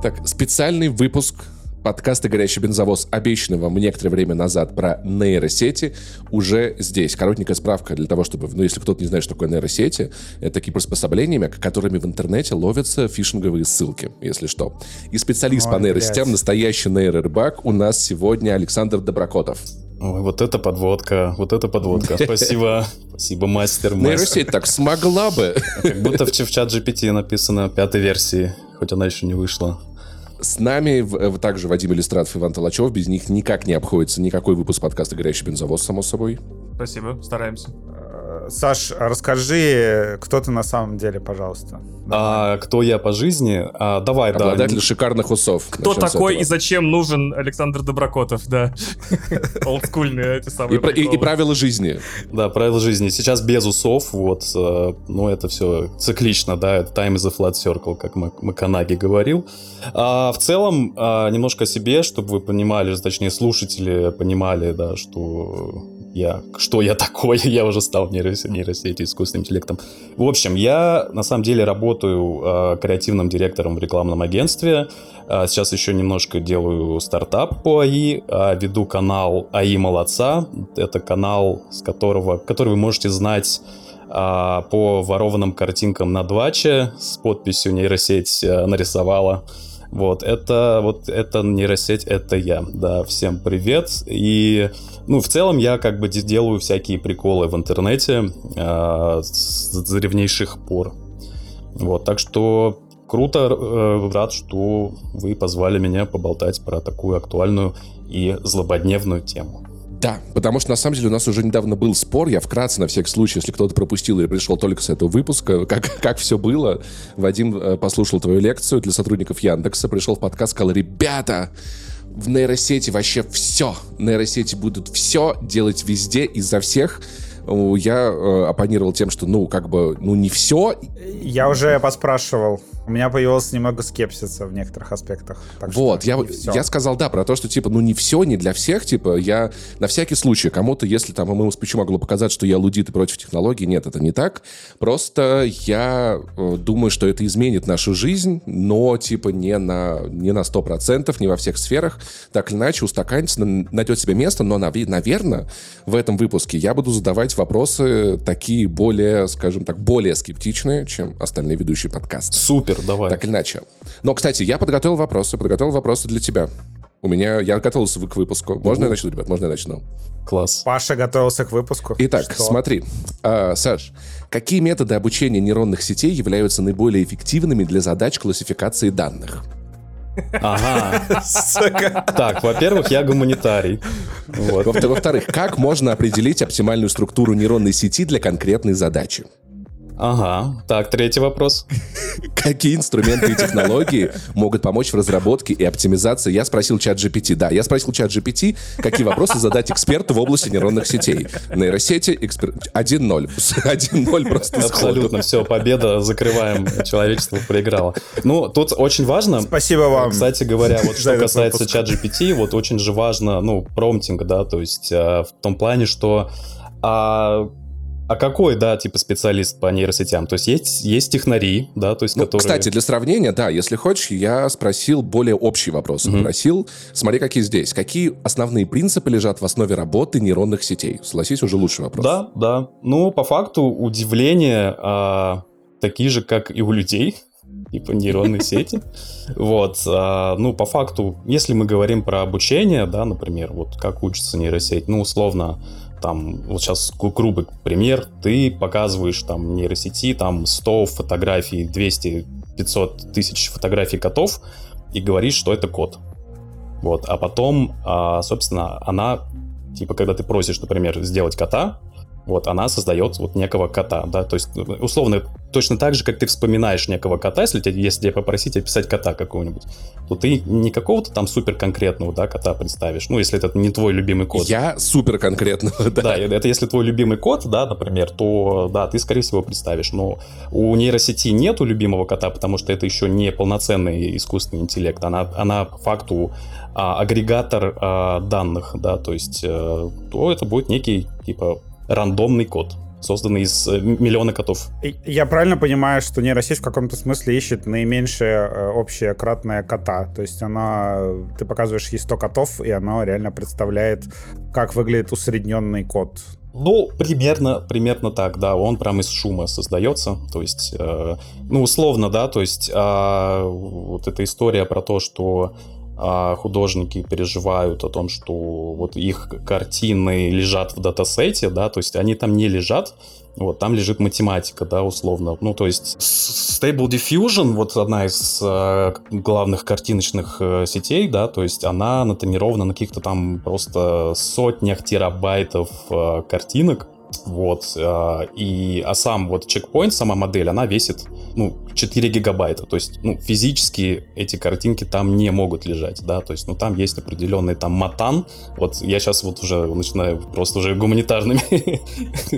Так, специальный выпуск подкаста «Горящий бензовоз», обещанный вам некоторое время назад про нейросети, уже здесь. Коротенькая справка для того, чтобы, ну, если кто-то не знает, что такое нейросети, это такие приспособлениями, которыми в интернете ловятся фишинговые ссылки, если что. И специалист Ой, по нейросетям, блядь. настоящий нейрорыбак, у нас сегодня Александр Доброкотов. Ой, вот это подводка, вот это подводка. Спасибо, спасибо, мастер. Нейросеть так смогла бы. Как будто в чат GPT написано пятой версии хоть она еще не вышла. С нами в, также Вадим Иллюстратов и Иван Толачев. Без них никак не обходится никакой выпуск подкаста «Горящий бензовоз», само собой. Спасибо, стараемся. Саш, расскажи, кто ты на самом деле, пожалуйста. А, кто я по жизни? А, давай, да. Обладатель шикарных усов. Кто Начнем такой и зачем нужен Александр Доброкотов, да. Олдскульные эти самые и правила жизни. Да, правила жизни. Сейчас без усов, вот, э, ну это все циклично, да, time is a flat circle, как Маканаги говорил. А, в целом, а, немножко о себе, чтобы вы понимали, точнее, слушатели понимали, да, что я, что я такой, я уже стал нейросетью, нейросетью искусственным интеллектом. В общем, я на самом деле работаю э, креативным директором в рекламном агентстве. Э, сейчас еще немножко делаю стартап по АИ, э, веду канал АИ Молодца. Это канал, с которого, который вы можете знать а, по ворованным картинкам на дваче с подписью нейросеть а, нарисовала. Вот, это, вот, это нейросеть, это я. Да, всем привет. И, ну, в целом я как бы делаю всякие приколы в интернете э, с древнейших пор. Вот, так что круто, э, рад, что вы позвали меня поболтать про такую актуальную и злободневную тему. Да, потому что на самом деле у нас уже недавно был спор, я вкратце на всякий случай, если кто-то пропустил или пришел только с этого выпуска, как, как все было. Вадим э, послушал твою лекцию для сотрудников Яндекса, пришел в подкаст, сказал, ребята, в нейросети вообще все, нейросети будут все делать везде, из-за всех, я э, оппонировал тем, что, ну, как бы, ну, не все. Я уже поспрашивал. У меня появилось немного скепсиса в некоторых аспектах. вот, я, я сказал, да, про то, что, типа, ну, не все, не для всех, типа, я на всякий случай, кому-то, если там ему почему могло показать, что я лудит и против технологий, нет, это не так. Просто я э, думаю, что это изменит нашу жизнь, но, типа, не на, не на 100%, не во всех сферах. Так или иначе, устаканится, найдет себе место, но, наверное, в этом выпуске я буду задавать вопросы такие более, скажем так, более скептичные, чем остальные ведущие подкасты. Супер, давай. Так или иначе. Но, кстати, я подготовил вопросы, подготовил вопросы для тебя. У меня, я готовился к выпуску. Можно я начну, ребят? Можно я начну? Класс. Паша готовился к выпуску. Итак, Что? смотри. А, Саш, какие методы обучения нейронных сетей являются наиболее эффективными для задач классификации данных? Ага. Так, во-первых, я гуманитарий. Вот. Во-вторых, как можно определить оптимальную структуру нейронной сети для конкретной задачи? Ага. Так, третий вопрос. Какие инструменты и технологии могут помочь в разработке и оптимизации? Я спросил чат GPT. Да, я спросил чат GPT, какие вопросы задать эксперту в области нейронных сетей. Нейросети, эксперт... 1-0. 1-0 просто Абсолютно, все, победа, закрываем, человечество проиграло. Ну, тут очень важно... Спасибо вам. Кстати говоря, вот что касается чат GPT, вот очень же важно, ну, промптинг, да, то есть э, в том плане, что а, а какой, да, типа специалист по нейросетям? То есть есть, есть технари, да, то есть ну, которые... Кстати, для сравнения, да, если хочешь, я спросил более общий вопрос. Mm-hmm. Спросил, смотри, какие здесь. Какие основные принципы лежат в основе работы нейронных сетей? Согласись, уже лучший вопрос. Да, да. Ну, по факту удивления а, такие же, как и у людей, типа нейронные сети. Вот, а, ну, по факту, если мы говорим про обучение, да, например, вот как учится нейросеть, ну, условно, там, вот сейчас грубый пример, ты показываешь там нейросети, там 100 фотографий, 200, 500 тысяч фотографий котов и говоришь, что это кот. Вот, а потом, а, собственно, она, типа, когда ты просишь, например, сделать кота, вот она создает вот некого кота, да, то есть условно точно так же, как ты вспоминаешь некого кота, если, тебе, если тебя попросить описать кота какого-нибудь, то ты не какого-то там супер конкретного, да, кота представишь, ну, если это не твой любимый кот. Я супер конкретного, да. Да, это если твой любимый кот, да, например, то, да, ты, скорее всего, представишь, но у нейросети нету любимого кота, потому что это еще не полноценный искусственный интеллект, она, она по факту а, агрегатор а, данных, да, то есть, а, то это будет некий, типа, рандомный код. созданный из э, миллиона котов. Я правильно понимаю, что нейросеть в каком-то смысле ищет наименьшее э, общее кратное кота? То есть она, ты показываешь ей 100 котов, и оно реально представляет, как выглядит усредненный кот. Ну, примерно, примерно так, да. Он прям из шума создается. То есть, э, ну, условно, да, то есть э, вот эта история про то, что художники переживают о том, что вот их картины лежат в датасете, да, то есть они там не лежат, вот, там лежит математика, да, условно. Ну, то есть Stable Diffusion, вот одна из э, главных картиночных э, сетей, да, то есть она натренирована на каких-то там просто сотнях терабайтов э, картинок, вот, э, и, а сам вот чекпоинт, сама модель, она весит, ну, 4 гигабайта, то есть, ну, физически эти картинки там не могут лежать, да, то есть, ну, там есть определенный там матан, вот я сейчас вот уже начинаю просто уже гуманитарными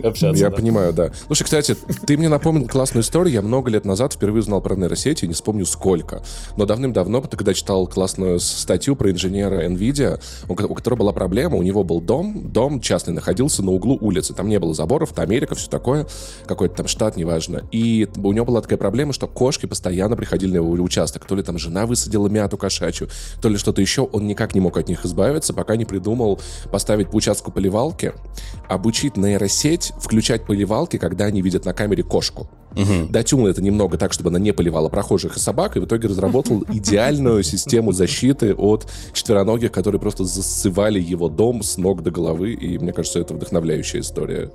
общаться. Я понимаю, да. Слушай, кстати, ты мне напомнил классную историю, я много лет назад впервые узнал про нейросети, не вспомню сколько, но давным-давно, когда читал классную статью про инженера NVIDIA, у которого была проблема, у него был дом, дом частный находился на углу улицы, там не было заборов, это Америка, все такое, какой-то там штат, неважно. И у него была такая проблема, что кошки постоянно приходили на его участок. То ли там жена высадила мяту кошачью, то ли что-то еще. Он никак не мог от них избавиться, пока не придумал поставить по участку поливалки, обучить нейросеть включать поливалки, когда они видят на камере кошку. Угу. Дотюнул это немного так, чтобы она не поливала прохожих и собак, и в итоге разработал идеальную систему защиты от четвероногих, которые просто засывали его дом с ног до головы, и мне кажется, это вдохновляющая история.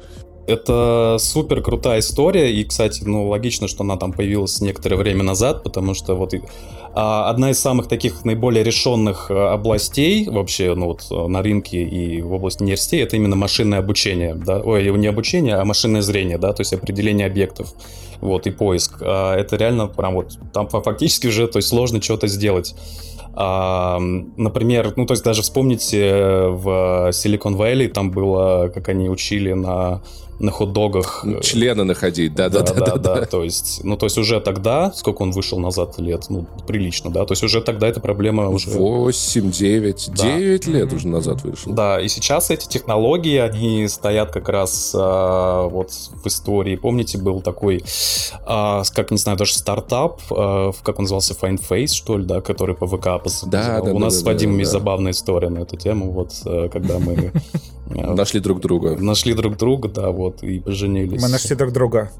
Это супер крутая история, и, кстати, ну, логично, что она там появилась некоторое время назад, потому что вот а, одна из самых таких наиболее решенных а, областей вообще, ну вот на рынке и в области нейросетей, это именно машинное обучение, да, ой, не обучение, а машинное зрение, да, то есть определение объектов, вот, и поиск. А, это реально прям вот, там фактически уже, то есть сложно что-то сделать. А, например, ну то есть даже вспомните в Silicon Valley, там было, как они учили на на хот-догах. Ну, члены находить, да, да, да, да, да, да. То есть, ну, то есть уже тогда, сколько он вышел назад лет, ну, прилично, да, то есть уже тогда эта проблема уже... 8, 9, да. 9 лет уже назад вышел. Да, и сейчас эти технологии, они стоят как раз а, вот в истории. Помните, был такой, а, как, не знаю, даже стартап, а, как он назывался, Find Face, что ли, да, который по ВК да, да, У нас да, с Вадимом да, есть да. забавная история на эту тему, вот, э, когда мы... Нашли друг друга. Нашли друг друга, да, вот, и поженились. Мы нашли друг друга.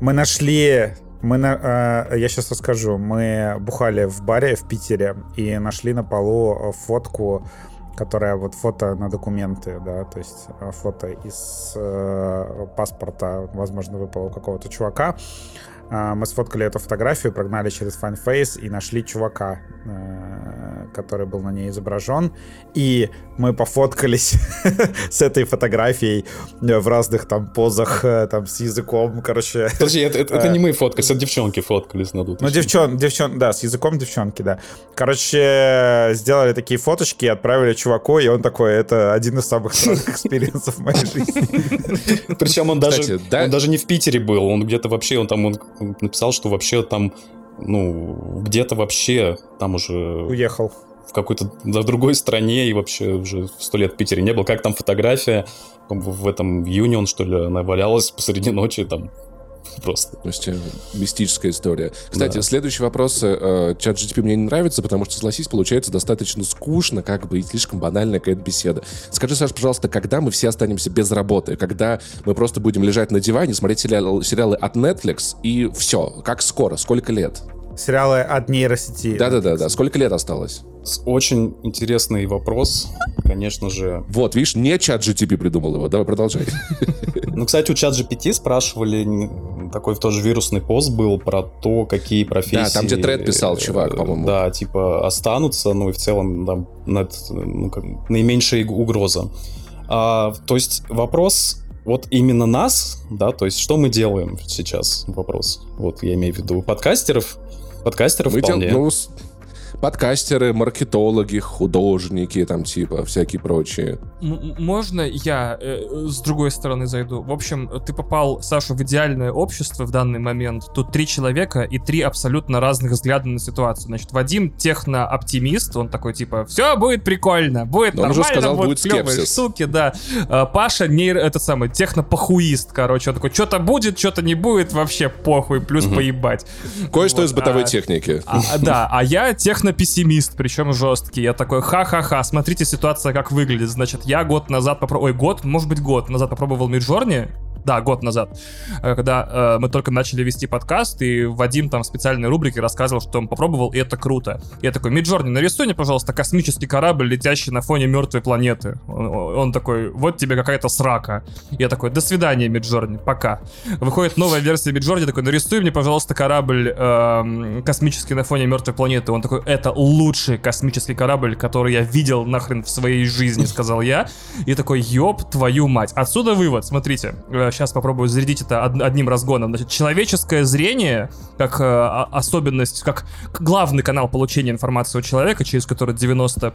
Мы нашли... Мы на, э, я сейчас расскажу. Мы бухали в баре в Питере и нашли на полу фотку, которая вот фото на документы, да, то есть э, фото из э, паспорта, возможно, выпало у какого-то чувака. Э, мы сфоткали эту фотографию, прогнали через FineFace и нашли чувака, э, который был на ней изображен. И мы пофоткались с этой фотографией в разных там позах, э, там с языком, короче. Подожди, это, это, это не мы фоткались, это девчонки фоткались надутые. Ну, девчон, девчон, да, с языком девчонки, да. Короче, сделали такие фоточки, отправили чуваку, и он такой, это один из самых странных experience ов в моей жизни. Причем он даже, Кстати, да? он даже не в Питере был, он где-то вообще, он там он написал, что вообще там, ну, где-то вообще там уже... Уехал в какой-то в другой стране и вообще уже сто лет в Питере не был. Как там фотография в этом Юнион, что ли, она валялась посреди ночи там просто. То есть мистическая история. Кстати, да. следующий вопрос. Э, чат GTP мне не нравится, потому что, согласись, получается достаточно скучно, как бы, и слишком банальная какая-то беседа. Скажи, Саша, пожалуйста, когда мы все останемся без работы? Когда мы просто будем лежать на диване, смотреть сериалы, сериалы от Netflix, и все? Как скоро? Сколько лет? Сериалы от нейросети. Да-да-да. да. Сколько лет осталось? Очень интересный вопрос, конечно же. Вот, видишь, не чат GTP придумал его. Давай продолжай. Ну, кстати, у чат GPT спрашивали, такой тоже вирусный пост был про то, какие профессии... Да, там, где тред писал чувак, по-моему. Да, типа останутся, ну и в целом там, над, ну, как, наименьшая угроза. А, то есть вопрос вот именно нас, да, то есть что мы делаем сейчас, вопрос. Вот я имею в виду подкастеров, подкастеров мы вполне. Дел, ну, подкастеры, маркетологи, художники, там типа всякие прочие. М- можно я э, с другой стороны зайду? В общем, ты попал, Саша, в идеальное общество в данный момент. Тут три человека и три абсолютно разных взгляда на ситуацию. Значит, Вадим техно-оптимист, он такой типа, все будет прикольно, будет Но он нормально, уже сказал, будут будет клевые штуки, да. А, Паша нейро, этот самый техно-похуист, короче, он такой, что-то будет, что-то не будет, вообще похуй, плюс поебать. Кое-что Вот, из бытовой а- техники. А, да, а я техно-пессимист, причем жесткий. Я такой, ха-ха-ха, смотрите ситуация как выглядит. Значит, я год назад попробовал, ой, год, может быть год назад попробовал Миджорни, да, год назад, э, когда э, мы только начали вести подкаст, и Вадим там в специальной рубрике рассказывал, что он попробовал, и это круто. Я такой, Миджорни, нарисуй мне, пожалуйста, космический корабль, летящий на фоне мертвой планеты. Он, он такой, вот тебе какая-то срака. Я такой, до свидания, Миджорни, пока. Выходит новая версия Миджорни, такой, нарисуй мне, пожалуйста, корабль эм, космический на фоне мертвой планеты. Он такой, это лучший космический корабль, который я видел нахрен в своей жизни, сказал я. И такой, ёб твою мать. Отсюда вывод, смотрите, сейчас попробую зарядить это од- одним разгоном. Значит, человеческое зрение, как э, особенность, как главный канал получения информации у человека, через который 90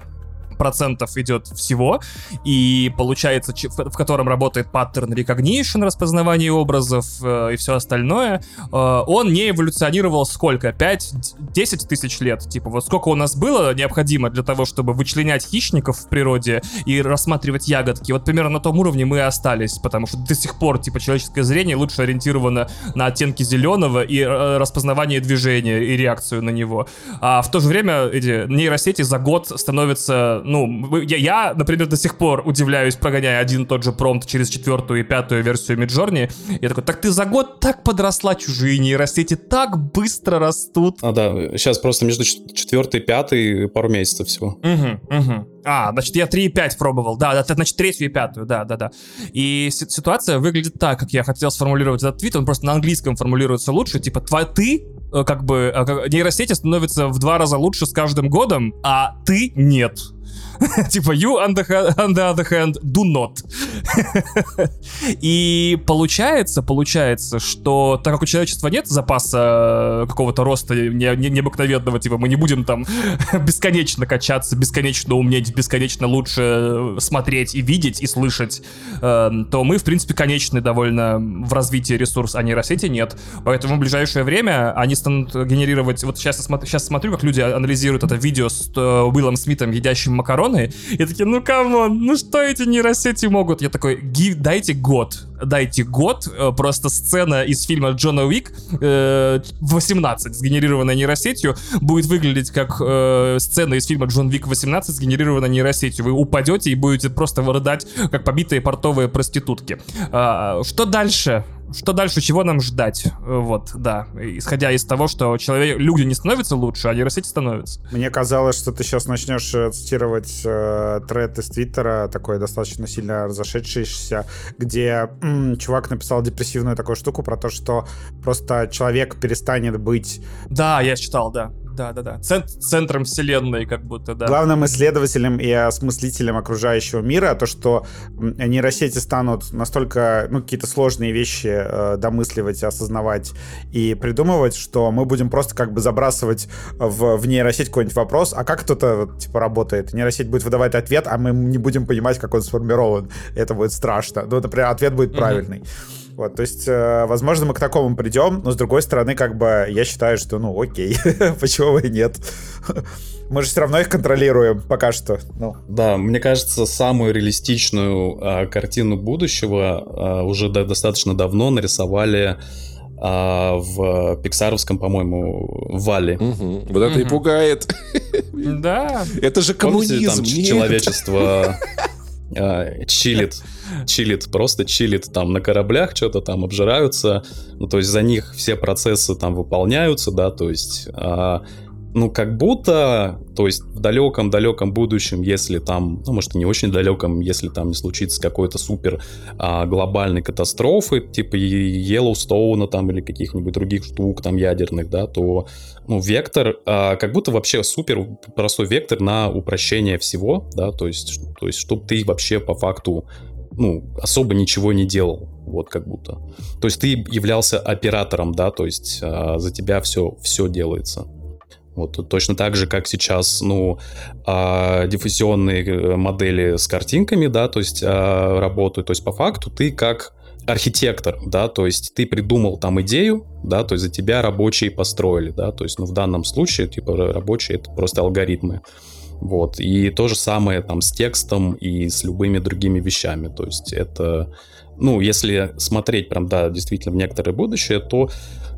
процентов идет всего, и получается, в котором работает паттерн recognition, распознавание образов э, и все остальное, э, он не эволюционировал сколько? 5-10 тысяч лет? Типа, вот сколько у нас было необходимо для того, чтобы вычленять хищников в природе и рассматривать ягодки? Вот примерно на том уровне мы и остались, потому что до сих пор, типа, человеческое зрение лучше ориентировано на оттенки зеленого и э, распознавание движения и реакцию на него. А в то же время эти нейросети за год становятся, ну, я, я, например, до сих пор удивляюсь, прогоняя один и тот же промпт через четвертую и пятую версию Миджорни. Я такой, так ты за год так подросла, чужие нейросети так быстро растут. А, да, сейчас просто между чет- четвертой и пятой пару месяцев всего. Угу, угу. А, значит, я 3,5 пробовал. Да, да, значит, третью и пятую, да, да, да. И си- ситуация выглядит так, как я хотел сформулировать этот твит. Он просто на английском формулируется лучше. Типа, тва- ты, э, как бы, э, нейросети становятся в два раза лучше с каждым годом, а ты нет. Типа, you on the, on the other hand do not. И получается, получается, что так как у человечества нет запаса э, какого-то роста не- не- необыкновенного, типа мы не будем там бесконечно качаться, бесконечно умнеть, бесконечно лучше э, смотреть и видеть и слышать, э, то мы, в принципе, конечны довольно в развитии ресурс, а нейросети нет. Поэтому в ближайшее время они станут генерировать... Вот сейчас я смотрю, сейчас смотрю, как люди анализируют это видео с э, Уиллом Смитом, едящим макароны, и такие, ну come on, ну что эти нейросети могут? Я такой, «Ги- дайте год, дайте год, э, просто сцена из фильма Джона Уик э, 18, сгенерированная нейросетью, будет выглядеть как э, сцена из фильма Джон Вик 18, сгенерированная нейросетью. Вы упадете и будете просто рыдать, как побитые портовые проститутки. А, что дальше? Что дальше, чего нам ждать? Э, Вот, да. Исходя из того, что человек, люди не становятся лучше, а нейросети становятся. Мне казалось, что ты сейчас начнешь э, цитировать э, тред из Твиттера, такой достаточно сильно разошедшийся, где м, чувак написал депрессивную такую штуку про то, что просто человек перестанет быть Да, я читал, да. Да, да, да. Цен- центром вселенной, как будто, да. главным исследователем и осмыслителем окружающего мира, то, что нейросети станут настолько, ну, какие-то сложные вещи э, домысливать, осознавать и придумывать, что мы будем просто как бы забрасывать в, в нейросеть какой-нибудь вопрос, а как это, вот, типа, работает? Нейросеть будет выдавать ответ, а мы не будем понимать, как он сформирован. Это будет страшно. Ну, например, ответ будет правильный. Вот, то есть, э, возможно, мы к такому придем, но с другой стороны, как бы, я считаю, что, ну, окей, почему бы и нет? Мы же все равно их контролируем пока что. Ну, Да, мне кажется, самую реалистичную а, картину будущего а, уже до- достаточно давно нарисовали а, в пиксаровском, по-моему, Вале. Мгм. Вот это и Мгм. пугает. Да. Это же Помните, коммунизм. там ч- нет. человечество а, чилит, чилит, просто чилит там на кораблях, что-то там обжираются, ну, то есть за них все процессы там выполняются, да, то есть, а, ну, как будто, то есть в далеком-далеком будущем, если там, ну, может, не очень далеком, если там не случится какой-то супер а, глобальной катастрофы, типа Йеллоустоуна там или каких-нибудь других штук там ядерных, да, то, ну, вектор, а, как будто вообще супер простой вектор на упрощение всего, да, то есть, то есть, чтобы ты вообще по факту, ну, особо ничего не делал, вот как будто. То есть ты являлся оператором, да, то есть а, за тебя все, все делается. Вот точно так же, как сейчас, ну, а, диффузионные э, модели с картинками, да, то есть а, работают. То есть по факту ты как архитектор, да, то есть ты придумал там идею, да, то есть за тебя рабочие построили, да, то есть, ну, в данном случае, типа, рабочие — это просто алгоритмы. Вот. И то же самое там с текстом и с любыми другими вещами. То есть это, ну, если смотреть прям, да, действительно в некоторое будущее, то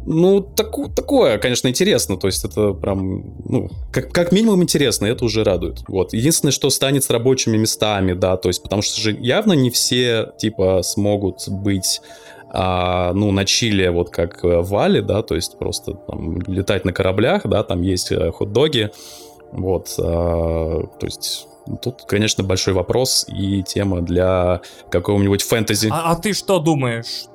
ну, так, такое, конечно, интересно. То есть это прям, ну, как, как минимум интересно, это уже радует. Вот. Единственное, что станет с рабочими местами, да, то есть потому что же явно не все, типа, смогут быть а, ну, на Чили, вот как в Вале, да, то есть просто там, летать на кораблях, да, там есть э, хот-доги, вот, а, то есть Тут, конечно, большой вопрос и тема для какого-нибудь фэнтези. А, а ты что думаешь?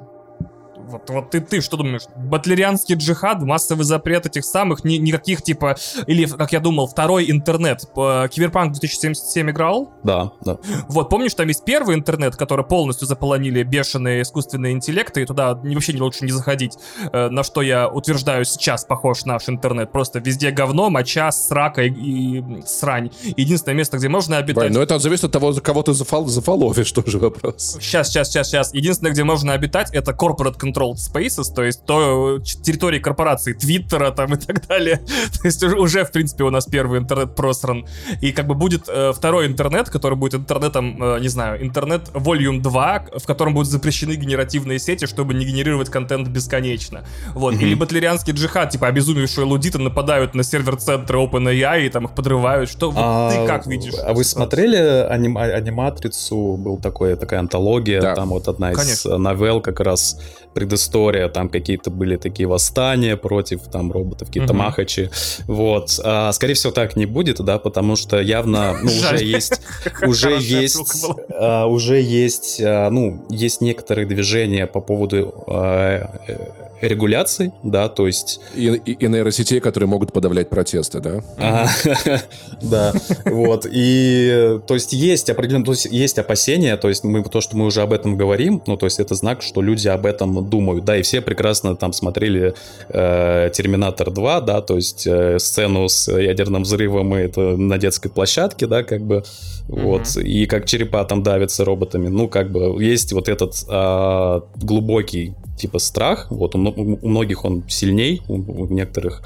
Вот, вот ты, ты что думаешь? Батлерианский джихад, массовый запрет этих самых, ни, никаких типа, или, как я думал, второй интернет. Киберпанк 2077 играл? Да, да. Вот, помнишь, там есть первый интернет, который полностью заполонили бешеные искусственные интеллекты, и туда вообще не лучше не заходить. Э, на что я утверждаю сейчас похож наш интернет. Просто везде говно, моча, срака и, и срань. Единственное место, где можно обитать... Бай, но это зависит от того, кого ты зафол, зафоловишь, тоже вопрос. Сейчас, сейчас, сейчас, сейчас. Единственное, где можно обитать, это corporate control controlled spaces, то есть то территории корпорации Твиттера там и так далее. то есть уже, уже, в принципе, у нас первый интернет просран. И как бы будет э, второй интернет, который будет интернетом, э, не знаю, интернет Volume 2, в котором будут запрещены генеративные сети, чтобы не генерировать контент бесконечно. Вот. Mm-hmm. Или батлерианский джихад, типа обезумевшие лудиты нападают на сервер-центры OpenAI и там их подрывают. Что вот а, ты как видишь? А вы смотрели аним, аниматрицу? Был такой, такая антология, да. там вот одна из Конечно. новелл как раз предыстория, там какие-то были такие восстания против там роботов, какие-то угу. махачи, вот. А, скорее всего, так не будет, да, потому что явно ну, уже есть, уже есть, а, уже есть, а, ну, есть некоторые движения по поводу а, регуляций, да, то есть... И, и, и нейросетей, которые могут подавлять протесты, да? Да, вот, и, то есть, есть определенно, то есть, есть опасения, то есть, мы, то, что мы уже об этом говорим, ну, то есть, это знак, что люди об этом думают, да, и все прекрасно там смотрели э, «Терминатор 2», да, то есть, э, сцену с ядерным взрывом, и это на детской площадке, да, как бы, вот, и как черепа там давятся роботами, ну, как бы, есть вот этот э, глубокий типа страх. Вот у, у многих он сильней, у, у некоторых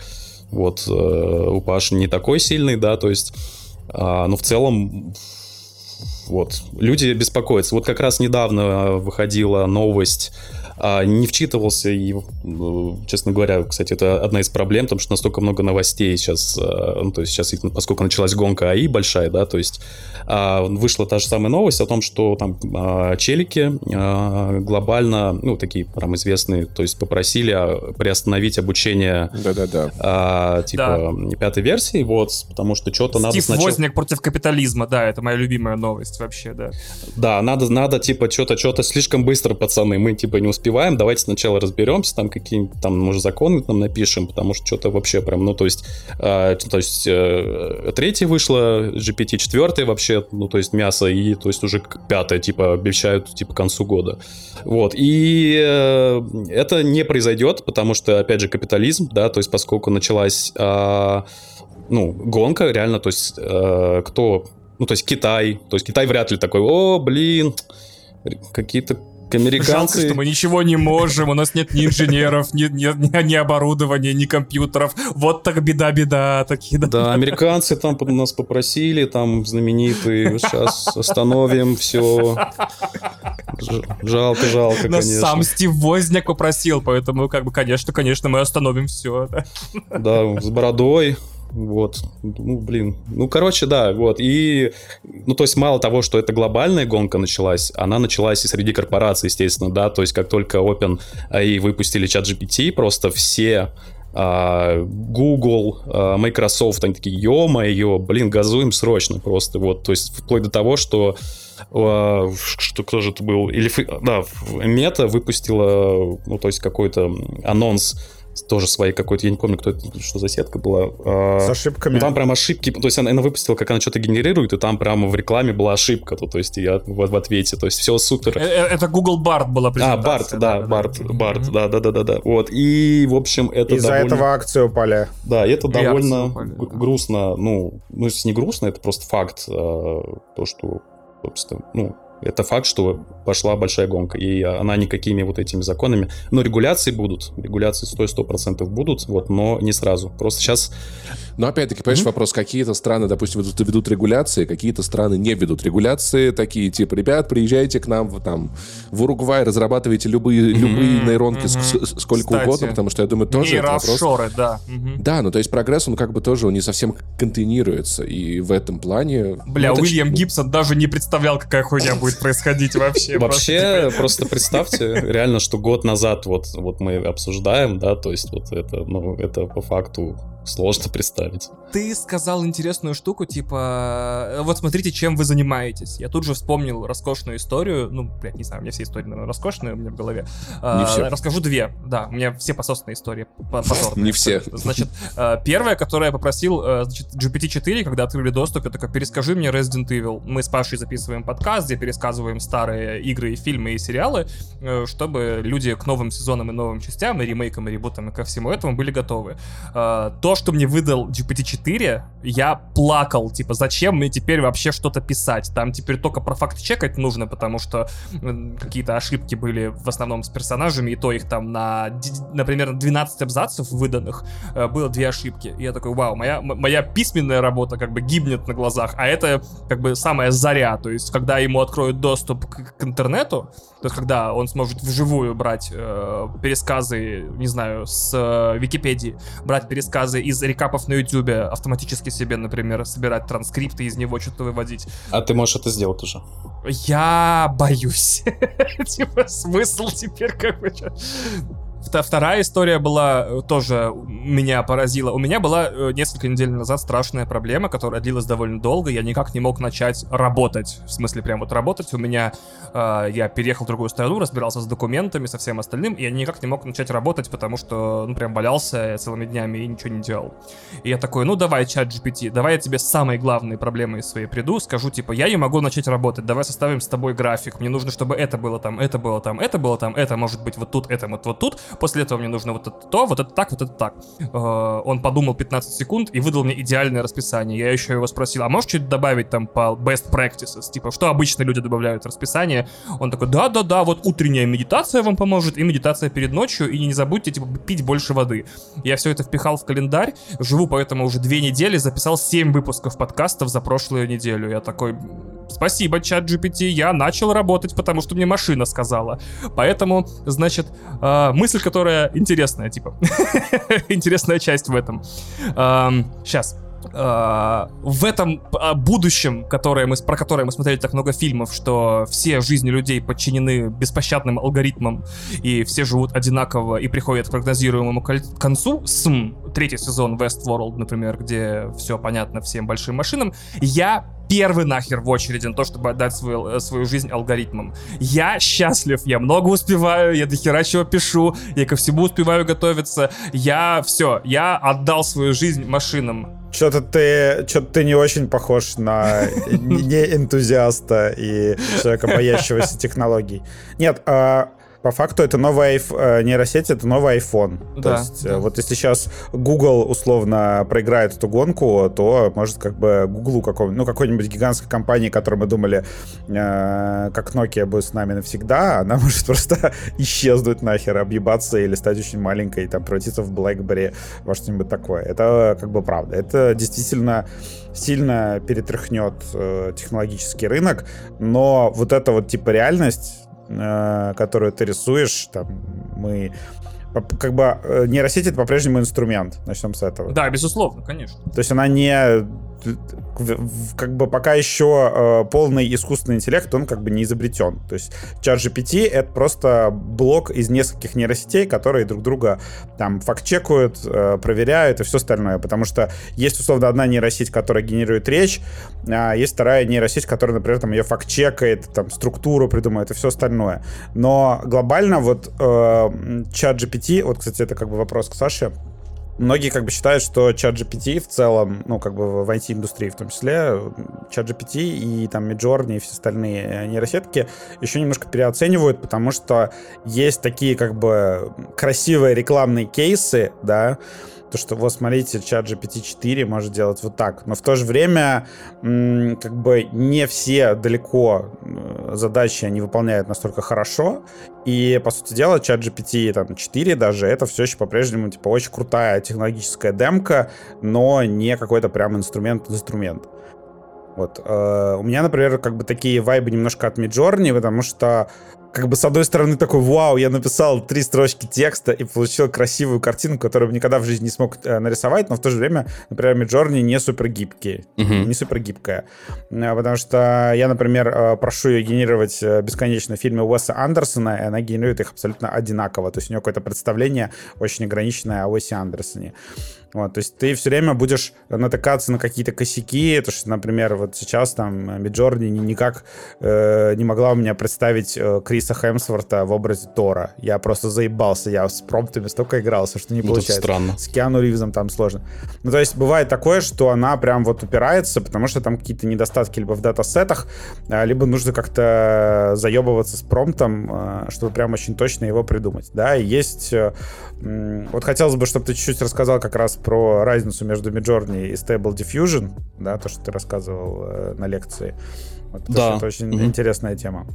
вот э, у Паши не такой сильный, да, то есть, а, но в целом вот люди беспокоятся. Вот как раз недавно выходила новость а, не вчитывался и, э, честно говоря, кстати, это одна из проблем, потому что настолько много новостей сейчас, э, ну, то есть сейчас, поскольку началась гонка АИ большая, да, то есть а, вышла та же самая новость о том, что там а, челики глобально, ну, такие прям известные, то есть попросили приостановить обучение Да-да-да. типа да. пятой версии, вот, потому что что-то надо сначала... Возник против капитализма, да, это моя любимая новость вообще, да. Да, надо, надо, типа, что-то, что-то слишком быстро, пацаны, мы, типа, не успеваем успеваем, давайте сначала разберемся, там какие-нибудь там, может, законы там напишем, потому что что-то вообще прям, ну, то есть, э, то есть, э, третья вышла, GPT четвертая вообще, ну, то есть, мясо, и, то есть, уже пятая, типа, обещают, типа, к концу года. Вот, и э, это не произойдет, потому что, опять же, капитализм, да, то есть, поскольку началась, э, ну, гонка, реально, то есть, э, кто ну, то есть Китай. То есть Китай вряд ли такой, о, блин, какие-то американцы... Жалко, что мы ничего не можем, у нас нет ни инженеров, ни, ни, ни оборудования, ни компьютеров. Вот так беда-беда. Такие, да. да, американцы там нас попросили, там знаменитые, сейчас остановим все. Жалко, жалко, Нас конечно. сам Стив Возняк попросил, поэтому, как бы, конечно, конечно, мы остановим все. Да, да с бородой. Вот, ну, блин. Ну, короче, да, вот. И, ну, то есть, мало того, что эта глобальная гонка началась, она началась и среди корпораций, естественно, да. То есть, как только OpenAI выпустили чат GPT, просто все а, Google, а, Microsoft, они такие, ё-моё, блин, газуем срочно просто, вот, то есть вплоть до того, что а, что кто же это был, или, да, Мета выпустила, ну, то есть какой-то анонс тоже свои какой-то, я не помню, кто это, что за сетка была. С ошибками. Ну, там прям ошибки, то есть она, она выпустила, как она что-то генерирует, и там прямо в рекламе была ошибка, то, то есть я в, в ответе, то есть все супер. Это Google Bard была презентация. А, Bard, да, Bard, Bard, да, да, да, да, да. Вот, и, в общем, это Из-за довольно... этого акции упали. Да, и это И довольно упали, да. грустно, ну, ну, если не грустно, это просто факт, э, то, что, собственно, ну, это факт, что пошла большая гонка, и она никакими вот этими законами, но регуляции будут, регуляции 100-100% будут, вот, но не сразу. Просто сейчас Но опять-таки, понимаешь, вопрос, какие-то страны, допустим, ведут, ведут регуляции, какие-то страны не ведут регуляции, такие типа, ребят, приезжайте к нам в, там, в Уругвай, разрабатывайте любые, любые нейронки с- сколько Кстати, угодно, потому что я думаю, тоже это вопрос... Да. Мгм. Да, ну то есть прогресс, он как бы тоже он не совсем контейнируется, и в этом плане... Бля, ну, это Уильям Гибсон даже не представлял, какая хуйня будет происходить вообще. Вообще, просто представьте, реально, что год назад вот, вот мы обсуждаем, да, то есть вот это, ну, это по факту сложно представить. Ты сказал интересную штуку, типа, э, вот смотрите, чем вы занимаетесь. Я тут же вспомнил роскошную историю, ну, блядь, не знаю, у меня все истории, наверное, роскошные у меня в голове. А, все. Расскажу две, да, у меня все пососные истории. Не все. Значит, э, первая, которую я попросил, значит, GPT-4, когда открыли доступ, я такой, перескажи мне Resident Evil. Мы с Пашей записываем подкаст, где пересказываем старые игры, и фильмы и сериалы, чтобы люди к новым сезонам и новым частям, и ремейкам, и ребутам, и ко всему этому были готовы. Э, То, что мне выдал GPT-4, я плакал, типа, зачем мне теперь вообще что-то писать? Там теперь только про факт чекать нужно, потому что какие-то ошибки были в основном с персонажами, и то их там на, например, 12 абзацев выданных э, было две ошибки. И я такой, вау, моя, моя письменная работа как бы гибнет на глазах, а это как бы самая заря, то есть когда ему откроют доступ к, к интернету, то есть когда он сможет вживую брать э, пересказы, не знаю, с э, Википедии, брать пересказы из рекапов на Ютубе, автоматически себе, например, собирать транскрипты из него, что-то выводить. А ты можешь это сделать уже? Я боюсь. Типа, смысл теперь как бы... Вторая история была э, тоже меня поразила. У меня была э, несколько недель назад страшная проблема, которая длилась довольно долго. Я никак не мог начать работать. В смысле, прям вот работать. У меня... э, я переехал в другую страну, разбирался с документами, со всем остальным, и я никак не мог начать работать, потому что, ну, прям валялся целыми днями и ничего не делал. И я такой, ну, давай, чат GPT, давай я тебе самые главные проблемы своей приду, скажу, типа, я не могу начать работать, давай составим с тобой график, мне нужно, чтобы это было там, это было там, это было там, это может быть вот тут, это вот, вот тут, после этого мне нужно вот это то, вот это так, вот это так. Э, Он подумал 15 секунд и выдал мне идеальное расписание. Я еще его спросил, а можешь что-то добавить там по best practices, типа, что обычно люди добавляют в расписание? Он такой, да-да-да, вот утренняя медитация вам поможет, и медитация перед ночью, и не забудьте, типа, пить больше воды. Я все это впихал в календарь, живу поэтому уже две недели, записал 7 выпусков подкастов за прошлую неделю. Я такой, спасибо, чат GPT, я начал работать, потому что мне машина сказала. Поэтому, значит, э, мысль, которая интересная, типа, интересная часть в этом. Сейчас. В этом а, будущем, которое мы, про которое мы смотрели так много фильмов, что все жизни людей подчинены беспощадным алгоритмам, и все живут одинаково и приходят к прогнозируемому концу, СМ, третий сезон Westworld, например, где все понятно всем большим машинам, я первый нахер в очереди на то, чтобы отдать свою, э, свою жизнь алгоритмам. Я счастлив, я много успеваю, я дохера чего пишу, я ко всему успеваю готовиться. Я все, я отдал свою жизнь машинам. Что-то ты, что ты не очень похож на не энтузиаста и человека, боящегося технологий. Нет, а, по факту это новая э, нейросеть, это новый iPhone. То Да, есть, да. э, вот если сейчас Google условно проиграет эту гонку, то может как бы Google какому ну какой-нибудь гигантской компании, которой мы думали, э, как Nokia будет с нами навсегда, она может просто исчезнуть нахер, объебаться или стать очень маленькой, там превратиться в BlackBerry во что-нибудь такое. Это как бы правда. Это действительно сильно перетряхнет э, технологический рынок, но вот эта вот типа реальность, э, которую ты рисуешь, там мы как бы э, нейросеть это по-прежнему инструмент, начнем с этого. Да, безусловно, конечно. То есть она не как бы пока еще э, полный искусственный интеллект, он как бы не изобретен. То есть чат GPT — это просто блок из нескольких нейросетей, которые друг друга там факт-чекают, э, проверяют и все остальное. Потому что есть, условно, одна нейросеть, которая генерирует речь, а есть вторая нейросеть, которая, например, там ее факт-чекает, там структуру придумывает и все остальное. Но глобально вот э, чат GPT, вот, кстати, это как бы вопрос к Саше, Многие как бы считают, что чат GPT в целом, ну, как бы в IT-индустрии в том числе, чат GPT и там Midjourney и все остальные нейросетки еще немножко переоценивают, потому что есть такие как бы красивые рекламные кейсы, да, то, что вот смотрите, чат GPT-4 может делать вот так. Но в то же время как бы не все далеко э, задачи они выполняют настолько хорошо. И, по сути дела, чат GPT там, 4 даже, это все еще по-прежнему типа очень крутая технологическая демка, но не какой-то прям инструмент-инструмент. Вот. Э, у меня, например, как бы такие вайбы немножко от Midjourney, потому что как бы с одной стороны такой, вау, я написал три строчки текста и получил красивую картину, которую бы никогда в жизни не смог э, нарисовать, но в то же время, например, Midjourney не супер гибкие, uh-huh. не супер гибкая. Э, потому что я, например, э, прошу ее генерировать э, бесконечно фильмы Уэса Андерсона, и она генерирует их абсолютно одинаково. То есть у нее какое-то представление очень ограниченное о Уэсе Андерсоне. Вот, то есть ты все время будешь натыкаться на какие-то косяки, то что, например, вот сейчас там Миджорни никак э, не могла у меня представить э, Криса Хемсворта в образе Тора. Я просто заебался, я с промптами столько игрался, что не ну, получается. странно. С Киану Ривзом там сложно. Ну, то есть бывает такое, что она прям вот упирается, потому что там какие-то недостатки либо в датасетах, а, либо нужно как-то заебываться с промптом, э, чтобы прям очень точно его придумать. Да, и есть... Э, вот хотелось бы, чтобы ты чуть-чуть рассказал как раз про разницу между Midjourney и Stable Diffusion, да, то, что ты рассказывал э, на лекции. Вот, да. Это очень mm-hmm. интересная тема.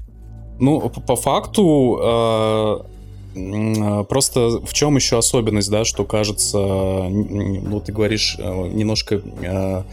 Ну, по, по факту, э, э, просто в чем еще особенность, да, что кажется, ну, ты говоришь, немножко э,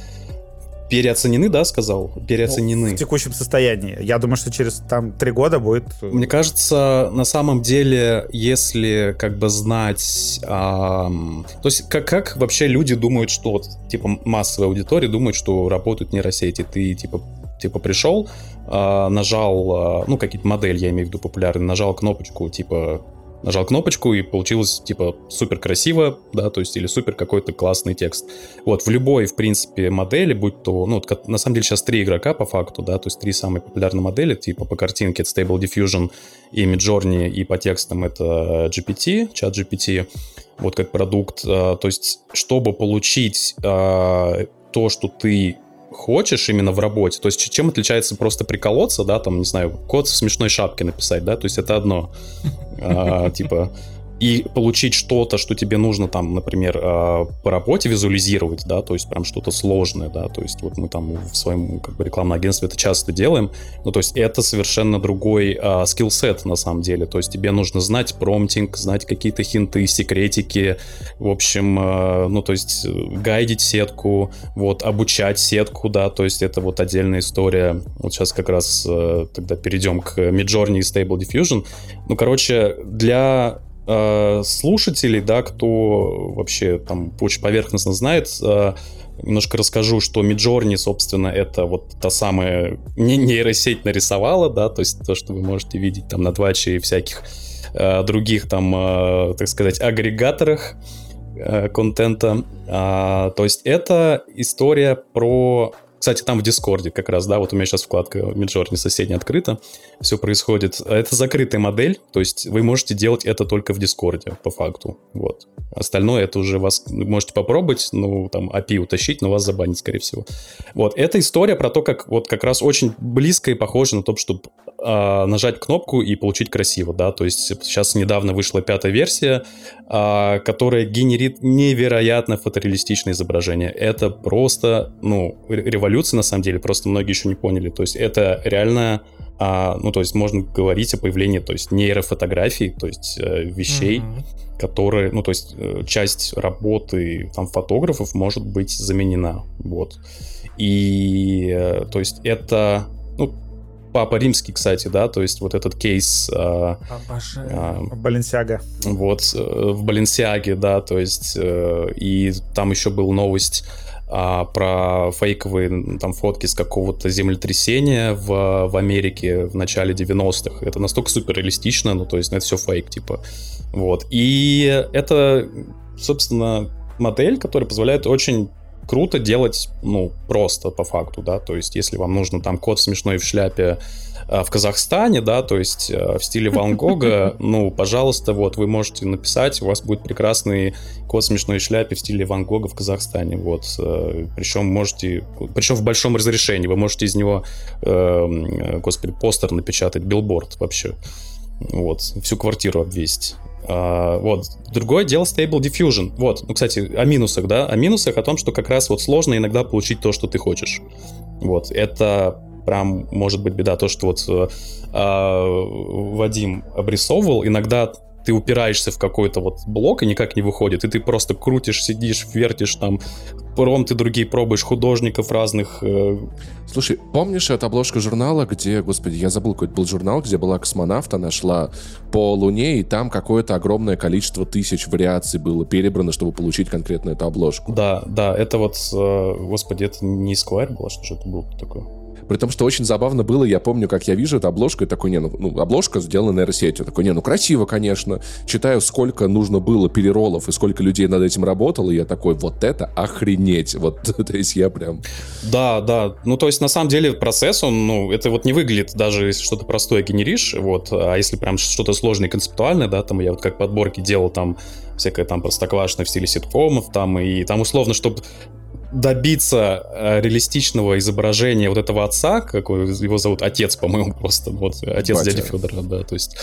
переоценены, да, сказал? Переоценены. Ну, в текущем состоянии. Я думаю, что через там три года будет... Э, Мне кажется, на самом деле, если как бы знать... Эм, то есть как, как вообще люди думают, что вот, типа массовая аудитория думает, что работают нейросети. Ты типа типа пришел, э, нажал, э, ну какие-то модели, я имею в виду популярные, нажал кнопочку типа нажал кнопочку и получилось типа супер красиво, да, то есть или супер какой-то классный текст. Вот в любой, в принципе, модели, будь то, ну, на самом деле сейчас три игрока по факту, да, то есть три самые популярные модели, типа по картинке это Stable Diffusion и Midjourney, и по текстам это GPT, чат GPT, вот как продукт. А, то есть чтобы получить а, то, что ты хочешь именно в работе. То есть чем отличается просто приколоться, да, там, не знаю, код в смешной шапке написать, да, то есть это одно. А, типа, и получить что-то, что тебе нужно там, например, э, по работе визуализировать, да, то есть прям что-то сложное, да, то есть вот мы там в своем как бы рекламном агентстве это часто делаем, ну то есть это совершенно другой э, скиллсет на самом деле, то есть тебе нужно знать промптинг, знать какие-то хинты, секретики, в общем, э, ну то есть гайдить сетку, вот обучать сетку, да, то есть это вот отдельная история. Вот сейчас как раз тогда перейдем к Midjourney и Stable Diffusion. Ну короче, для э, слушателей, да, кто вообще там очень поверхностно знает, э, немножко расскажу, что Midjourney, собственно, это вот та самая не нейросеть нарисовала, да, то есть то, что вы можете видеть там на Тваче и всяких э, других там, так сказать, агрегаторах контента. А, то есть это история про кстати, там в Дискорде как раз, да, вот у меня сейчас вкладка Midjourney соседняя открыта, все происходит. Это закрытая модель, то есть вы можете делать это только в Дискорде, по факту, вот. Остальное это уже вас можете попробовать, ну, там, API утащить, но вас забанит, скорее всего. Вот, эта история про то, как вот как раз очень близко и похоже на то, чтобы э, нажать кнопку и получить красиво, да, то есть сейчас недавно вышла пятая версия, э, которая генерит невероятно фотореалистичное изображение. Это просто, ну, революция на самом деле, просто многие еще не поняли. То есть это реально, а, ну, то есть можно говорить о появлении, то есть нейрофотографий, то есть э, вещей, mm-hmm. которые, ну, то есть э, часть работы там фотографов может быть заменена, вот. И, э, то есть это, ну, Папа Римский, кстати, да, то есть вот этот кейс... Э, э, Баленсиага. Вот, э, в Баленсиаге, да, то есть, э, и там еще был новость а, про фейковые там фотки с какого-то землетрясения в, в Америке в начале 90-х. Это настолько супер реалистично, ну, то есть, ну, это все фейк, типа. Вот. И это, собственно, модель, которая позволяет очень круто делать, ну, просто по факту, да, то есть если вам нужно там кот смешной в шляпе э, в Казахстане, да, то есть э, в стиле Ван Гога, ну, пожалуйста, вот, вы можете написать, у вас будет прекрасный кот смешной в шляпе в стиле Ван Гога в Казахстане, вот, э, причем можете, причем в большом разрешении, вы можете из него, господи, постер напечатать, билборд вообще, вот, всю квартиру обвесить. Uh, вот. Другое дело Stable Diffusion. Вот. Ну, кстати, о минусах, да? О минусах, о том, что как раз вот сложно иногда получить то, что ты хочешь. Вот. Это прям может быть беда. То, что вот uh, Вадим обрисовывал, иногда ты упираешься в какой-то вот блок и никак не выходит, и ты просто крутишь, сидишь, вертишь там, ты другие пробуешь, художников разных. Э... Слушай, помнишь эту обложку журнала, где, господи, я забыл, какой-то был журнал, где была космонавта, нашла по Луне, и там какое-то огромное количество тысяч вариаций было перебрано, чтобы получить конкретно эту обложку. Да, да, это вот, э, господи, это не Square было, что же это было такое? При том, что очень забавно было, я помню, как я вижу эту обложку, и такой, не, ну, ну обложка сделана нейросетью. Такой, не, ну, красиво, конечно. Читаю, сколько нужно было переролов и сколько людей над этим работало, и я такой, вот это охренеть. Вот, то есть я прям... Да, да. Ну, то есть, на самом деле, процесс, он, ну, это вот не выглядит, даже если что-то простое генеришь, вот, а если прям что-то сложное и концептуальное, да, там я вот как подборки делал там всякое там простоквашное в стиле ситкомов, там, и там условно, чтобы добиться э, реалистичного изображения вот этого отца, как его зовут, отец, по-моему, просто, вот, отец Батя. дяди Федора, да, то есть,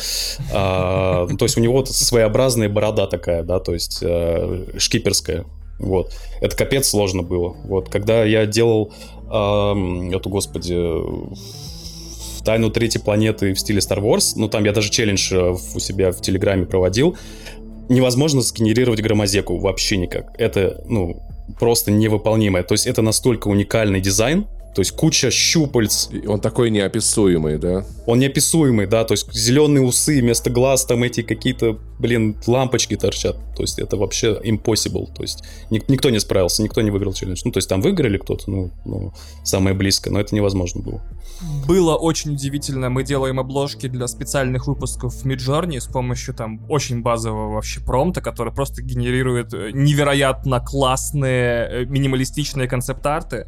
а, то есть у него своеобразная борода такая, да, то есть а, шкиперская, вот, это капец сложно было, вот, когда я делал а, эту, господи, тайну третьей планеты в стиле Star Wars, ну, там я даже челлендж э, у себя в Телеграме проводил, невозможно сгенерировать громозеку вообще никак. Это, ну, просто невыполнимое. То есть это настолько уникальный дизайн, то есть куча щупальц. Он такой неописуемый, да? Он неописуемый, да. То есть зеленые усы вместо глаз, там эти какие-то, блин, лампочки торчат. То есть это вообще impossible. То есть ник- никто не справился, никто не выиграл челлендж. Ну, то есть там выиграли кто-то, ну, ну, самое близкое, но это невозможно было. Было очень удивительно. Мы делаем обложки для специальных выпусков в Midjourney с помощью там очень базового вообще промта, который просто генерирует э, невероятно классные э, минималистичные концепт-арты.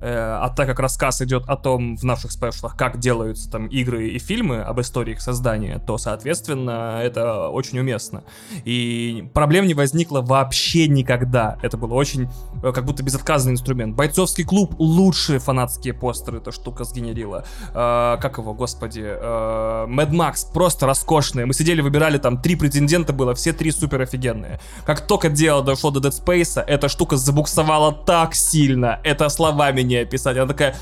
Э, а так как рассказ идет о том в наших спешлах, как делаются там игры и фильмы, об истории их создания, то, соответственно, это очень уместно. И проблем не возникло вообще никогда. Это было очень, э, как будто безотказный инструмент. Бойцовский клуб лучшие фанатские постеры эта штука сгенерила. Э, как его, господи? Э, Max просто роскошные. Мы сидели, выбирали там три претендента было, все три супер офигенные. Как только дело дошло до Dead Space, эта штука забуксовала так сильно. Это словами не описать. Она такая,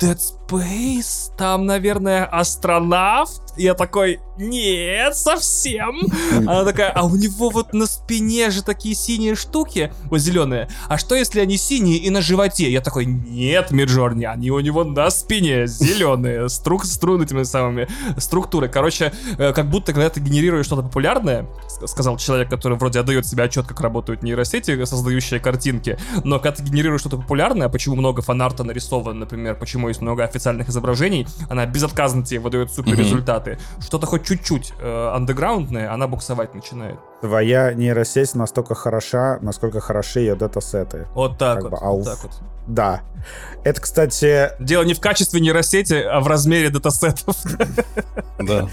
Dead Space? Там, наверное, астронавт? Я такой, нет, совсем. Она такая, а у него вот на спине же такие синие штуки, вот зеленые. А что если они синие и на животе? Я такой, нет, Миджорни, они у него на спине зеленые, струк, струн этими самыми структуры. Короче, э, как будто когда ты генерируешь что-то популярное, сказал человек, который вроде отдает себе отчет, как работают нейросети, создающие картинки, но когда ты генерируешь что-то популярное, почему много фанарта нарисовано, например, почему есть много официальных изображений, она безотказно тебе выдает супер результаты. Что-то хоть чуть-чуть э, андеграундное, она буксовать начинает. Твоя нейросеть настолько хороша, насколько хороши ее датасеты. Вот так как вот. Бы, а вот так вот. Да. Это, кстати... Дело не в качестве нейросети, а в размере датасетов. Да.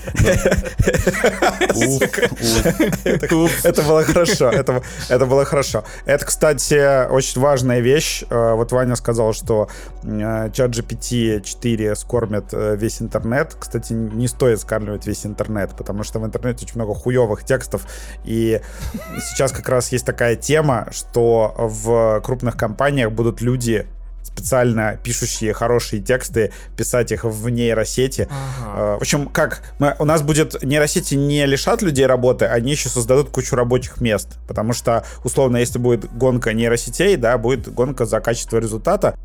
Это было хорошо. Это было хорошо. Это, кстати, очень важная вещь. Э, вот Ваня сказал, что э, чат GPT 4 скормит э, весь интернет. Кстати, не стоит скармливать весь интернет, потому что в интернете очень много хуевых текстов. И сейчас как раз есть такая тема, что в крупных компаниях будут люди специально пишущие хорошие тексты, писать их в нейросети. Ага. В общем, как мы, у нас будет нейросети не лишат людей работы, они еще создадут кучу рабочих мест, потому что условно, если будет гонка нейросетей, да, будет гонка за качество результата.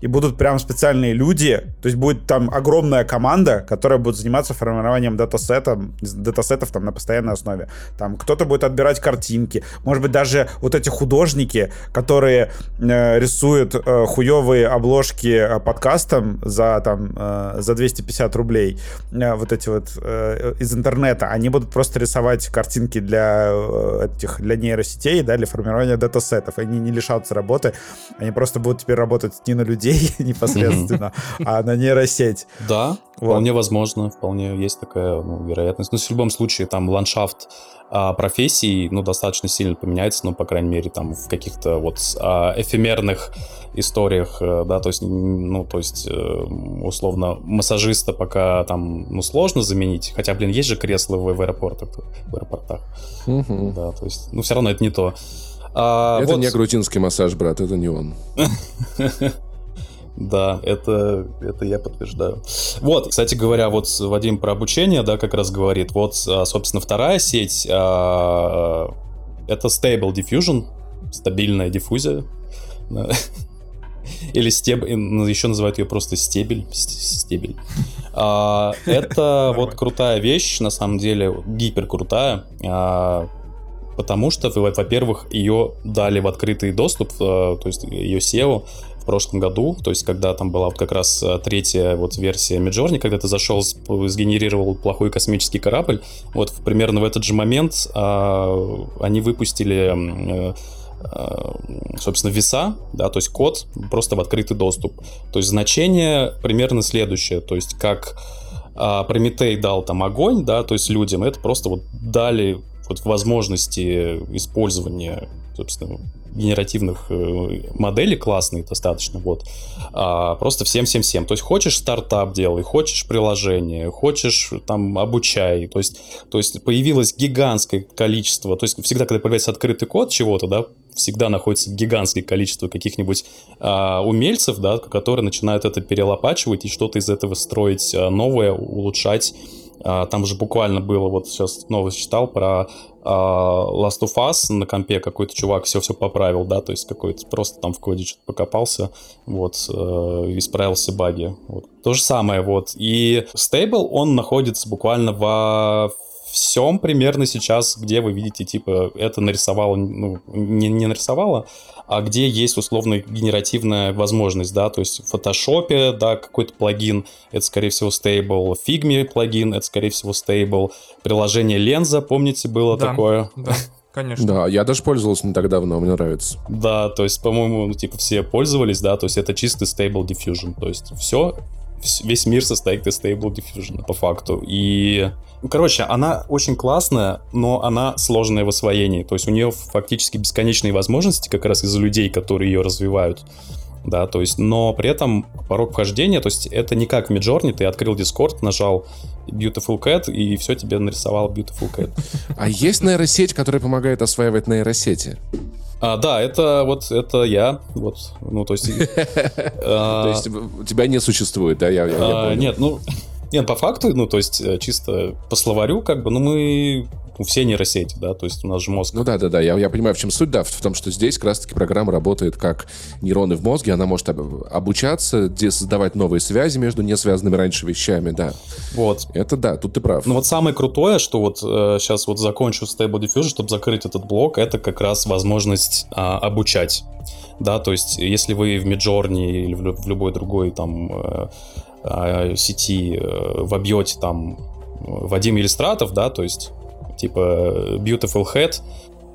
И будут прям специальные люди, то есть будет там огромная команда, которая будет заниматься формированием датасета, датасетов там на постоянной основе. Там кто-то будет отбирать картинки, может быть даже вот эти художники, которые э, рисуют э, хуевые обложки э, подкастам за там э, за 250 рублей, э, вот эти вот э, из интернета, они будут просто рисовать картинки для э, этих для нейросетей, да, для формирования датасетов. Они не лишатся работы, они просто будут теперь работать не на людей людей непосредственно, а на нейросеть. Да, вполне возможно, вполне есть такая ну, вероятность. Но в любом случае там ландшафт а, профессий, ну, достаточно сильно поменяется, ну, по крайней мере, там в каких-то вот а, эфемерных историях, э, да, то есть, ну, то есть, э, условно, массажиста пока там, ну, сложно заменить, хотя, блин, есть же кресла в, в аэропортах, в аэропортах, угу. да, то есть, ну, все равно это не то. А, это вот... не грузинский массаж, брат, это не он. Да, это, это я подтверждаю. Вот, кстати говоря, вот Вадим про обучение, да, как раз говорит. Вот, а, собственно, вторая сеть а, это Stable Diffusion, стабильная диффузия. Или стеб, ну, еще называют ее просто стебель. Стебель. А, это вот крутая вещь, на самом деле, гипер крутая. А, потому что, во-первых, ее дали в открытый доступ, то есть ее SEO прошлом году, то есть когда там была вот как раз э, третья вот версия Midjourney, когда ты зашел, сгенерировал плохой космический корабль, вот примерно в этот же момент а, они выпустили э, э, собственно, веса, да, то есть код просто в открытый доступ. То есть значение примерно следующее, то есть как а, Прометей дал там огонь, да, то есть людям, это просто вот дали вот возможности использования, собственно, генеративных э, моделей классные достаточно, вот. А, просто всем-всем-всем. То есть хочешь стартап делай, хочешь приложение, хочешь там обучай. То есть, то есть появилось гигантское количество, то есть всегда, когда появляется открытый код чего-то, да, всегда находится гигантское количество каких-нибудь а, умельцев, да, которые начинают это перелопачивать и что-то из этого строить а, новое, улучшать. А, там же буквально было, вот сейчас новость читал про Last of Us на компе какой-то чувак все-все поправил, да, то есть какой-то просто там в коде что-то покопался, вот, э, исправил все баги. Вот. То же самое, вот. И Stable, он находится буквально во всем примерно сейчас, где вы видите, типа, это нарисовало, ну, не, не нарисовало, а где есть условно генеративная возможность, да, то есть в фотошопе, да, какой-то плагин, это, скорее всего, Stable, в Figma плагин, это, скорее всего, Stable, приложение Ленза, помните, было да, такое? Да. Конечно. Да, я даже пользовался не так давно, мне нравится. Да, то есть, по-моему, ну, типа все пользовались, да, то есть это чистый Stable Diffusion, то есть все, весь мир состоит из Stable Diffusion по факту. И, ну, короче, она очень классная, но она сложная в освоении. То есть у нее фактически бесконечные возможности как раз из-за людей, которые ее развивают. Да, то есть, но при этом порог вхождения, то есть это не как в Midjourney, ты открыл Discord, нажал Beautiful Cat, и все тебе нарисовал Beautiful Cat. А есть нейросеть, которая помогает осваивать нейросети? А, да, это вот это я, вот, ну то есть. То есть тебя не существует, да? Я а, Нет, ну нет, по факту, ну то есть э, чисто по словарю, как бы, ну мы все нейросети, да, то есть у нас же мозг. Ну да, да, да, я, я понимаю, в чем суть, да, в, в том, что здесь как раз-таки программа работает как нейроны в мозге, она может об, обучаться, создавать новые связи между несвязанными раньше вещами, да. Вот. Это да, тут ты прав. Ну вот самое крутое, что вот э, сейчас вот закончу Stable Diffusion, чтобы закрыть этот блок, это как раз возможность э, обучать. Да, то есть если вы в Midjourney или в, любой другой там э, сети э, вобьете там Вадим Иллюстратов, да, то есть типа Beautiful Head,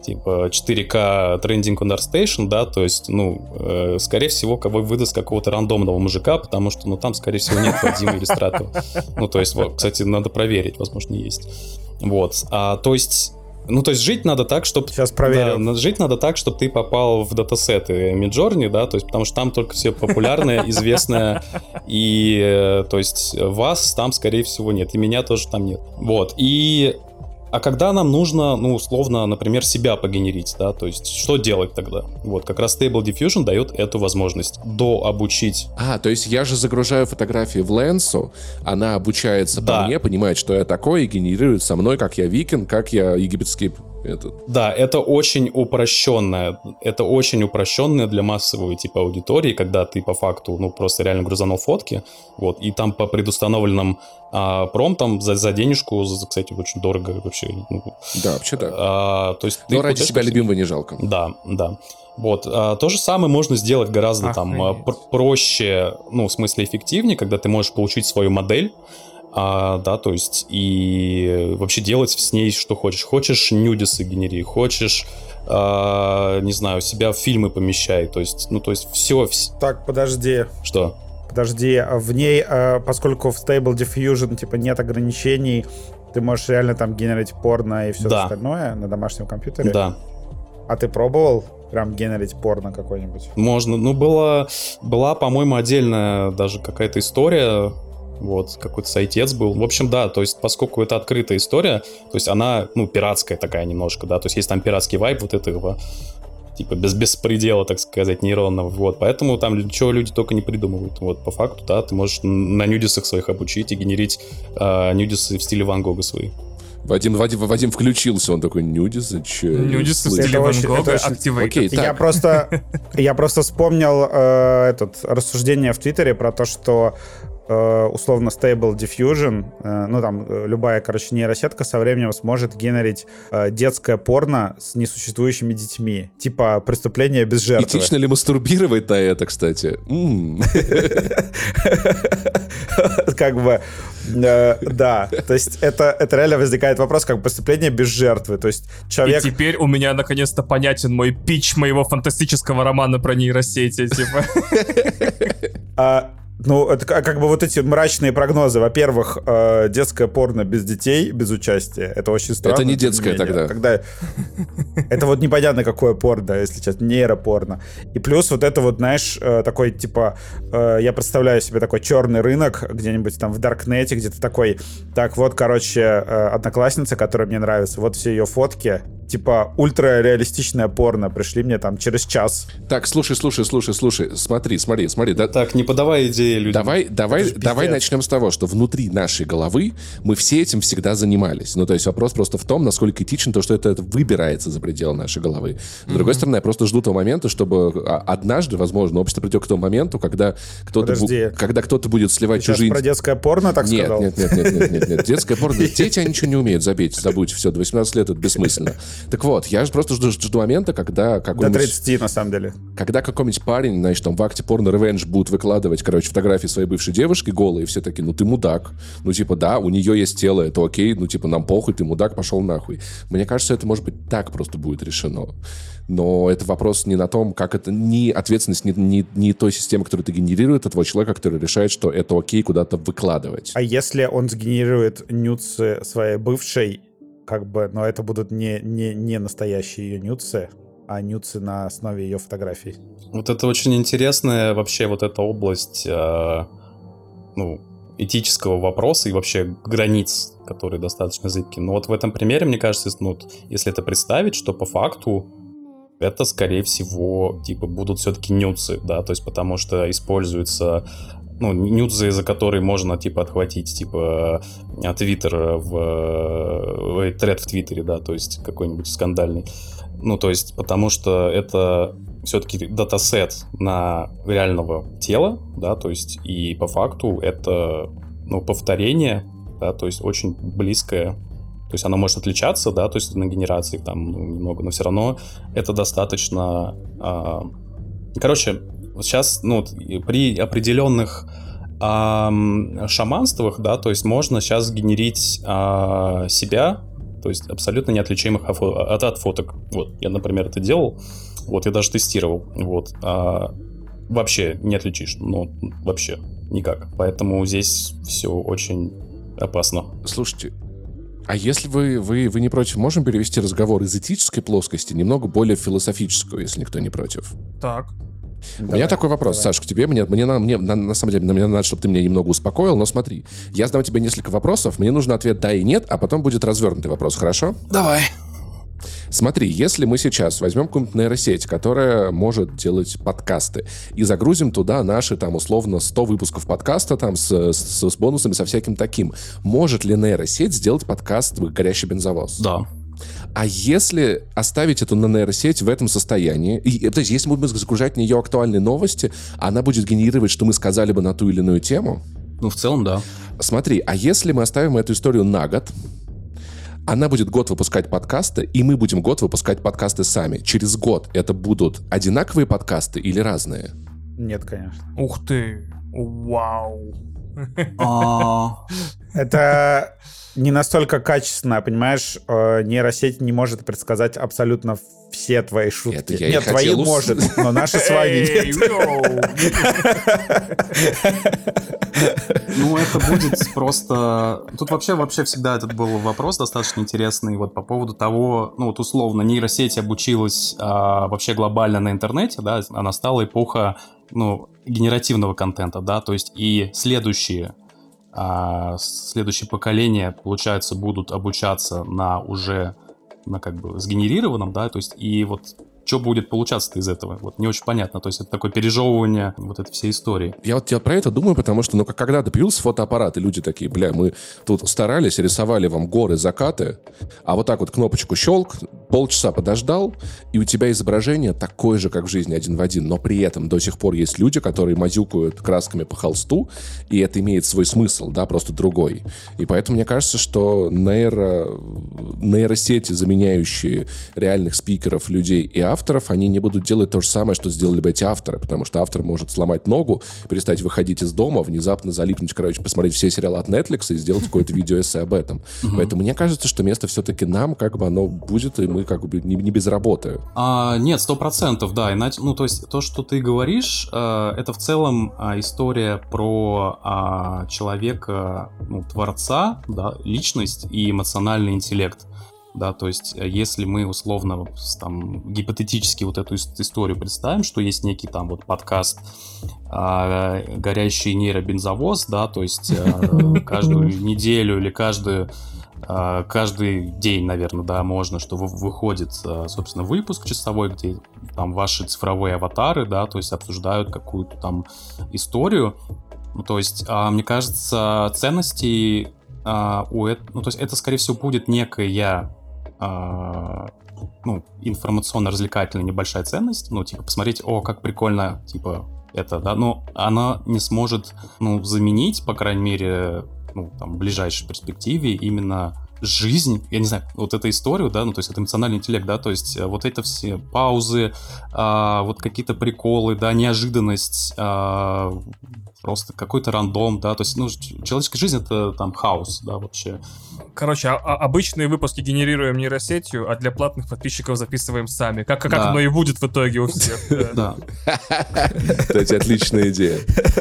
типа 4К Trending on Station, да, то есть, ну, э, скорее всего, кого выдаст какого-то рандомного мужика, потому что, ну, там, скорее всего, нет Вадима иллюстратора. Ну, то есть, вот, кстати, надо проверить, возможно, есть. Вот, а, то есть, ну, то есть жить надо так, чтобы... Сейчас проверим. Да, жить надо так, чтобы ты попал в датасеты Midjourney, да, то есть потому что там только все популярное, известное, и, э, то есть, вас там, скорее всего, нет, и меня тоже там нет. Вот, и а когда нам нужно, ну, условно, например, себя погенерить, да, то есть что делать тогда? Вот, как раз Stable Diffusion дает эту возможность дообучить. А, то есть я же загружаю фотографии в Lensу, она обучается да. по мне, понимает, что я такой, и генерирует со мной, как я викинг, как я египетский этот. Да, это очень упрощенное, это очень упрощенное для массовой типа аудитории, когда ты по факту, ну, просто реально грузанул фотки, вот, и там по предустановленным а, промптам за, за денежку, за, кстати, очень дорого вообще. Ну, да, вообще да. А, то есть Но ради себя любимого не жалко. Да, да. Вот. А, то же самое можно сделать гораздо Охренеть. там а, проще, ну, в смысле эффективнее, когда ты можешь получить свою модель, а, да, то есть и вообще делать с ней что хочешь. Хочешь нюдисы генери, хочешь, а, не знаю, себя в фильмы помещай, то есть, ну, то есть все... Вс... Так, подожди. Что? Подожди, а в ней, а, поскольку в Stable Diffusion, типа, нет ограничений, ты можешь реально там генерить порно и все да. остальное на домашнем компьютере? Да. А ты пробовал прям генерить порно какой-нибудь? Можно. Ну, была, была по-моему, отдельная даже какая-то история вот, какой-то сайтец был. В общем, да, то есть, поскольку это открытая история, то есть она, ну, пиратская такая немножко, да, то есть есть там пиратский вайп вот этого, типа, без беспредела, так сказать, нейронного, вот, поэтому там чего люди только не придумывают, вот, по факту, да, ты можешь на нюдисах своих обучить и генерить э, нюдисы в стиле Ван Гога свои. Вадим, Вадим, Вадим включился, он такой, нюдисы, че? Нюдисы в стиле Ван Гога, Окей, я просто, я просто вспомнил э, этот рассуждение в Твиттере про то, что условно Stable Diffusion, э, ну там э, любая, короче, нейросетка со временем сможет генерить детское порно с несуществующими детьми. Типа преступление без жертвы. Этично ли мастурбировать на это, кстати? Как бы, да. То есть это, это реально возникает вопрос, как преступление без жертвы. То есть человек... И теперь у меня наконец-то понятен мой пич моего фантастического романа про нейросети, типа. А, ну, это как бы вот эти мрачные прогнозы. Во-первых, э, детское порно без детей, без участия. Это очень странно. Это не детское тогда. Когда... Это вот непонятно, какое порно, если честно, нейропорно. И плюс вот это вот, знаешь, э, такой, типа, э, я представляю себе такой черный рынок где-нибудь там в Даркнете, где-то такой, так вот, короче, э, одноклассница, которая мне нравится, вот все ее фотки, типа ультра-реалистичное порно пришли мне там через час. Так, слушай, слушай, слушай, слушай, смотри, смотри, смотри. Да, так, не подавай идеи людям. Давай, давай, давай начнем с того, что внутри нашей головы мы все этим всегда занимались. Ну, то есть вопрос просто в том, насколько этично то, что это, это выбирается за пределы нашей головы. С mm-hmm. другой стороны, я просто жду того момента, чтобы а, однажды, возможно, общество придет к тому моменту, когда кто-то, бу- когда кто-то будет сливать Ты чужие... про детское порно так нет, сказал? Нет, нет, нет, нет, нет, нет. Детское порно... Дети, они ничего не умеют, забейте, забудьте. Все, до 18 лет это бессмысленно. Так вот, я же просто жду, жду момента, когда. До 30, на самом деле. Когда какой-нибудь парень, значит, там в акте порно Revenge будет выкладывать, короче, фотографии своей бывшей девушки голой, и все таки ну ты мудак. Ну, типа, да, у нее есть тело, это окей, ну, типа, нам похуй, ты мудак, пошел нахуй. Мне кажется, это, может быть, так просто будет решено. Но это вопрос не на том, как это, не ответственность не, не, не той системы, которую ты генерирует, этого человека, который решает, что это окей куда-то выкладывать. А если он сгенерирует нюцы своей бывшей, как бы, но это будут не, не, не настоящие ее нюцы, а нюцы на основе ее фотографий. Вот это очень интересная вообще вот эта область, э, ну, этического вопроса и вообще границ, которые достаточно зыбкие. Но вот в этом примере, мне кажется, ну, если это представить, что по факту это, скорее всего, типа, будут все-таки нюцы, да, то есть потому что используется ну, нюдзы, за которые можно, типа, отхватить, типа, э, твиттер в... Э, тред в твиттере, да, то есть какой-нибудь скандальный. Ну, то есть, потому что это все-таки датасет на реального тела, да, то есть, и по факту это, ну, повторение, да, то есть очень близкое. То есть оно может отличаться, да, то есть на генерации там ну, немного, но все равно это достаточно... Э, короче, сейчас, ну, при определенных э, шаманствах, да, то есть можно сейчас генерить э, себя, то есть абсолютно неотличимых от, от фоток. Вот, я, например, это делал, вот, я даже тестировал, вот, а, вообще не отличишь, ну, вообще никак. Поэтому здесь все очень опасно. Слушайте, а если вы, вы, вы не против, можем перевести разговор из этической плоскости немного более философическую, если никто не против? Так. Давай, У меня такой вопрос, давай. Саш, к тебе. Мне, мне, мне, на, на самом деле, мне надо, чтобы ты меня немного успокоил, но смотри. Я задам тебе несколько вопросов, мне нужен ответ «да» и «нет», а потом будет развернутый вопрос, хорошо? Давай. Смотри, если мы сейчас возьмем какую-нибудь нейросеть, которая может делать подкасты, и загрузим туда наши, там, условно, 100 выпусков подкаста, там, с, с, с бонусами, со всяким таким, может ли нейросеть сделать подкаст «Горящий бензовоз»? Да. А если оставить эту нейросеть в этом состоянии, и, то есть если мы будем загружать в нее актуальные новости, она будет генерировать, что мы сказали бы на ту или иную тему? Ну, в целом, да. Смотри, а если мы оставим эту историю на год, она будет год выпускать подкасты, и мы будем год выпускать подкасты сами. Через год это будут одинаковые подкасты или разные? Нет, конечно. Ух ты. Вау. А, Это не настолько качественно, понимаешь? Э, Нейросеть не может предсказать абсолютно все твои шутки. Это я нет, твои хотел может, но наши с вами нет. Ну, это будет просто... Тут вообще, вообще всегда этот был вопрос достаточно интересный вот по поводу того, ну вот условно, нейросеть обучилась а, вообще глобально на интернете, да, а настала эпоха, ну, генеративного контента, да, то есть и следующие а, следующее поколение, получается, будут обучаться на уже на как бы сгенерированном, да, то есть и вот что будет получаться из этого? Вот не очень понятно. То есть это такое пережевывание вот этой всей истории. Я вот я про это думаю, потому что, ну, как когда-то появился фотоаппарат, и люди такие, бля, мы тут старались, рисовали вам горы, закаты, а вот так вот кнопочку щелк, полчаса подождал, и у тебя изображение такое же, как в жизни, один в один, но при этом до сих пор есть люди, которые мазюкают красками по холсту, и это имеет свой смысл, да, просто другой. И поэтому мне кажется, что нейро, нейросети, заменяющие реальных спикеров, людей и авторов, они не будут делать то же самое, что сделали бы эти авторы, потому что автор может сломать ногу, перестать выходить из дома, внезапно залипнуть, короче, посмотреть все сериалы от Netflix и сделать какое-то видеоэссе об этом. Поэтому мне кажется, что место все-таки нам, как бы оно будет, и мы как бы не, не без работы. А, нет, сто процентов, да. Иначе, ну, то есть то, что ты говоришь, э, это в целом а, история про а, человека, ну, творца, да, личность и эмоциональный интеллект. Да, то есть, э, если мы условно там гипотетически вот эту ис- историю представим, что есть некий там вот подкаст а, «Горящий нейробензовоз», да, то есть э, каждую неделю или каждую а, каждый день, наверное, да, можно, что вы- выходит, а, собственно, выпуск часовой, где там ваши цифровые аватары, да, то есть обсуждают какую-то там историю. Ну, то есть, а, мне кажется, ценности а, у эт- ну, то есть это, скорее всего, будет некая а, ну, информационно-развлекательная небольшая ценность, ну, типа, посмотреть, о, как прикольно, типа, это, да, но она не сможет, ну, заменить, по крайней мере, ну, там, в ближайшей перспективе именно жизнь, я не знаю, вот эту историю, да, ну, то есть это эмоциональный интеллект, да, то есть э, вот это все паузы, а, вот какие-то приколы, да, неожиданность, а, просто какой-то рандом, да, то есть, ну, человеческая жизнь это там хаос, да, вообще. Короче, а- а- обычные выпуски генерируем нейросетью, а для платных подписчиков записываем сами. Как, как Да. оно и будет в итоге у всех. да. Да. Кстати, отличная идея.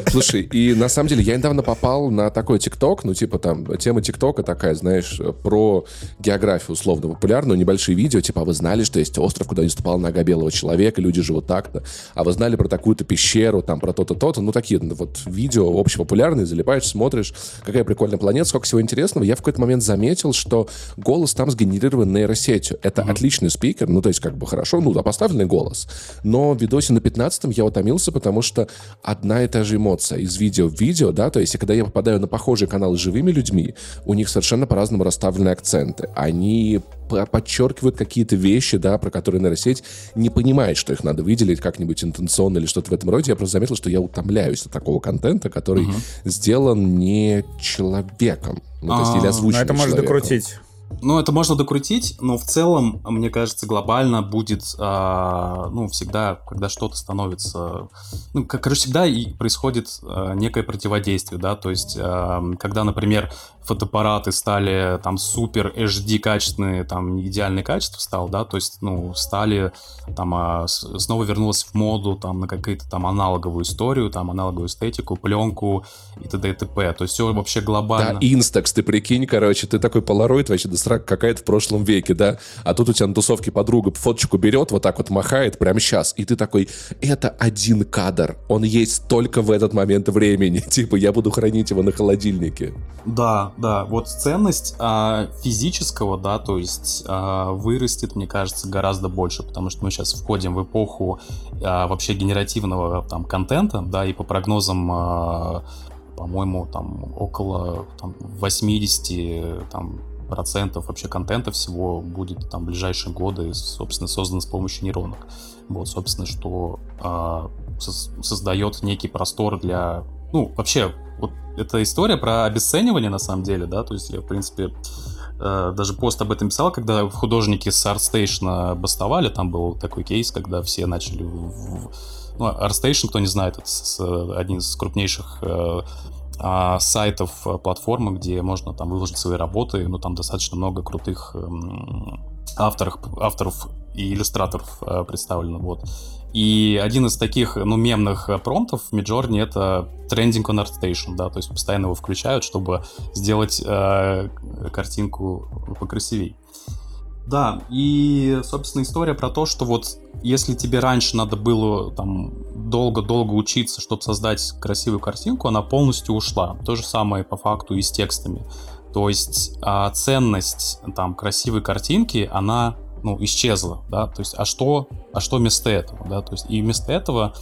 Слушай, и на самом деле я недавно попал на такой ТикТок, ну, типа там, тема ТикТока такая, знаешь, про географию условно популярную, небольшие видео, типа, а вы знали, что есть остров, куда не ступала нога белого человека, люди живут так-то, а вы знали про такую-то пещеру, там, про то-то, то-то, ну, такие ну, вот видео общепопулярные, залипаешь, смотришь, какая прикольная планета, сколько всего интересного. Я в какой-то момент заметил, что голос там сгенерирован нейросетью. Это отличный спикер, ну, то есть, как бы хорошо, ну, да, поставленный голос. Но в видосе на 15-м я утомился, потому что одна и та же эмоция из видео в видео, да, то есть, и когда я попадаю на похожие каналы с живыми людьми, у них совершенно по-разному расставлены акценты. Они подчеркивают какие-то вещи, да, про которые нейросеть не понимает, что их надо выделить как-нибудь интенционно или что-то в этом роде. Я просто заметил, что я утомляюсь от такого контента, который сделан не человеком. Ну, то есть, или А, Но озвучен это можно докрутить. Ну, это можно докрутить, но в целом, мне кажется, глобально будет, а, ну, всегда, когда что-то становится... Ну, как, короче, всегда и происходит а, некое противодействие, да, то есть, а, когда, например, фотоаппараты стали там супер HD качественные, там идеальное качество стало, да, то есть, ну, стали там а, снова вернулась в моду там на какую-то там аналоговую историю, там аналоговую эстетику, пленку и т.д. и т.п. То есть все вообще глобально. Да, Инстакс, ты прикинь, короче, ты такой полароид вообще до срака какая-то в прошлом веке, да? А тут у тебя на тусовке подруга фоточку берет, вот так вот махает прямо сейчас, и ты такой, это один кадр, он есть только в этот момент времени, типа, я буду хранить его на холодильнике. Да, да, вот ценность а, физического, да, то есть а, вырастет, мне кажется, гораздо больше, потому что мы сейчас входим в эпоху а, вообще генеративного там контента, да, и по прогнозам, а, по-моему, там около там, 80 там, процентов вообще контента всего будет там в ближайшие годы, собственно, создано с помощью нейронок. Вот, собственно, что э, создает некий простор для... Ну, вообще, вот эта история про обесценивание, на самом деле, да, то есть я, в принципе, э, даже пост об этом писал, когда художники с ArtStation бастовали, там был такой кейс, когда все начали... Ну, ArtStation, кто не знает, это один из крупнейших э, а, сайтов, э, платформы, где можно там выложить свои работы, ну, там достаточно много крутых э, авторов, авторов и иллюстраторов э, представлено, вот. И один из таких, ну, мемных э, промптов в Midjourney — это trending on ArtStation, да, то есть постоянно его включают, чтобы сделать э, картинку покрасивей. Да, и, собственно, история про то, что вот если тебе раньше надо было там долго-долго учиться, чтобы создать красивую картинку, она полностью ушла. То же самое по факту и с текстами. То есть а, ценность там красивой картинки, она ну, исчезла, да, то есть, а что, а что вместо этого, да, то есть, и вместо этого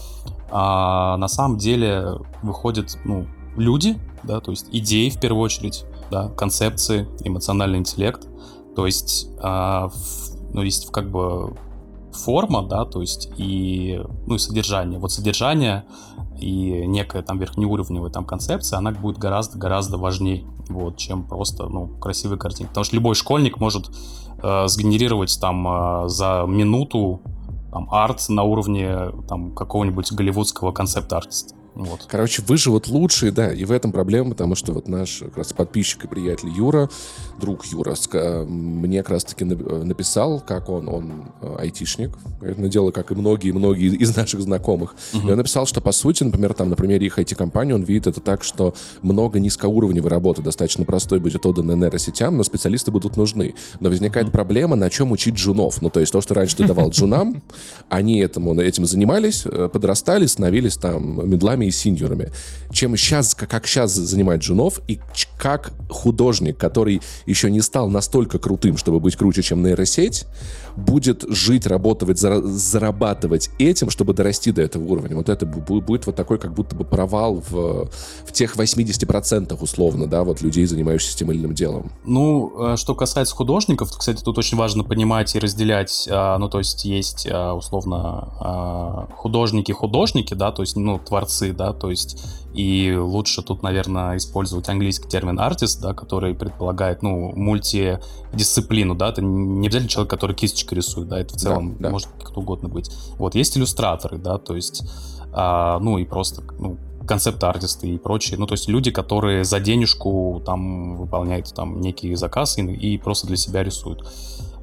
а, на самом деле выходят, ну, люди, да, то есть идеи в первую очередь, да, концепции, эмоциональный интеллект, то есть, а, в, ну, есть как бы форма, да, то есть и, ну, и содержание. Вот содержание и некая там верхнеуровневая там концепция, она будет гораздо-гораздо важнее, вот, чем просто, ну, красивые картинки. Потому что любой школьник может э, сгенерировать там э, за минуту там арт на уровне там какого-нибудь голливудского концепт-артиста. Вот. Короче, выживут лучшие, да, и в этом проблема, потому что вот наш как раз подписчик и приятель Юра, друг Юра, мне как раз-таки написал, как он, он э, айтишник, это дело, как и многие-многие из наших знакомых. Угу. И он написал, что по сути, например, там на примере их IT-компании он видит это так, что много низкоуровневой работы достаточно простой будет отдана нейросетям, но специалисты будут нужны. Но возникает проблема, на чем учить джунов. Ну, то есть то, что раньше ты давал джунам, они этому, этим занимались, э, подрастали, становились там медлами и синьорами. Чем сейчас, как сейчас занимает Джунов, и как художник, который еще не стал настолько крутым, чтобы быть круче, чем нейросеть, будет жить, работать, зарабатывать этим, чтобы дорасти до этого уровня. Вот это будет вот такой как будто бы провал в, в тех 80% условно, да, вот людей, занимающихся тем или иным делом. Ну, э, что касается художников, кстати, тут очень важно понимать и разделять, а, ну, то есть есть а, условно художники-художники, да, то есть, ну, творцы, да, то есть и лучше тут, наверное, использовать английский термин artist, да, который предполагает, ну, мультидисциплину, да, это не обязательно человек, который кисточкой рисует, да, это в целом да, да. может кто угодно быть. Вот, есть иллюстраторы, да, то есть, а, ну, и просто, ну, концепт-артисты и прочие, ну, то есть люди, которые за денежку там выполняют там некий заказ и, и просто для себя рисуют.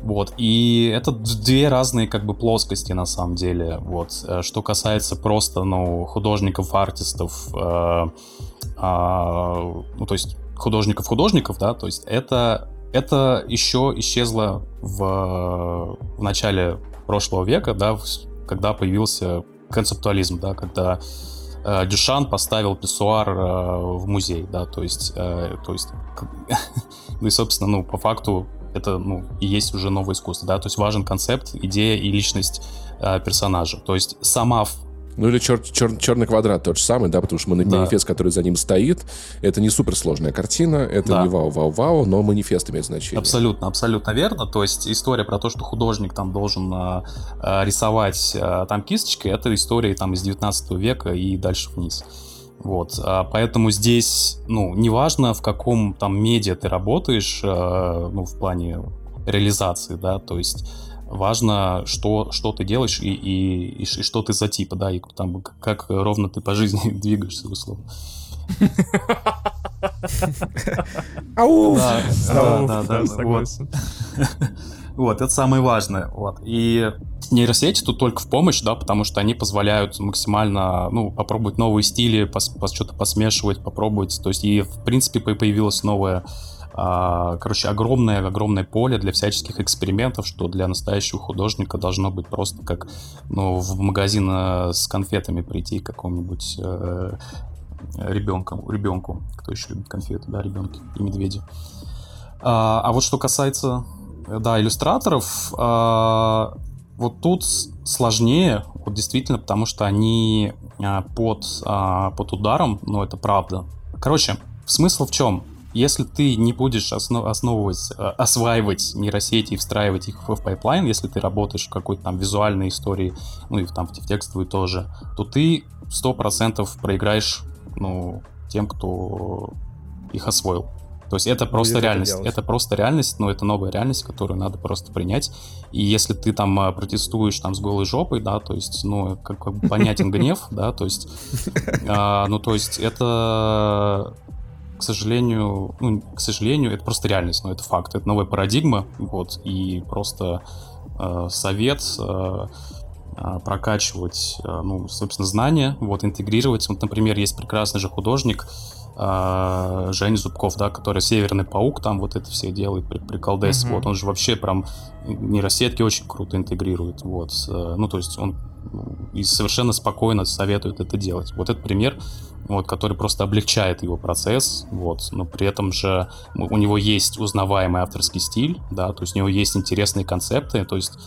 Вот, и это две разные как бы плоскости на самом деле, вот. Э, что касается просто, ну, художников, артистов, э, э, ну, то есть художников-художников, да, то есть это, это еще исчезло в, в начале прошлого века, да, когда появился концептуализм, да, когда э, Дюшан поставил писсуар э, в музей, да, то есть, э, то есть, ну и, собственно, ну, по факту это, ну, и есть уже новое искусство, да, то есть важен концепт, идея и личность э, персонажа. То есть сама ну или чер, чер, черный квадрат тот же самый, да, потому что манифест, да. который за ним стоит, это не суперсложная картина, это да. не вау-вау-вау, но манифест имеет значение. Абсолютно, абсолютно верно. То есть история про то, что художник там должен э, рисовать э, там кисточкой, это история там из 19 века и дальше вниз. Вот, а поэтому здесь, ну, неважно, в каком там медиа ты работаешь, э, ну, в плане реализации, да, то есть важно, что, что ты делаешь и, и, и, и что ты за типа, да, и там, как ровно ты по жизни двигаешься, условно. Ау! Да, да, да, согласен. Вот, это самое важное. Вот. И нейросети тут только в помощь, да, потому что они позволяют максимально, ну, попробовать новые стили, пос, пос, что-то посмешивать, попробовать. То есть и, в принципе, появилось новое а, короче, огромное-огромное поле для всяческих экспериментов, что для настоящего художника должно быть просто как ну, в магазин э, с конфетами прийти какому-нибудь э, ребенку, ребенку, кто еще любит конфеты, да, ребенки и медведи. А, а вот что касается да, иллюстраторов, э, вот тут сложнее, вот действительно, потому что они э, под, э, под ударом, но это правда. Короче, смысл в чем? если ты не будешь основ, основывать, э, осваивать нейросети и встраивать их в pipeline, если ты работаешь в какой-то там визуальной истории, ну и там в текстовой тоже, то ты 100% проиграешь, ну, тем, кто их освоил. То есть это просто реальность. Это, это просто реальность, но это новая реальность, которую надо просто принять. И если ты там а, протестуешь там с голой жопой, да, то есть, ну, как, как понятен гнев, да, то есть, а, ну, то есть это к сожалению, ну, к сожалению, это просто реальность, но это факт, это новая парадигма, вот, и просто э, совет э, прокачивать, э, ну, собственно, знания, вот, интегрировать. Вот, например, есть прекрасный же художник, Женя Зубков, да, который Северный Паук, там вот это все делает, при, приколдес, mm-hmm. вот, он же вообще прям нейросетки очень круто интегрирует, вот, ну, то есть он и совершенно спокойно советует это делать. Вот этот пример, вот, который просто облегчает его процесс, вот, но при этом же у него есть узнаваемый авторский стиль, да, то есть у него есть интересные концепты, то есть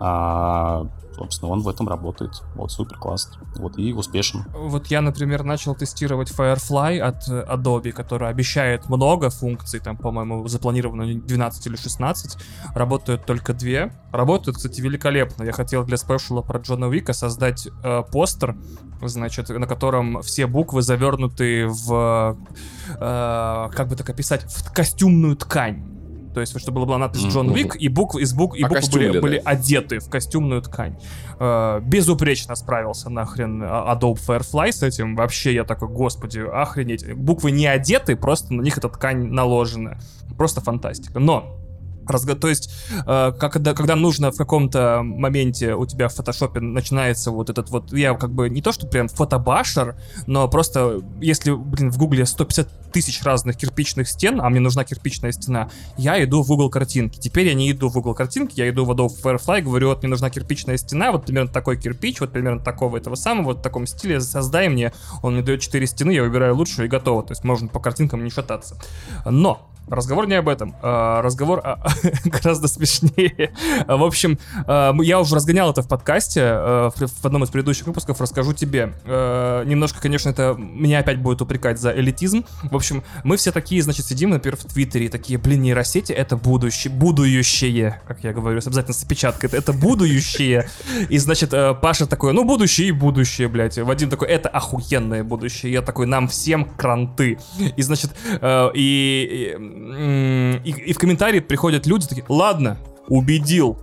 а, собственно, он в этом работает. Вот, супер классно. Вот, и успешен. Вот я, например, начал тестировать Firefly от Adobe, который обещает много функций, там, по-моему, запланировано 12 или 16, работают только две. Работают, кстати, великолепно. Я хотел для спешала про Джона Уика создать э, постер, значит, на котором все буквы завернуты в, э, как бы так описать, в костюмную ткань то есть, чтобы была надпись Джон Уик, и буквы из бук, и а буквы были, были одеты в костюмную ткань. Э, безупречно справился нахрен Adobe Firefly с этим. Вообще я такой, господи, охренеть. Буквы не одеты, просто на них эта ткань наложена. Просто фантастика. Но Разго... То есть, э, когда, когда нужно в каком-то моменте у тебя в фотошопе начинается вот этот вот, я как бы не то, что прям фотобашер, но просто если, блин, в гугле 150 тысяч разных кирпичных стен, а мне нужна кирпичная стена, я иду в Google картинки. Теперь я не иду в Google картинки, я иду в Adobe Firefly, говорю, вот мне нужна кирпичная стена, вот примерно такой кирпич, вот примерно такого этого самого, вот в таком стиле, создай мне, он мне дает 4 стены, я выбираю лучшую и готово. То есть можно по картинкам не шататься. Но Разговор не об этом. А, разговор гораздо смешнее. В общем, а, я уже разгонял это в подкасте. А, в одном из предыдущих выпусков расскажу тебе. Немножко, конечно, это меня опять будет упрекать за элитизм. В общем, мы все такие, значит, сидим, например, в Твиттере, такие, блин, нейросети — это будущее, будущее, как я говорю, обязательно с опечаткой, это будущее. И, значит, Паша такой, ну, будущее и будущее, блядь. Вадим такой, это охуенное будущее. Я такой, нам всем кранты. И, значит, и и, и в комментарии приходят люди такие, ладно, убедил.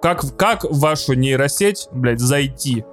Как, как в вашу нейросеть, блядь, зайти?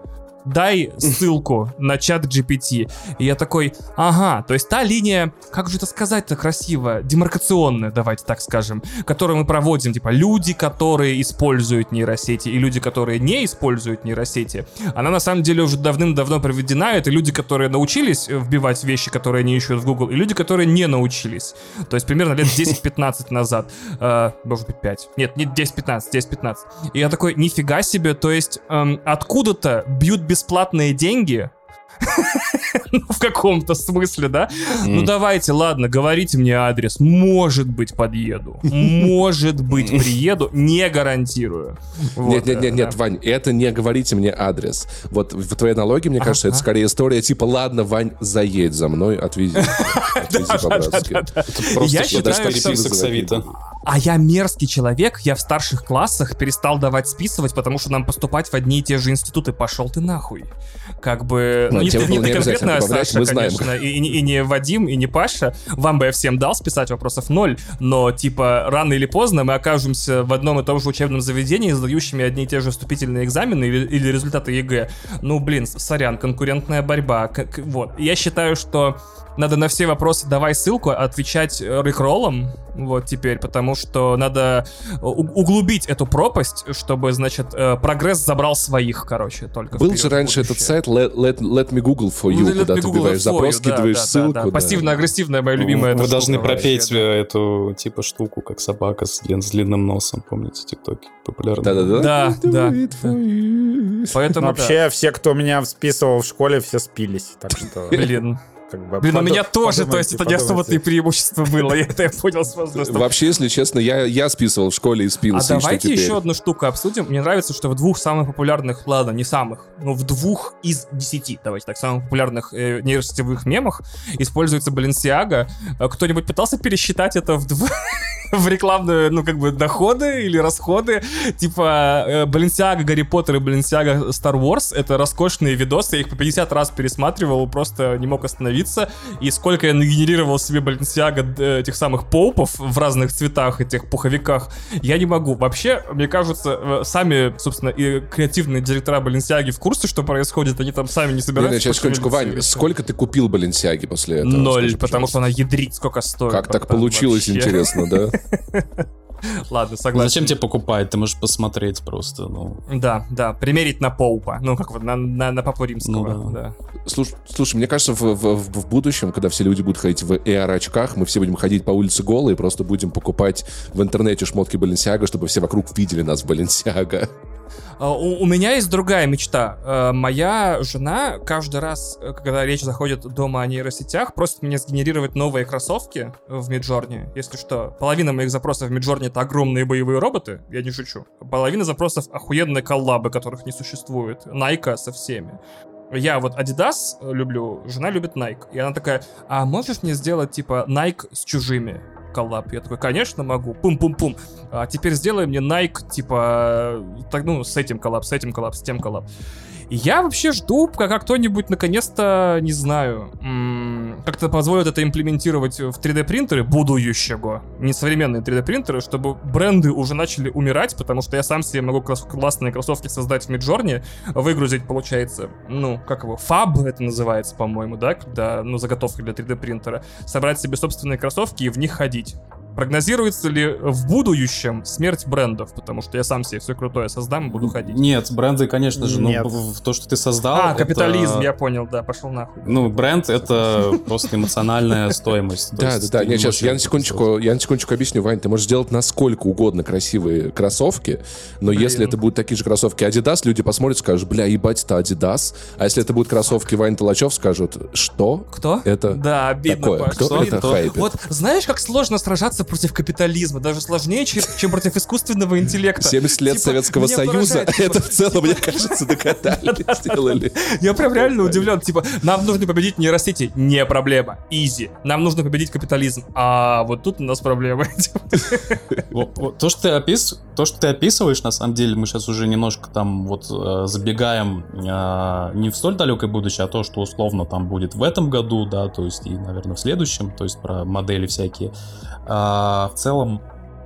Дай ссылку на чат GPT. И я такой, ага, то есть та линия, как же это сказать-то красиво, демаркационная, давайте так скажем, которую мы проводим, типа люди, которые используют нейросети и люди, которые не используют нейросети, она на самом деле уже давным-давно проведена, это люди, которые научились вбивать вещи, которые они ищут в Google, и люди, которые не научились. То есть примерно лет 10-15 назад. Э, может быть 5. Нет, не 10-15, 10-15. И я такой, нифига себе, то есть эм, откуда-то бьют бесплатные деньги ну, в каком-то смысле, да? Ну, давайте, ладно, говорите мне адрес. Может быть, подъеду. Может быть, приеду. Не гарантирую. Нет, нет, нет, нет, Вань, это не говорите мне адрес. Вот в твоей аналогии, мне кажется, это скорее история типа, ладно, Вань, заедь за мной, отвези. Отвези по-братски. Я считаю, что... А я мерзкий человек, я в старших классах перестал давать списывать, потому что нам поступать в одни и те же институты. Пошел ты нахуй. Как бы... Ну, не, не, не конкретно Саша, мы конечно, знаем. И, и, и не Вадим, и не Паша. Вам бы я всем дал списать, вопросов ноль. Но, типа, рано или поздно мы окажемся в одном и том же учебном заведении, сдающими одни и те же вступительные экзамены или, или результаты ЕГЭ. Ну, блин, сорян, конкурентная борьба. Как, вот. Я считаю, что надо на все вопросы давай ссылку отвечать рекроллом, вот теперь, потому что надо углубить эту пропасть, чтобы, значит, э, прогресс забрал своих, короче, только Был же раньше этот сайт let, let, let me Google for you, let куда ты вбиваешь запрос, да, скидываешь да, ссылку. Да, да. Пассивно-агрессивная моя любимая Вы должны пропеть вообще, да. эту, типа, штуку, как собака с, с длинным носом, помните, тиктоки популярные? Да-да-да. Да, да. Поэтому, Вообще, все, кто меня списывал в школе, все спились, так что... Блин. Как бы... Блин, у меня тоже, то есть это не особо-то и преимущество было, я это понял с возрастом. Вообще, если честно, я, я списывал в школе и спился. А давайте еще одну штуку обсудим. Мне нравится, что в двух самых популярных, ладно, не самых, но в двух из десяти, давайте так, самых популярных э, нейросетевых мемах используется Balenciaga. А кто-нибудь пытался пересчитать это в два в рекламные, ну, как бы, доходы или расходы. Типа, э, Balenciaga, Гарри Поттер и Balenciaga Star Wars — это роскошные видосы. Я их по 50 раз пересматривал, просто не мог остановиться. И сколько я нагенерировал себе Balenciaga э, этих самых поупов в разных цветах, этих пуховиках, я не могу. Вообще, мне кажется, э, сами, собственно, и креативные директора Balenciaga в курсе, что происходит, они там сами не собираются. Не, не, сейчас, секундочку, Вань, сколько ты купил Balenciaga после этого? Ноль, Скажи, потому что она ядрит, сколько стоит. Как так получилось, вообще? интересно, да? Ладно, согласен. Зачем тебе покупать? Ты можешь посмотреть просто, ну. Да, да, примерить на Поупа. Ну, как вот на, на, на Папу Римского. Ну, да. да. Слушай, слушай, мне кажется, в, в, в будущем, когда все люди будут ходить в AR-очках, мы все будем ходить по улице голые, просто будем покупать в интернете шмотки Баленсиага, чтобы все вокруг видели нас в Баленсиага. А, у, у меня есть другая мечта. Э, моя жена каждый раз, э, когда речь заходит дома о нейросетях, просит меня сгенерировать новые кроссовки в Миджорне. Если что, половина моих запросов в Миджорне это огромные боевые роботы, я не шучу. Половина запросов охуенные коллабы, которых не существует. Найка со всеми. Я вот Adidas люблю, жена любит Nike. И она такая, а можешь мне сделать типа Nike с чужими? Коллаб. Я такой, конечно, могу. Пум-пум-пум. А теперь сделай мне Nike, типа, так, ну, с этим коллаб, с этим коллаб, с тем коллаб. Я вообще жду, пока кто-нибудь наконец-то, не знаю, как-то позволит это имплементировать в 3D принтеры. Будущего, не современные 3D принтеры, чтобы бренды уже начали умирать, потому что я сам себе могу классные кроссовки создать в Midjourney, выгрузить, получается, ну, как его, фаб это называется, по-моему, да, когда, ну, заготовка для 3D принтера, собрать себе собственные кроссовки и в них ходить. Прогнозируется ли в будущем смерть брендов? Потому что я сам себе все крутое создам и буду ходить. Нет, бренды, конечно же, но то, что ты создал... А, капитализм, это... я понял, да, пошел нахуй. Ну, бренд — это просто эмоциональная стоимость. Да, да, да. Нет, сейчас я на секундочку, я на секундочку объясню, Вань, ты можешь сделать насколько угодно красивые кроссовки, но если это будут такие же кроссовки Adidas, люди посмотрят, скажут, бля, ебать, это Adidas. А если это будут кроссовки Вань Толачев, скажут, что? Кто? Это Да, обидно. Такое. Кто это хайпит? Вот знаешь, как сложно сражаться против капитализма? Даже сложнее, чем против искусственного интеллекта. 70 лет типа, Советского Союза, это в целом, мне кажется, докатали, сделали. Я прям реально удивлен. Типа, нам нужно победить нейросети. Не проблема. Изи. Нам нужно победить капитализм. А вот тут у нас проблемы. То, что ты опис, то, что ты описываешь, на самом деле, мы сейчас уже немножко там вот э, забегаем э, не в столь далекое будущее, а то, что условно там будет в этом году, да, то есть и, наверное, в следующем, то есть про модели всякие. А, в целом,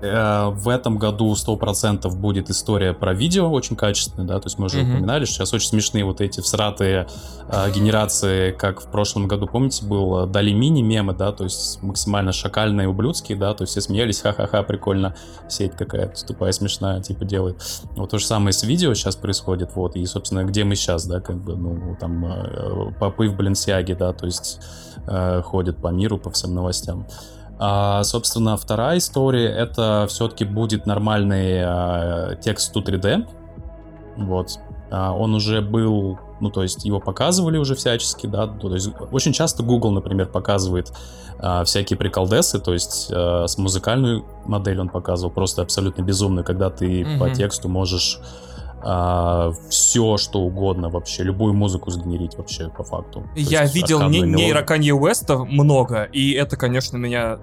Э, в этом году 100% будет история про видео, очень качественная, да, то есть мы уже mm-hmm. упоминали, что сейчас очень смешные вот эти всратые э, генерации, как в прошлом году, помните, был Дали Мини мемы, да, то есть максимально шакальные, ублюдские, да, то есть все смеялись, ха-ха-ха, прикольно, сеть какая-то тупая, смешная, типа, делает. Вот то же самое с видео сейчас происходит, вот, и, собственно, где мы сейчас, да, как бы, ну, там, э, попы в Баленсиаге, да, то есть э, ходят по миру, по всем новостям. А, собственно, вторая история это все-таки будет нормальный а, текст 3D. Вот. А, он уже был, ну, то есть его показывали уже всячески, да. То есть очень часто Google, например, показывает а, всякие приколдесы, то есть а, с музыкальную модель он показывал, просто абсолютно безумную, когда ты mm-hmm. по тексту можешь а, все, что угодно вообще, любую музыку сгенерить вообще по факту. Я есть, видел не, нейро Канье Уэста много, и это, конечно, меня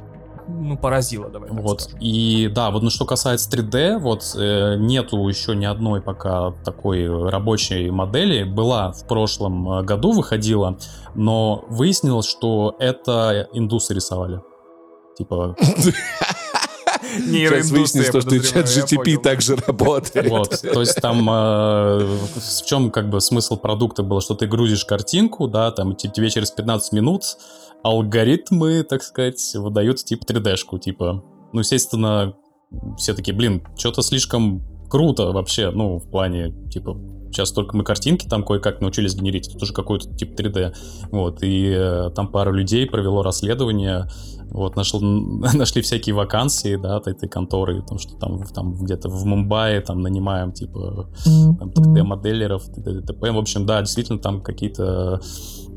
ну, поразило, давай Вот, и да, вот ну, что касается 3D, вот э, нету еще ни одной пока такой рабочей модели. Была в прошлом э, году, выходила, но выяснилось, что это индусы рисовали. Типа... Сейчас выяснилось, что, чат GTP также работает. Вот, то есть там э, в чем как бы смысл продукта был, что ты грузишь картинку, да, там тебе через 15 минут алгоритмы, так сказать, выдают типа 3D-шку, типа. Ну, естественно, все таки блин, что-то слишком круто вообще, ну, в плане, типа, сейчас только мы картинки там кое-как научились генерить, это тоже какой-то тип 3D. Вот, и э, там пару людей провело расследование, вот, нашел, нашли всякие вакансии, да, от этой конторы, там, что там, там где-то в Мумбаи там нанимаем, типа, 3D-моделеров, т.д. В общем, да, действительно, там какие-то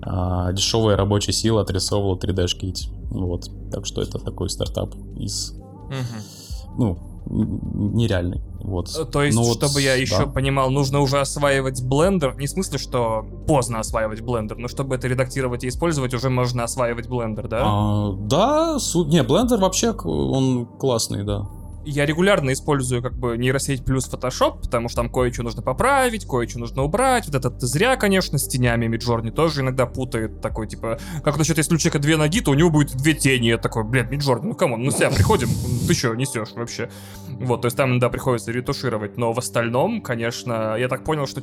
а, дешевая рабочая сила отрисовывала 3D-шки эти. Вот. Так что это такой стартап из... Угу. Ну, нереальный. Вот. Э, то есть, ну, чтобы вот, я еще да. понимал, нужно уже осваивать блендер. Не в смысле, что поздно осваивать блендер, но чтобы это редактировать и использовать, уже можно осваивать блендер, да? А, да, су... не, блендер вообще он классный, да я регулярно использую как бы нейросеть плюс Photoshop, потому что там кое-что нужно поправить, кое-что нужно убрать. Вот этот зря, конечно, с тенями Миджорни тоже иногда путает. Такой, типа, как насчет, если у человека две ноги, то у него будет две тени. Я такой, блядь, Миджорни, ну кому, ну себя приходим, ты что, несешь вообще? Вот, то есть там, да, приходится ретушировать. Но в остальном, конечно, я так понял, что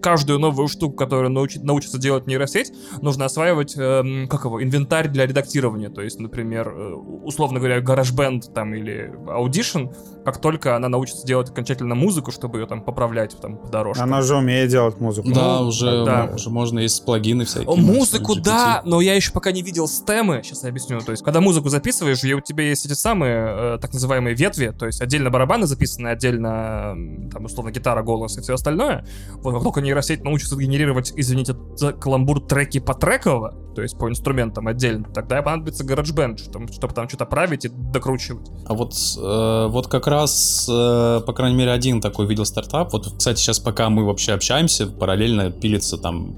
каждую новую штуку, которую научит, научится делать нейросеть, нужно осваивать, э, как его, инвентарь для редактирования. То есть, например, э, условно говоря, GarageBand там или Audition, как только она научится делать окончательно музыку, чтобы ее там поправлять там по дорожке. Она же умеет делать музыку. Да, ну, уже, да. уже можно есть плагины всякие. Музыку, да, но я еще пока не видел стемы, сейчас я объясню. То есть, когда музыку записываешь, и у тебя есть эти самые э, так называемые ветви, то есть отдельно барабаны записаны, отдельно там условно гитара, голос и все остальное. Вот только нейросеть научится генерировать, извините за каламбур, треки по треково, то есть по инструментам отдельно, тогда понадобится GarageBand, чтобы, чтобы там что-то править и докручивать. А вот, э, вот как раз, э, по крайней мере, один такой видел стартап. Вот, кстати, сейчас пока мы вообще общаемся, параллельно пилится там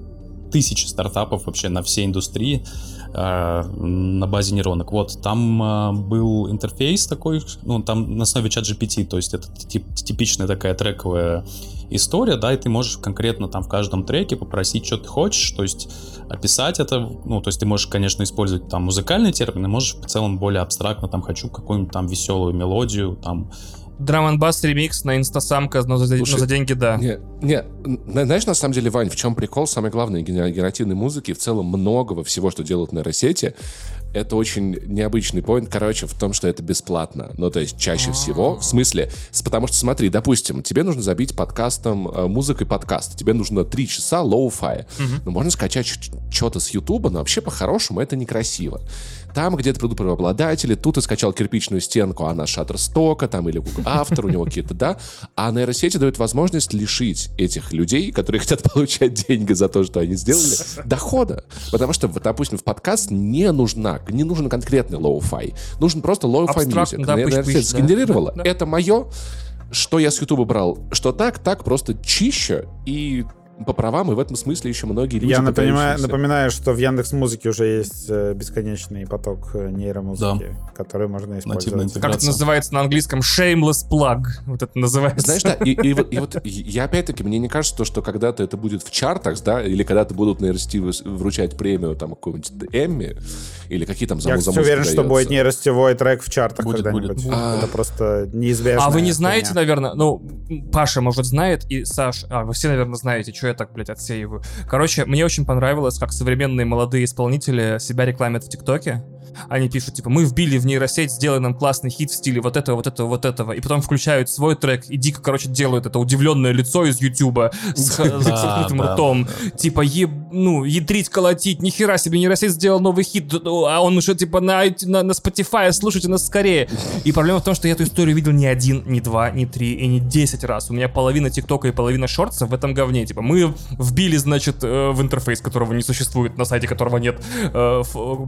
тысячи стартапов вообще на всей индустрии на базе нейронок. Вот, там э, был интерфейс такой, ну, там на основе чат GPT, то есть это тип, типичная такая трековая история, да, и ты можешь конкретно там в каждом треке попросить, что ты хочешь, то есть описать это, ну, то есть ты можешь, конечно, использовать там музыкальные термины, можешь в целом более абстрактно, там, хочу какую-нибудь там веселую мелодию, там, Драм бас ремикс на инстасамка, но за, Слушай, но за деньги, да. Не, не, знаешь, на самом деле, Вань, в чем прикол? Самое главное, генеративной музыки, в целом многого всего, что делают нейросети, это очень необычный point, короче, в том, что это бесплатно. Ну, то есть чаще всего, в смысле, потому что, смотри, допустим, тебе нужно забить подкастом, э, музыкой подкаст, тебе нужно 3 часа lo-fi я. Ну, можно скачать что-то с Ютуба, но вообще по-хорошему это некрасиво. Там где-то придут правообладатели, тут ты скачал кирпичную стенку, она Shutterstock, там или Google автор, у него какие-то, да. А нейросети дают возможность лишить этих людей, которые хотят получать деньги за то, что они сделали, дохода. Потому что, допустим, в подкаст не нужна, не нужен конкретный lo-fi. Нужен просто lo-fi music. Нейросеть сгенерировала. Это мое, что я с Ютуба брал, что так, так, просто чище и по правам, и в этом смысле еще многие люди... Я напоминаю, напоминаю, что в Яндекс Музыке уже есть э, бесконечный поток э, нейромузыки, да. который можно использовать. Как это называется на английском? Shameless plug. Вот это называется. Знаешь, да, и, и, и, и вот я опять-таки, мне не кажется, то, что когда-то это будет в чартах, да, или когда-то будут нейросети вручать премию там какой-нибудь Эмми, или какие там за Я, кстати, уверен, что будет нейростевой трек в чартах будет, когда-нибудь. Будет. А... Это просто неизбежно. А вы не знаете, наверное, ну, Паша, может, знает, и Саш, а, вы все, наверное, знаете, что я так, блядь, отсеиваю. Короче, мне очень понравилось, как современные молодые исполнители себя рекламят в ТикТоке. Они пишут, типа, мы вбили в нейросеть, сделай нам классный хит в стиле вот этого, вот этого, вот этого. И потом включают свой трек и дико, короче, делают это удивленное лицо из Ютуба с закрытым ртом. Типа, ну, ядрить, колотить, нихера себе, нейросеть сделал новый хит, а он уже, типа, на, на, Spotify, слушайте нас скорее. И проблема в том, что я эту историю видел не один, не два, не три и не десять раз. У меня половина ТикТока и половина шортса в этом говне. Типа, мы вбили, значит, э, в интерфейс, которого не существует, на сайте которого нет, э,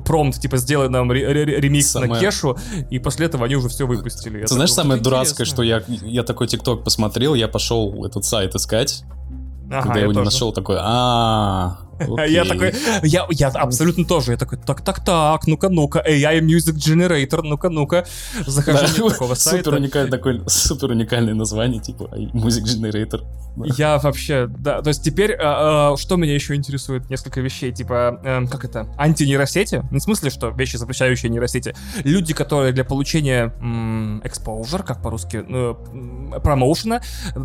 промпт, типа, сделай нам ремикс самое... на кешу, и после этого они уже все выпустили. Ты знаешь, самое дурацкое, что я, я такой ТикТок посмотрел, я пошел этот сайт искать, Ага, когда я его не нашел, такой, а Okay. Я такой, я, я абсолютно тоже, я такой, так, так, так, ну-ка, ну-ка, AI Music Generator, ну-ка, ну-ка, захожу на такого сайта. Супер уникальное, такое, супер уникальное название, типа Music Generator. Я вообще, да, то есть теперь, а, а, что меня еще интересует, несколько вещей, типа, а, как это, антинейросети, не в смысле, что вещи, запрещающие нейросети, люди, которые для получения exposure, как по-русски, ну, промоушена,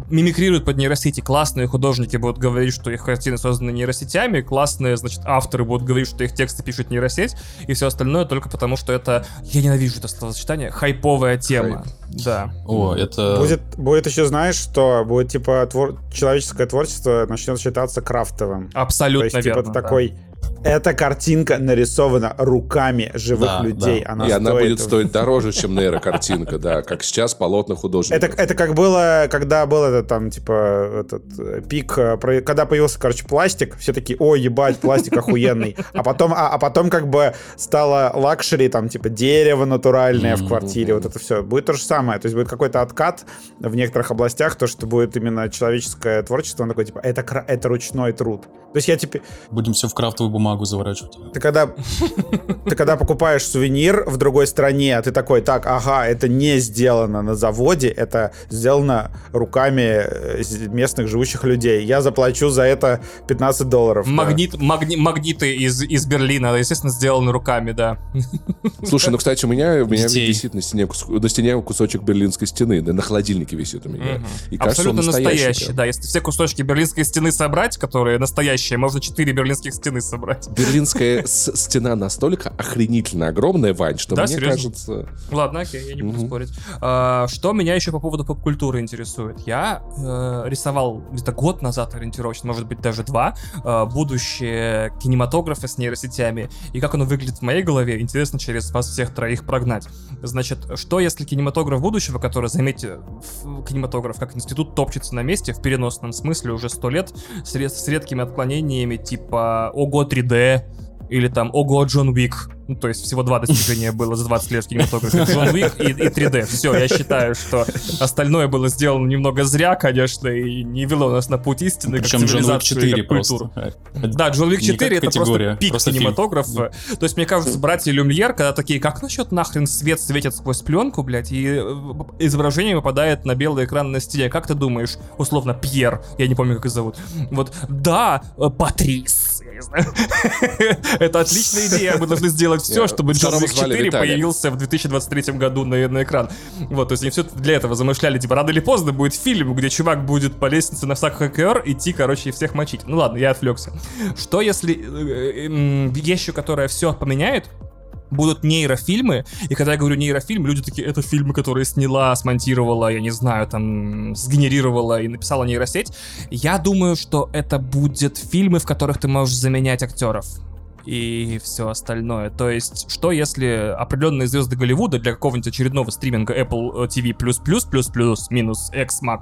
мимикрируют под нейросети, классные художники будут говорить, что их картины созданы нейросетями, самые классные, значит, авторы будут говорить, что их тексты пишет нейросеть, и все остальное только потому, что это, я ненавижу это словосочетание, хайповая тема. Хайп. Да. О, это... Будет, будет еще, знаешь, что будет, типа, твор... человеческое творчество начнет считаться крафтовым. Абсолютно То есть, верно. Типа, да. такой эта картинка нарисована руками живых да, людей. Да. Она и она будет стоить дороже, чем нейрокартинка, да, как сейчас полотна художника. Это, это как было, когда был этот там, типа, этот э, пик, э, когда появился, короче, пластик, все такие, ой, ебать, пластик охуенный. А потом, а, а потом как бы стало luxury, там, типа, дерево натуральное в квартире, вот это все. Будет то же самое, то есть будет какой-то откат в некоторых областях, то, что будет именно человеческое творчество, он такой, типа, это, это ручной труд. То есть я теперь... Будем все в крафтовую бумагу заворачивать. Ты когда, ты когда покупаешь сувенир в другой стране, ты такой, так, ага, это не сделано на заводе, это сделано руками э, местных живущих людей. Я заплачу за это 15 долларов. Магнит, да. магни, магниты из, из Берлина, естественно, сделаны руками, да. Слушай, ну, кстати, у меня, у меня висит на стене, на стене кусочек берлинской стены, да, на холодильнике висит у меня. Угу. И кажется, Абсолютно настоящий, настоящий да. Если все кусочки берлинской стены собрать, которые настоящие. Можно четыре берлинских стены собрать. Берлинская стена настолько охренительно огромная, Вань, что да, мне серьезно? кажется... Ладно, окей, я не буду угу. спорить. А, что меня еще по поводу поп-культуры интересует? Я э, рисовал где-то год назад ориентировочно, может быть, даже два, э, будущее кинематографа с нейросетями. И как оно выглядит в моей голове, интересно через вас всех троих прогнать. Значит, что если кинематограф будущего, который, заметьте, кинематограф как институт топчется на месте в переносном смысле уже сто лет с, с редкими отклонениями типа Ого 3D или там Ого Джон Уик ну, то есть всего два достижения было за 20 лет в кинематографе. Джон Уик и, и 3D. Все, я считаю, что остальное было сделано немного зря, конечно, и не вело нас на путь истины, Причем как Джон Уик 4 как культуру. Да, Джон Уик 4 это просто пик просто кинематографа. Фильм. То есть, мне кажется, братья Люмьер, когда такие, как насчет нахрен свет светит сквозь пленку, блядь, и э, изображение выпадает на белый экран на стене. Как ты думаешь, условно, Пьер, я не помню, как их зовут. Вот, да, э, Патрис, я не знаю. Это отличная идея, мы должны сделать все, чтобы Джон Уик 4 Виталия. появился в 2023 году на, на экран. Вот, то есть они все для этого замышляли, типа, рано или поздно будет фильм, где чувак будет по лестнице на САКХКР идти, короче, и всех мочить. Ну ладно, я отвлекся. Что если э, э, вещью, которая все поменяет, будут нейрофильмы, и когда я говорю нейрофильм, люди такие, это фильмы, которые сняла, смонтировала, я не знаю, там, сгенерировала и написала нейросеть. Я думаю, что это будет фильмы, в которых ты можешь заменять актеров и все остальное. То есть, что если определенные звезды Голливуда для какого-нибудь очередного стриминга Apple TV++, минус X Max,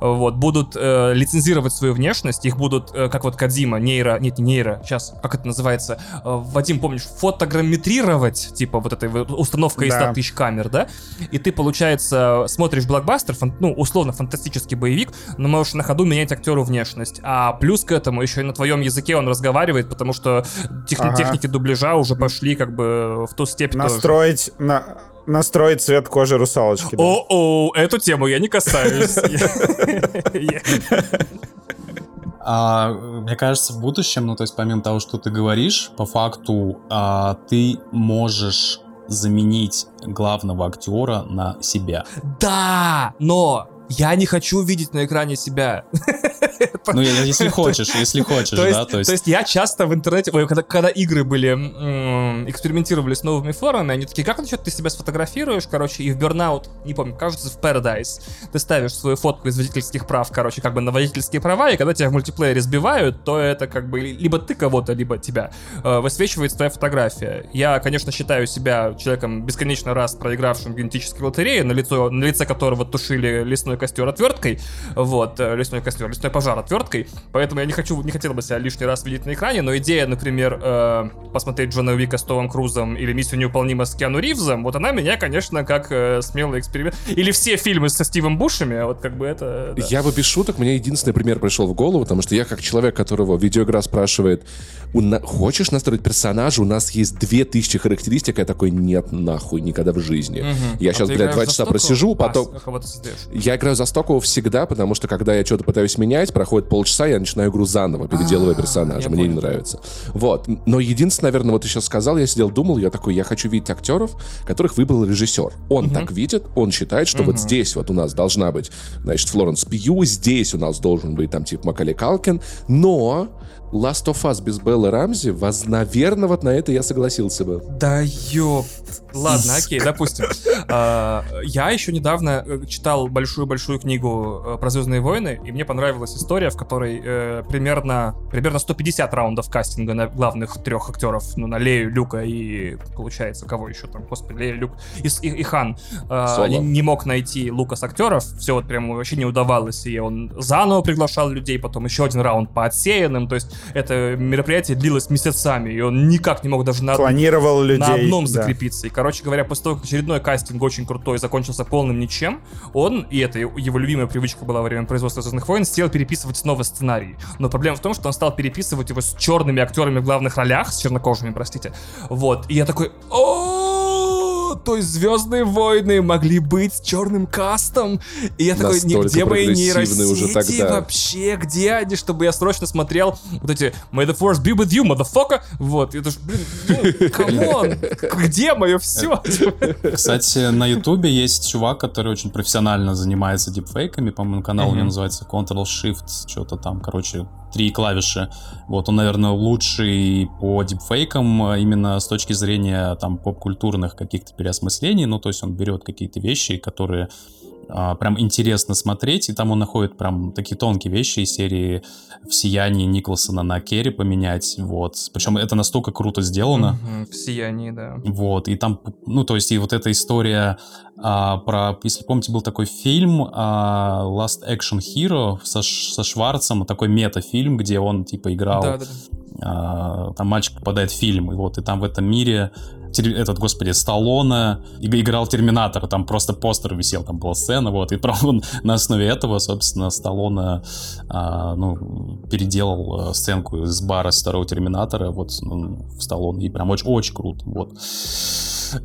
вот, будут э, лицензировать свою внешность, их будут, э, как вот Кадзима, нейро, нет, не нейро, сейчас, как это называется, э, Вадим, помнишь, фотограмметрировать, типа вот этой установка из да. 100 тысяч камер, да? И ты, получается, смотришь блокбастер, фан, ну, условно, фантастический боевик, но можешь на ходу менять актеру внешность. А плюс к этому еще и на твоем языке он разговаривает, потому что тех, ага. техники дубляжа уже пошли как бы в ту степь Настроить тоже. на настроить цвет кожи русалочки. Да. О-о, эту тему я не касаюсь. А, мне кажется, в будущем, ну, то есть, помимо того, что ты говоришь, по факту а, ты можешь заменить главного актера на себя. Да, но я не хочу видеть на экране себя. Ну, если хочешь, если хочешь, да, то есть... То есть я часто в интернете, когда, игры были, экспериментировали с новыми формами, они такие, как насчет ты себя сфотографируешь, короче, и в Burnout, не помню, кажется, в Paradise, ты ставишь свою фотку из водительских прав, короче, как бы на водительские права, и когда тебя в мультиплеере сбивают, то это как бы либо ты кого-то, либо тебя э, высвечивает твоя фотография. Я, конечно, считаю себя человеком бесконечно раз проигравшим генетической лотереи, на, лицо, на лице которого тушили лесной костер отверткой, вот, э, лесной костер, лесной пожар отверткой, поэтому я не хочу, не хотел бы себя лишний раз видеть на экране, но идея, например, э, посмотреть Джона Уика с Томом Крузом или Миссию неуполнима с Киану Ривзом, вот она меня, конечно, как э, смелый эксперимент. Или все фильмы со Стивом Бушами, а вот как бы это... Да. Я бы без шуток, мне единственный пример пришел в голову, потому что я как человек, которого видеоигра спрашивает, хочешь настроить персонажа, у нас есть 2000 характеристик, я а такой, нет, нахуй, никогда в жизни. Угу. Я а сейчас, блядь, два часа просижу, потом... Я играю играю за стокового всегда, потому что когда я что-то пытаюсь менять, проходит полчаса, я начинаю игру заново, переделывая А, персонажа. Мне не нравится. Вот. Но единственное, наверное, вот ты сейчас сказал, я сидел, думал, я такой, я хочу видеть актеров, которых выбрал режиссер. Он так видит, он считает, что вот здесь вот у нас должна быть, значит, Флоренс Пью, здесь у нас должен быть там типа Макалей Калкин, но Last of Us без Беллы Рамзи, воз, наверное, вот на это я согласился бы. Да ёп. Ладно, окей, допустим. А, Я еще недавно э, читал большую-большую книгу э, про Звездные войны, и мне понравилась история, в которой э, примерно, примерно 150 раундов кастинга на главных трех актеров, ну, на Лею, Люка и, получается, кого еще там, господи, Лея, Люк и, С- и- и Хан. А, Соло. Не, не мог найти Лукас актеров, все вот прям вообще не удавалось, и он заново приглашал людей, потом еще один раунд по отсеянным, то есть это мероприятие длилось месяцами, и он никак не мог даже на Клонировал людей. на одном да. закрепиться. И, короче говоря, после того, как очередной кастинг очень крутой закончился полным ничем, он, и это его любимая привычка была во время производства «Звездных войн», стал переписывать снова сценарий. Но проблема в том, что он стал переписывать его с черными актерами в главных ролях, с чернокожими, простите. Вот. И я такой... «О, То есть Звездные войны могли быть с черным кастом. И я такой, нигде мои прогрессивные уже нейросети тогда. вообще, где они, чтобы я срочно смотрел вот эти May the Force be with you, motherfucker. Вот, это ж, блин, ну, come on, где мое все? Кстати, на Ютубе есть чувак, который очень профессионально занимается дипфейками. По-моему, канал у него называется Ctrl-Shift, что-то там, короче, три клавиши. Вот он, наверное, лучший по дипфейкам а, именно с точки зрения там поп-культурных каких-то переосмыслений. Ну, то есть он берет какие-то вещи, которые а, прям интересно смотреть, и там он находит прям такие тонкие вещи из серии в сиянии Николсона на Керри поменять, вот. Причем это настолько круто сделано. В сиянии, да. Вот, и там, ну, то есть, и вот эта история а, про, если помните, был такой фильм а, Last Action Hero со, со Шварцем, такой мета-фильм, где он, типа, играл, Да, да, а, там мальчик попадает в фильм, и вот, и там в этом мире этот, господи, Сталлоне иг- играл Терминатора, там просто постер висел, там была сцена, вот, и правда на основе этого, собственно, Сталлоне, а, ну, переделал а, сценку из бара с второго Терминатора, вот, ну, в Сталлоне, и прям очень, очень круто, вот.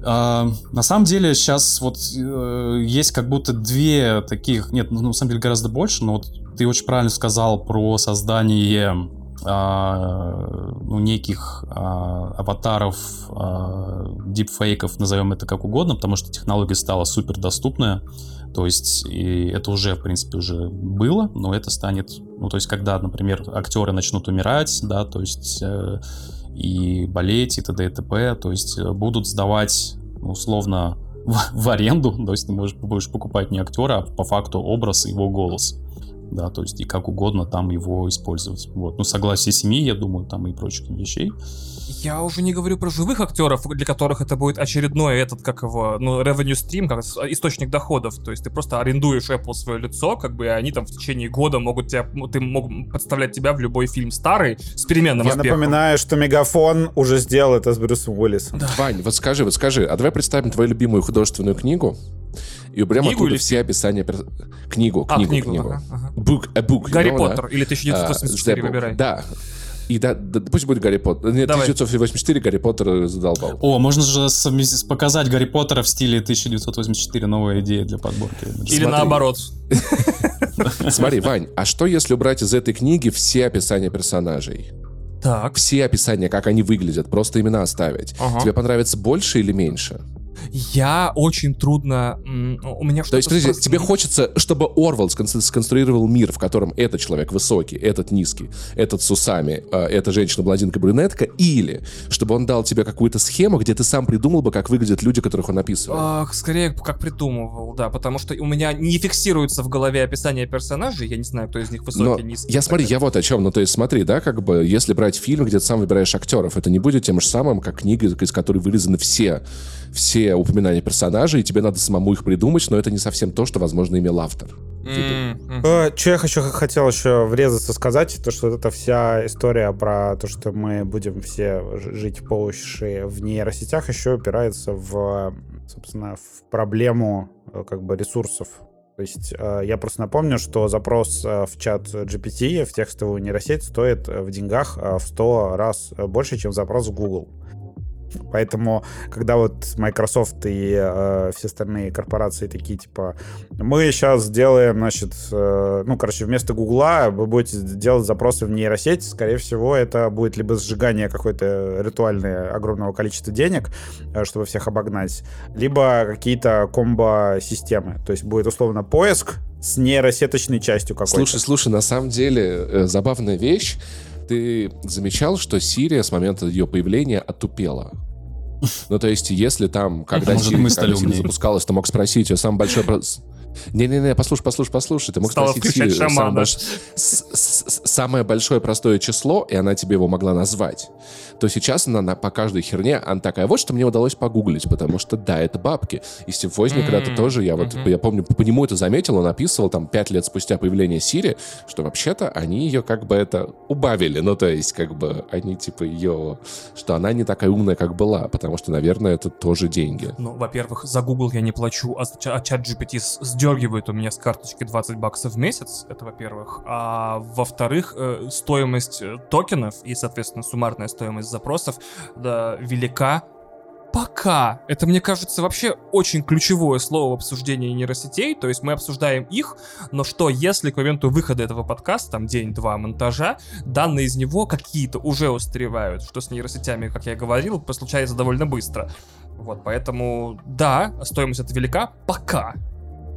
А, на самом деле сейчас вот э, есть как будто две таких, нет, ну, на самом деле гораздо больше, но вот ты очень правильно сказал про создание ну, неких а, аватаров, а, дипфейков, назовем это как угодно, потому что технология стала супер доступная. То есть и это уже, в принципе, уже было, но это станет, ну, то есть когда, например, актеры начнут умирать, да, то есть э, и болеть, и т.д. и т.п., то есть э, будут сдавать, ну, условно, в, в аренду, то есть ты можешь, будешь покупать не актера, а по факту образ и его голос. Да, то есть и как угодно там его использовать. Вот. Ну, согласие семьи, я думаю, там и прочих вещей. Я уже не говорю про живых актеров, для которых это будет очередной этот, как его, ну, revenue stream, как источник доходов. То есть ты просто арендуешь Apple свое лицо, как бы и они там в течение года могут тебя, ну, ты мог подставлять тебя в любой фильм старый с переменным Я успехом. напоминаю, что Мегафон уже сделал это с Брюсом Уиллисом. Вань, вот скажи, вот скажи, а давай представим твою любимую художественную книгу и уберем Книгу или все описания... пер- Книгу, А, книгу, книгу, книгу. ага, ага. Book, a book, you Гарри know, да? Поттер или А, 1984, The Book. выбирай. Да. И да, да, пусть будет Гарри Поттер. Нет, Давай. 1984 Гарри Поттер задолбал. О, можно же показать Гарри Поттера в стиле 1984, новая идея для подборки. Или Смотри. наоборот. Смотри, Вань, а что если убрать из этой книги все описания персонажей? Так. Все описания, как они выглядят, просто имена оставить. Ага. Тебе понравится больше или меньше? Я очень трудно... У меня То есть, что-то подожди, с- тебе хочется, чтобы скон- сконструировал мир, в котором этот человек высокий, этот низкий, этот с усами, э, эта женщина-блондинка-брюнетка, или чтобы он дал тебе какую-то схему, где ты сам придумал бы, как выглядят люди, которых он описывает. Ах, скорее, как придумывал, да, потому что у меня не фиксируется в голове описание персонажей, я не знаю, кто из них Но высокий, низкий. я смотри, я вот о чем. Ну, то есть смотри, да, как бы, если брать фильм, где ты сам выбираешь актеров, это не будет тем же самым, как книга, из которой вырезаны все, все упоминания персонажей, и тебе надо самому их придумать, но это не совсем то, что, возможно, имел автор. М, м. Что я хочу, хотел еще врезаться сказать, то что вот эта вся история про то, что мы будем все жить по уши в нейросетях, еще упирается в, собственно, в проблему э, как бы ресурсов. То есть э, я просто напомню, что запрос э, в чат GPT, в текстовую нейросеть стоит в деньгах в 100 раз больше, чем запрос в Google. Поэтому, когда вот Microsoft и э, все остальные корпорации такие, типа, мы сейчас сделаем, значит, э, ну, короче, вместо Гугла вы будете делать запросы в нейросеть, скорее всего, это будет либо сжигание какой-то ритуальное огромного количества денег, э, чтобы всех обогнать, либо какие-то комбо-системы. То есть будет условно поиск с нейросеточной частью какой-то. Слушай, слушай, на самом деле э, забавная вещь. Ты замечал, что Сирия с момента ее появления отупела? Ну, то есть, если там, когда Может, Сирия мы стали когда Сирия умнее. запускалась, ты мог спросить ее самый большой... Не-не-не, послушай, послушай, послушай. Ты мог Стала спросить Сирию больш- самое большое простое число, и она тебе его могла назвать. То сейчас она на- по каждой херне, она такая, вот что мне удалось погуглить, потому что, да, это бабки. И Стив Возник когда-то М, тоже, я вот, мгм. я помню, по нему это заметил, он описывал там пять лет спустя появления Сири, что вообще-то они ее как бы это убавили. Ну, то есть, как бы, они типа ее... Что она не такая умная, как была, потому что, наверное, это тоже деньги. Ну, во-первых, за Google я не плачу, а, а чат GPT сдергивает у меня с карточки 20 баксов в месяц, это во-первых. А во-вторых, э, стоимость э, токенов и, соответственно, суммарная стоимость запросов да, велика пока. Это, мне кажется, вообще очень ключевое слово в обсуждении нейросетей. То есть мы обсуждаем их, но что, если к моменту выхода этого подкаста, там день-два монтажа, данные из него какие-то уже устаревают, что с нейросетями, как я говорил, случается довольно быстро. Вот, поэтому, да, стоимость это велика пока.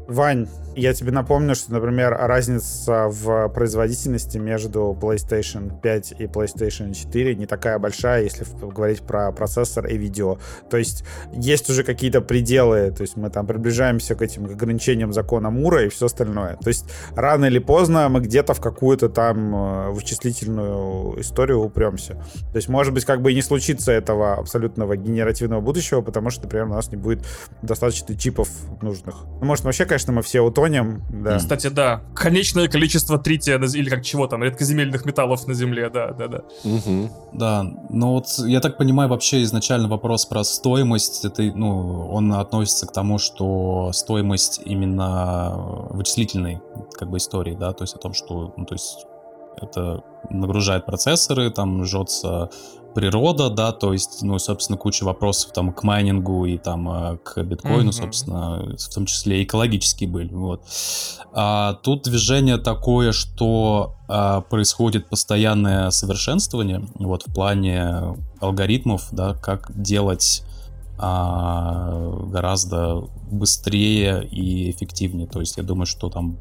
Вань, я тебе напомню, что, например, разница в производительности между PlayStation 5 и PlayStation 4 не такая большая, если говорить про процессор и видео. То есть есть уже какие-то пределы, то есть мы там приближаемся к этим ограничениям закона Мура и все остальное. То есть рано или поздно мы где-то в какую-то там э, вычислительную историю упремся. То есть, может быть, как бы и не случится этого абсолютного генеративного будущего, потому что, например, у нас не будет достаточно чипов нужных. Ну, может, вообще, конечно, мы все утонем, да. Кстати, да, конечное количество трития, или как чего там, редкоземельных металлов на Земле, да, да, да. Мгм. Да, ну вот я так понимаю, вообще изначально вопрос про стоимость, это, ну, он относится к тому, что стоимость именно вычислительной как бы истории, да, то есть о том, что, ну, то есть это нагружает процессоры, там жжется природа, да, то есть, ну, собственно, куча вопросов там к майнингу и там э, к биткоину, Мгм. собственно, в том числе экологические были, вот. А тут движение такое, что а, происходит постоянное совершенствование, вот, в плане алгоритмов, да, как делать а, гораздо быстрее и эффективнее. То есть я думаю, что там,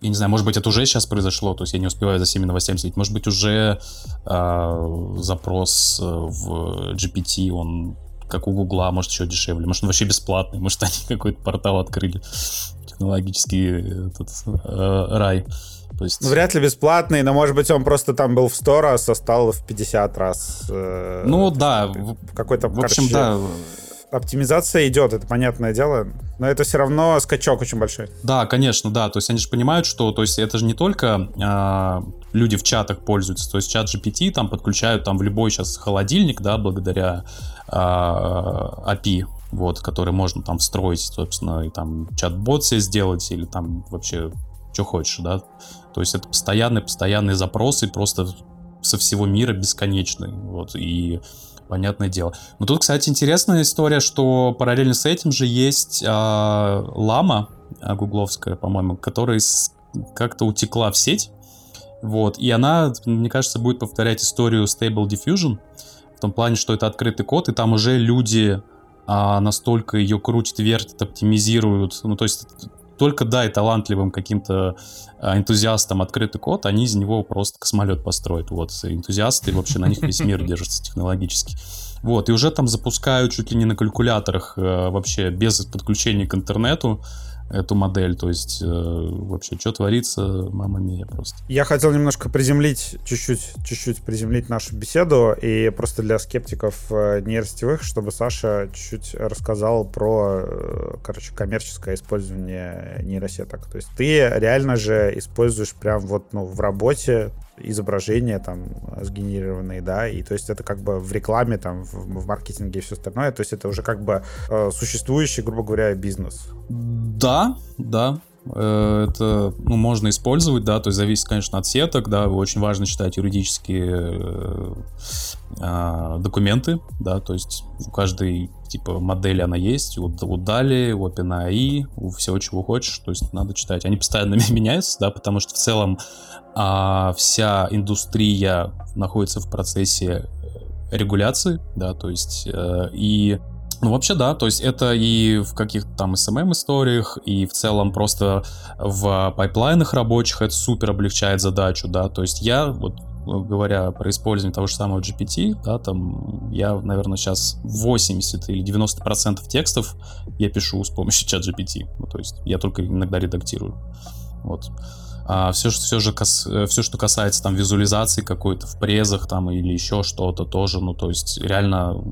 я не знаю, может быть, это уже сейчас произошло, то есть я не успеваю за всеми новостями следить. Может быть, уже а, запрос э, в GPT, он как у Гугла, может, еще дешевле, может, он вообще бесплатный, может, они какой-то портал открыли, технологический этот, э, рай. То есть... Ну, вряд ли бесплатный, но, может быть, он просто там был в 100 раз, а стал в 50 раз. э, Ну да, Какой-то, в общем, короче, да, оптимизация идет, это понятное дело, но это все равно скачок очень большой. Да, конечно, да. То есть они же понимают, что то есть это же не только а, люди в чатах пользуются. То есть чат GPT там подключают там в любой сейчас холодильник, да, благодаря а, API, вот, который можно там встроить, собственно, и там чат-бот себе сделать или там вообще что хочешь, да. То есть это постоянные, постоянные запросы просто со всего мира бесконечные, вот, и понятное дело. Но тут, кстати, интересная история, что параллельно с этим же есть а, лама а, гугловская, по-моему, которая как-то утекла в сеть, вот, и она, мне кажется, будет повторять историю Stable Diffusion, в том плане, что это открытый код, и там уже люди а, настолько ее крутят, вертят, оптимизируют, ну, то есть только дай талантливым каким-то а, энтузиастам открытый код, они из него просто космолет построят. Вот, и энтузиасты, вообще на них весь мир держится технологически. Вот, и уже там запускают чуть ли не на калькуляторах э, вообще без подключения к интернету эту модель. То есть э, вообще, что творится, мама мия просто. Я хотел немножко приземлить, чуть-чуть, чуть-чуть приземлить нашу беседу, и просто для скептиков э, нейросетевых, чтобы Саша чуть-чуть рассказал про, э, короче, коммерческое использование нейросеток. То есть ты реально же используешь прям вот, ну, в работе изображения там сгенерированные, да, и то есть это как бы в рекламе, там, в, в маркетинге и все остальное, то есть это уже как бы э, существующий, грубо говоря, бизнес. Да, да. Э, это ну, можно использовать, да, то есть зависит, конечно, от сеток, да, очень важно читать юридические э, а, документы, да, то есть у каждой типа модели она есть, у, у DALI, у OpenAI, у всего, чего хочешь, то есть надо читать. Они постоянно меняются, да, потому что в целом а, вся индустрия находится в процессе регуляции, да, то есть э, и ну, вообще, да, то есть это и в каких-то там SMM-историях, и в целом просто в пайплайнах рабочих это супер облегчает задачу, да, то есть я, вот говоря про использование того же самого GPT, да, там я, наверное, сейчас 80 или 90 процентов текстов я пишу с помощью чат GPT, ну, то есть я только иногда редактирую, вот. А все, все же кас, все, что касается там визуализации какой-то в презах там или еще что-то тоже, ну то есть реально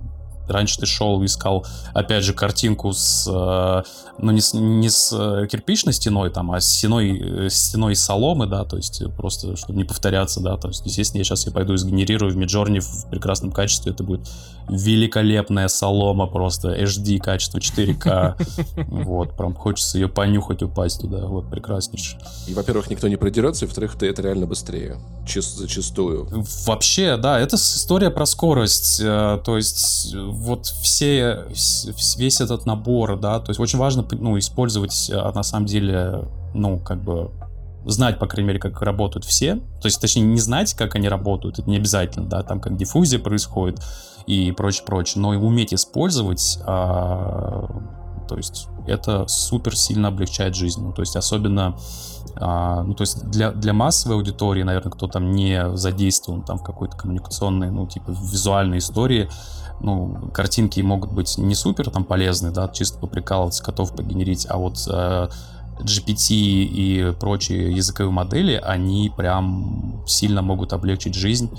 Раньше ты шел и искал, опять же, картинку с, э, ну, не с, не с э, кирпичной стеной, там, а с стеной, э, стеной из соломы, да, то есть просто, чтобы не повторяться, да, то есть, естественно, я сейчас я пойду и сгенерирую в Midjourney в прекрасном качестве, это будет великолепная солома просто, HD качество 4К, вот, прям хочется ее понюхать, упасть туда, вот, прекраснейший. И, во-первых, никто не продерется, и, во-вторых, ты это реально быстрее, зачастую. Вообще, да, это история про скорость, то есть вот все, весь этот набор, да, то есть очень важно, ну, использовать, а, на самом деле, ну, как бы знать, по крайней мере, как работают все. То есть, точнее, не знать, как они работают, это не обязательно, да, там как диффузия происходит и прочее, прочее, но и уметь использовать, а, то есть это супер сильно облегчает жизнь. Ну, то есть особенно, а, ну, то есть для, для массовой аудитории, наверное, кто там не задействован там в какой-то коммуникационной, ну, типа визуальной истории, ну, картинки могут быть не супер там полезны, да, чисто поприкалываться, котов погенерить, а вот э, GPT и прочие языковые модели, они прям сильно могут облегчить жизнь.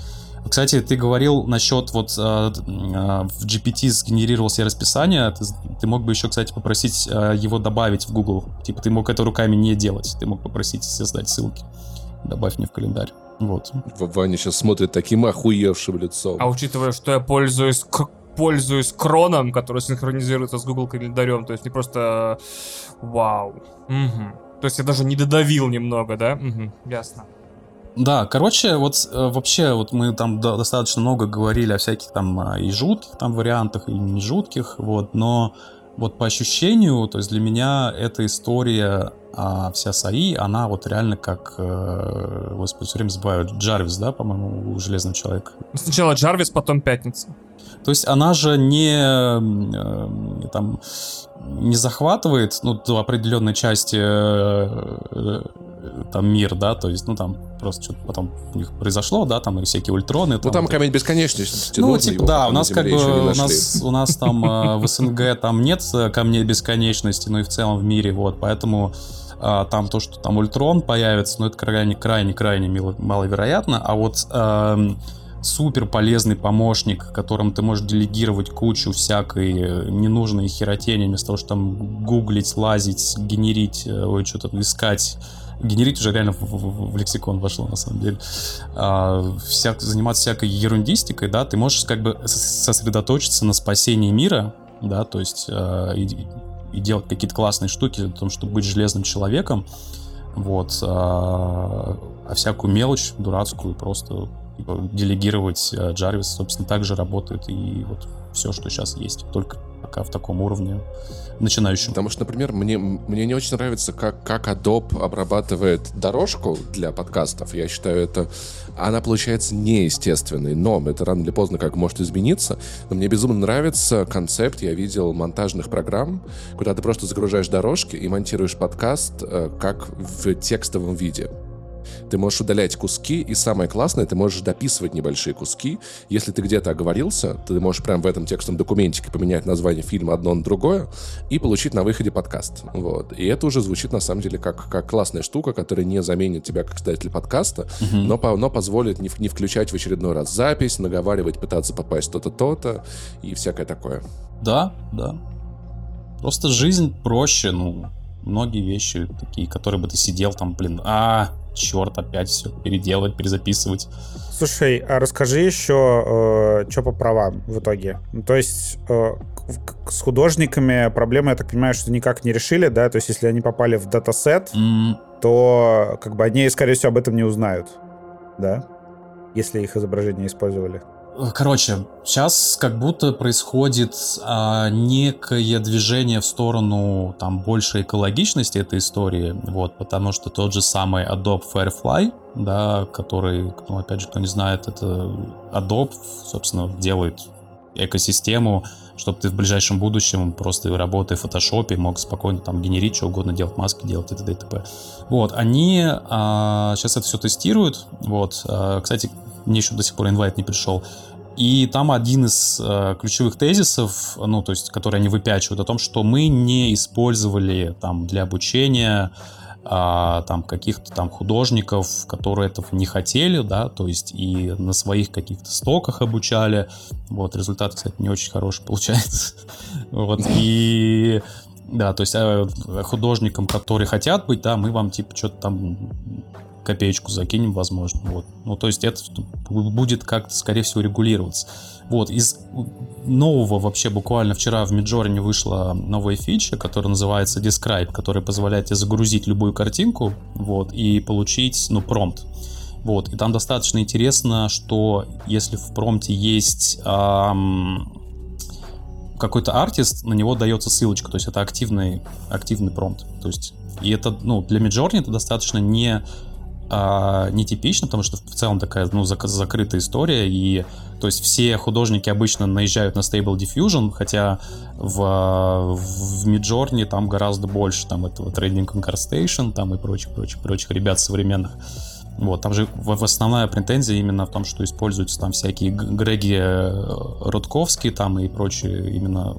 Кстати, ты говорил насчет вот э, э, в GPT сгенерировал себе расписание. Ты, ты мог бы еще, кстати, попросить э, его добавить в Google. Типа ты мог это руками не делать. Ты мог попросить создать ссылки. Добавь мне в календарь. Вот. Ваня сейчас смотрит таким охуевшим лицом. А учитывая, что я пользуюсь пользуюсь кроном, который синхронизируется с Google календарем, то есть не просто вау. Угу. То есть я даже не додавил немного, да? Угу. Ясно. Да, короче, вот э, вообще вот мы там до, достаточно много говорили о всяких там э, и жутких там вариантах, и не жутких, вот, но вот по ощущению, то есть для меня эта история а вся САИ, она вот реально как, э, господи, все время забываю, Джарвис, да, по-моему, у Железного Человека. Сначала Джарвис, потом Пятница. То есть она же не э, там не захватывает, ну, до определенной части э, э, там мир, да, то есть, ну, там просто что-то потом у них произошло, да, там и всякие ультроны. Ну, там, там камень бесконечности. Ну, типа, да, у нас как бы, у нас, у нас там э, в СНГ там нет камней бесконечности, ну и в целом в мире, вот, поэтому а, там то, что там ультрон появится, ну, это крайне-крайне-крайне маловероятно, а вот эм, супер полезный помощник, которым ты можешь делегировать кучу всякой э, ненужной херотени, вместо того, что там гуглить, лазить, генерить, э, ой, что-то искать. Генерить уже реально в, в, в лексикон вошло, на самом деле. А, вся, заниматься всякой ерундистикой, да, ты можешь как бы сосредоточиться на спасении мира, да, то есть э, и, и делать какие-то классные штуки о том, чтобы быть железным человеком, вот, а, а всякую мелочь дурацкую просто делегировать Jarvis, собственно, также работает и вот все, что сейчас есть, только пока в таком уровне начинающем. Потому что, например, мне, мне не очень нравится, как, как Adobe обрабатывает дорожку для подкастов. Я считаю, это она получается неестественной, но это рано или поздно как может измениться. Но мне безумно нравится концепт, я видел монтажных программ, куда ты просто загружаешь дорожки и монтируешь подкаст э, как в текстовом виде. Ты можешь удалять куски, и самое классное, ты можешь дописывать небольшие куски. Если ты где-то оговорился, ты можешь прямо в этом текстовом документике поменять название фильма одно на другое и получить на выходе подкаст. Вот. И это уже звучит, на самом деле, как, как классная штука, которая не заменит тебя как создателя подкаста, но, но позволит не, не включать в очередной раз запись, наговаривать, пытаться попасть то-то, то-то и всякое такое. Да, да. Просто жизнь проще, ну, многие вещи такие, которые бы ты сидел там, блин, а, черт, опять все переделывать, перезаписывать. Слушай, а расскажи еще, э, что по правам в итоге. Ну, то есть э, с художниками проблемы, я так понимаю, что никак не решили, да? То есть если они попали в датасет, mm. то как бы они, скорее всего, об этом не узнают, да? Если их изображение использовали. Короче, сейчас как будто происходит а, некое движение в сторону там большей экологичности этой истории, вот, потому что тот же самый Adobe Firefly, да, который, ну, опять же, кто не знает, это Adobe, собственно, делает экосистему, чтобы ты в ближайшем будущем просто работая в фотошопе мог спокойно там генерить что угодно, делать маски, делать и т.д. и т.п. Вот, они а, сейчас это все тестируют, вот, а, кстати, мне еще до сих пор инвайт не пришел. И там один из э, ключевых тезисов, ну, то есть, которые они выпячивают, о том, что мы не использовали там для обучения а, там каких-то там художников, которые этого не хотели, да, то есть и на своих каких-то стоках обучали. Вот, результат, кстати, не очень хороший получается. Вот, и да, то есть а, художникам, которые хотят быть, да, мы вам типа что-то там копеечку закинем, возможно. Вот. Ну, то есть это будет как-то, скорее всего, регулироваться. Вот, из нового вообще буквально вчера в Midjourney вышла новая фича, которая называется Describe, которая позволяет тебе загрузить любую картинку, вот, и получить, ну, промпт. Вот, и там достаточно интересно, что если в промпте есть эм, какой-то артист, на него дается ссылочка, то есть это активный, активный промпт. То есть, и это, ну, для Midjourney это достаточно не а, нетипично, потому что в целом такая, ну, зак- закрытая история, и то есть все художники обычно наезжают на Stable Diffusion, хотя в, в Midjourney там гораздо больше там этого Trading Station там и прочих, прочих, прочих ребят современных. Вот, там же основная претензия именно в том, что используются там всякие Греги э, Рудковские там и прочие именно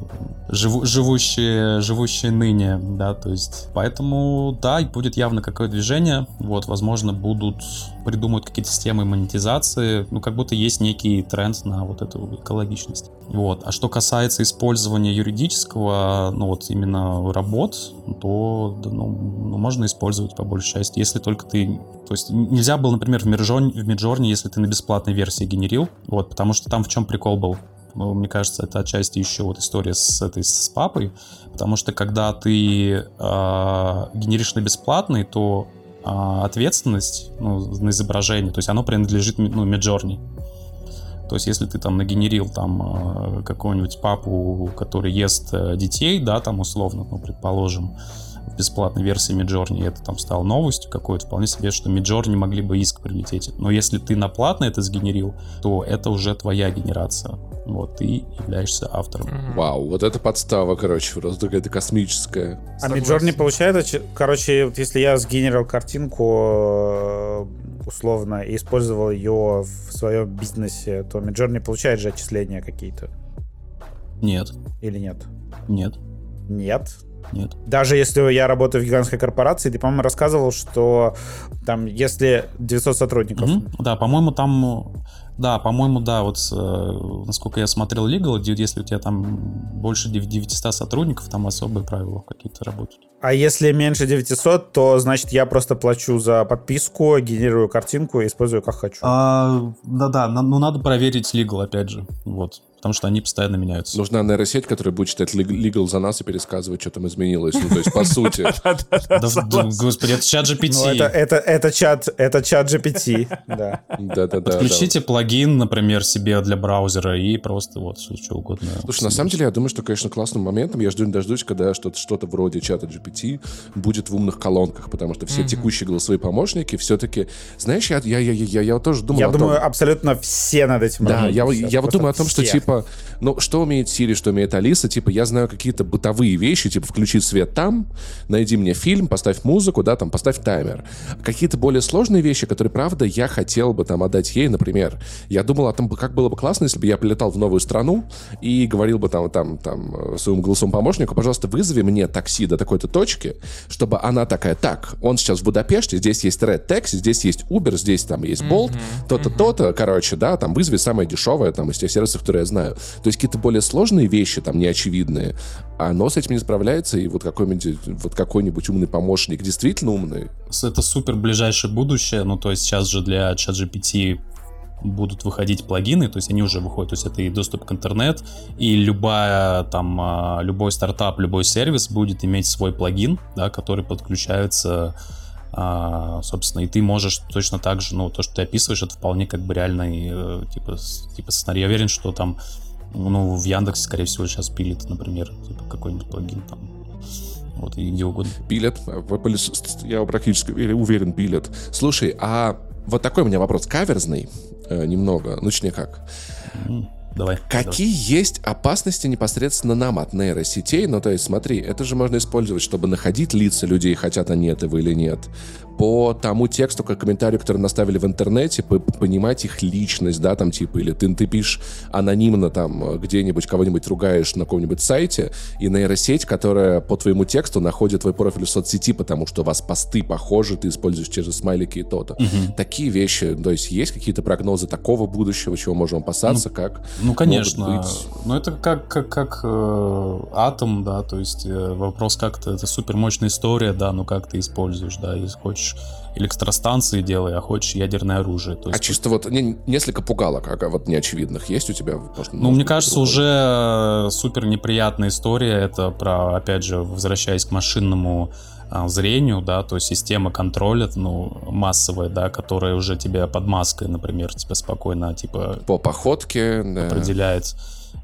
живу, живущие, живущие ныне, да, то есть поэтому, да, будет явно какое-то движение, вот, возможно, будут придумают какие-то системы монетизации, ну, как будто есть некий тренд на вот эту экологичность. Вот. А что касается использования юридического, ну, вот именно работ, то, да, ну, ну, можно использовать по большей части, если только ты... То есть нельзя было, например, в Midjourney, в Midjourney если ты на бесплатной версии генерил, вот, потому что там в чем прикол был? Ну, мне кажется, это отчасти еще вот история с этой с папой, потому что когда ты э, генеришь на бесплатный, то а, ответственность ну, на изображение, то есть оно принадлежит ну, Midjourney. То есть, если ты там нагенерил там а, какого-нибудь папу, который ест э, детей, да, там условно, ну, предположим, бесплатной версии Midjourney это там стало новостью какой-то, вполне себе, что Midjourney могли бы иск прилететь. Но если ты на платно это сгенерил, то это уже твоя генерация. Вот, ты являешься автором. Вау, вот это подстава, короче, просто какая-то космическая. А Midjourney получает, короче, вот если я сгенерил картинку э, условно и использовал ее в своем бизнесе, то Midjourney получает же отчисления какие-то? Нет. Или нет? Нет. Нет? Нет. Даже если я работаю в гигантской корпорации, ты, по-моему, рассказывал, что там, если 900 сотрудников... Угу. Да, по-моему, там да, по-моему, да, вот э, насколько я смотрел Legal, если у тебя там больше 900 сотрудников, там особые правила какие-то работают. А если меньше 900, то значит я просто плачу за подписку, генерирую картинку и использую как хочу. А, да-да, ну надо проверить Legal опять же, вот потому что они постоянно меняются. Нужна нейросеть, которая будет читать legal за нас и пересказывать, что там изменилось. Ну, то есть, по сути. Господи, это чат GPT. Ну, это чат, это чат GPT, да. Да-да-да. Подключите плагин, например, себе для браузера и просто вот что угодно. Слушай, на самом деле, я думаю, что, конечно, классным моментом, я жду не дождусь, когда что-то вроде чата GPT будет в умных колонках, потому что все текущие голосовые помощники все-таки... Знаешь, я, я, я, я, я тоже думал Я думаю, абсолютно все над этим Да, я, я вот думаю о том, что, типа, типа, ну, что умеет Siri, что умеет Алиса, типа, я знаю какие-то бытовые вещи, типа, включи свет там, найди мне фильм, поставь музыку, да, там, поставь таймер. Какие-то более сложные вещи, которые, правда, я хотел бы там отдать ей, например, Я думал о том, как было бы классно, если бы я прилетал в новую страну и говорил бы там, там, там своему голосовому помощнику, пожалуйста, вызови мне такси до такой-то точки, чтобы она такая, так, он сейчас в Будапеште, здесь есть Red Taxi, здесь есть Uber, здесь там есть Bolt, mm-hmm. то-то, mm-hmm. то-то, короче, да, там вызови самое дешевое там из тех сервисов, которые я знаю. То есть какие-то более сложные вещи, там, неочевидные, оно с этим не справляется, и вот какой-нибудь, вот какой-нибудь умный помощник, действительно умный. Это супер ближайшее будущее, ну, то есть сейчас же для ChatGPT будут выходить плагины, то есть они уже выходят, то есть это и доступ к интернет, и любая там, а, любой стартап, любой сервис будет иметь свой плагин, да, который подключается а, собственно, и ты можешь точно так же, ну, то, что ты описываешь, это вполне как бы реальный, э, типа, типа сценарий. Я уверен, что там, ну, в Яндексе, скорее всего, сейчас пилит, например, типа какой-нибудь плагин там, вот, и где угодно. Пилят, я практически уверен, пилят. Слушай, а вот такой у меня вопрос каверзный э, немного, ну, точнее как. Давай. Какие давай. есть опасности непосредственно нам от нейросетей? Ну, то есть, смотри, это же можно использовать, чтобы находить лица людей, хотят они этого или нет по тому тексту, как комментарию, который наставили в интернете, понимать их личность, да, там типа, или ты, ты пишешь анонимно там где-нибудь кого-нибудь ругаешь на каком-нибудь сайте, и нейросеть, которая по твоему тексту находит твой профиль в соцсети, потому что у вас посты похожи, ты используешь те же смайлики и то-то. Угу. Такие вещи, то есть есть какие-то прогнозы такого будущего, чего можем опасаться, ну, как Ну, конечно. Быть... Ну, это как, как, как э, атом, да, то есть э, вопрос как-то, это супермощная история, да, но как ты используешь, да, если хочешь хочешь электростанции делай, а хочешь ядерное оружие. То есть, а чисто вот не, несколько пугалок, а вот неочевидных есть у тебя? Может, ну, мне кажется, другой? уже э, супер неприятная история. Это про, опять же, возвращаясь к машинному а, зрению, да, то есть система контроля, ну, массовая, да, которая уже тебе под маской, например, тебя спокойно, типа... По походке, да. Определяет.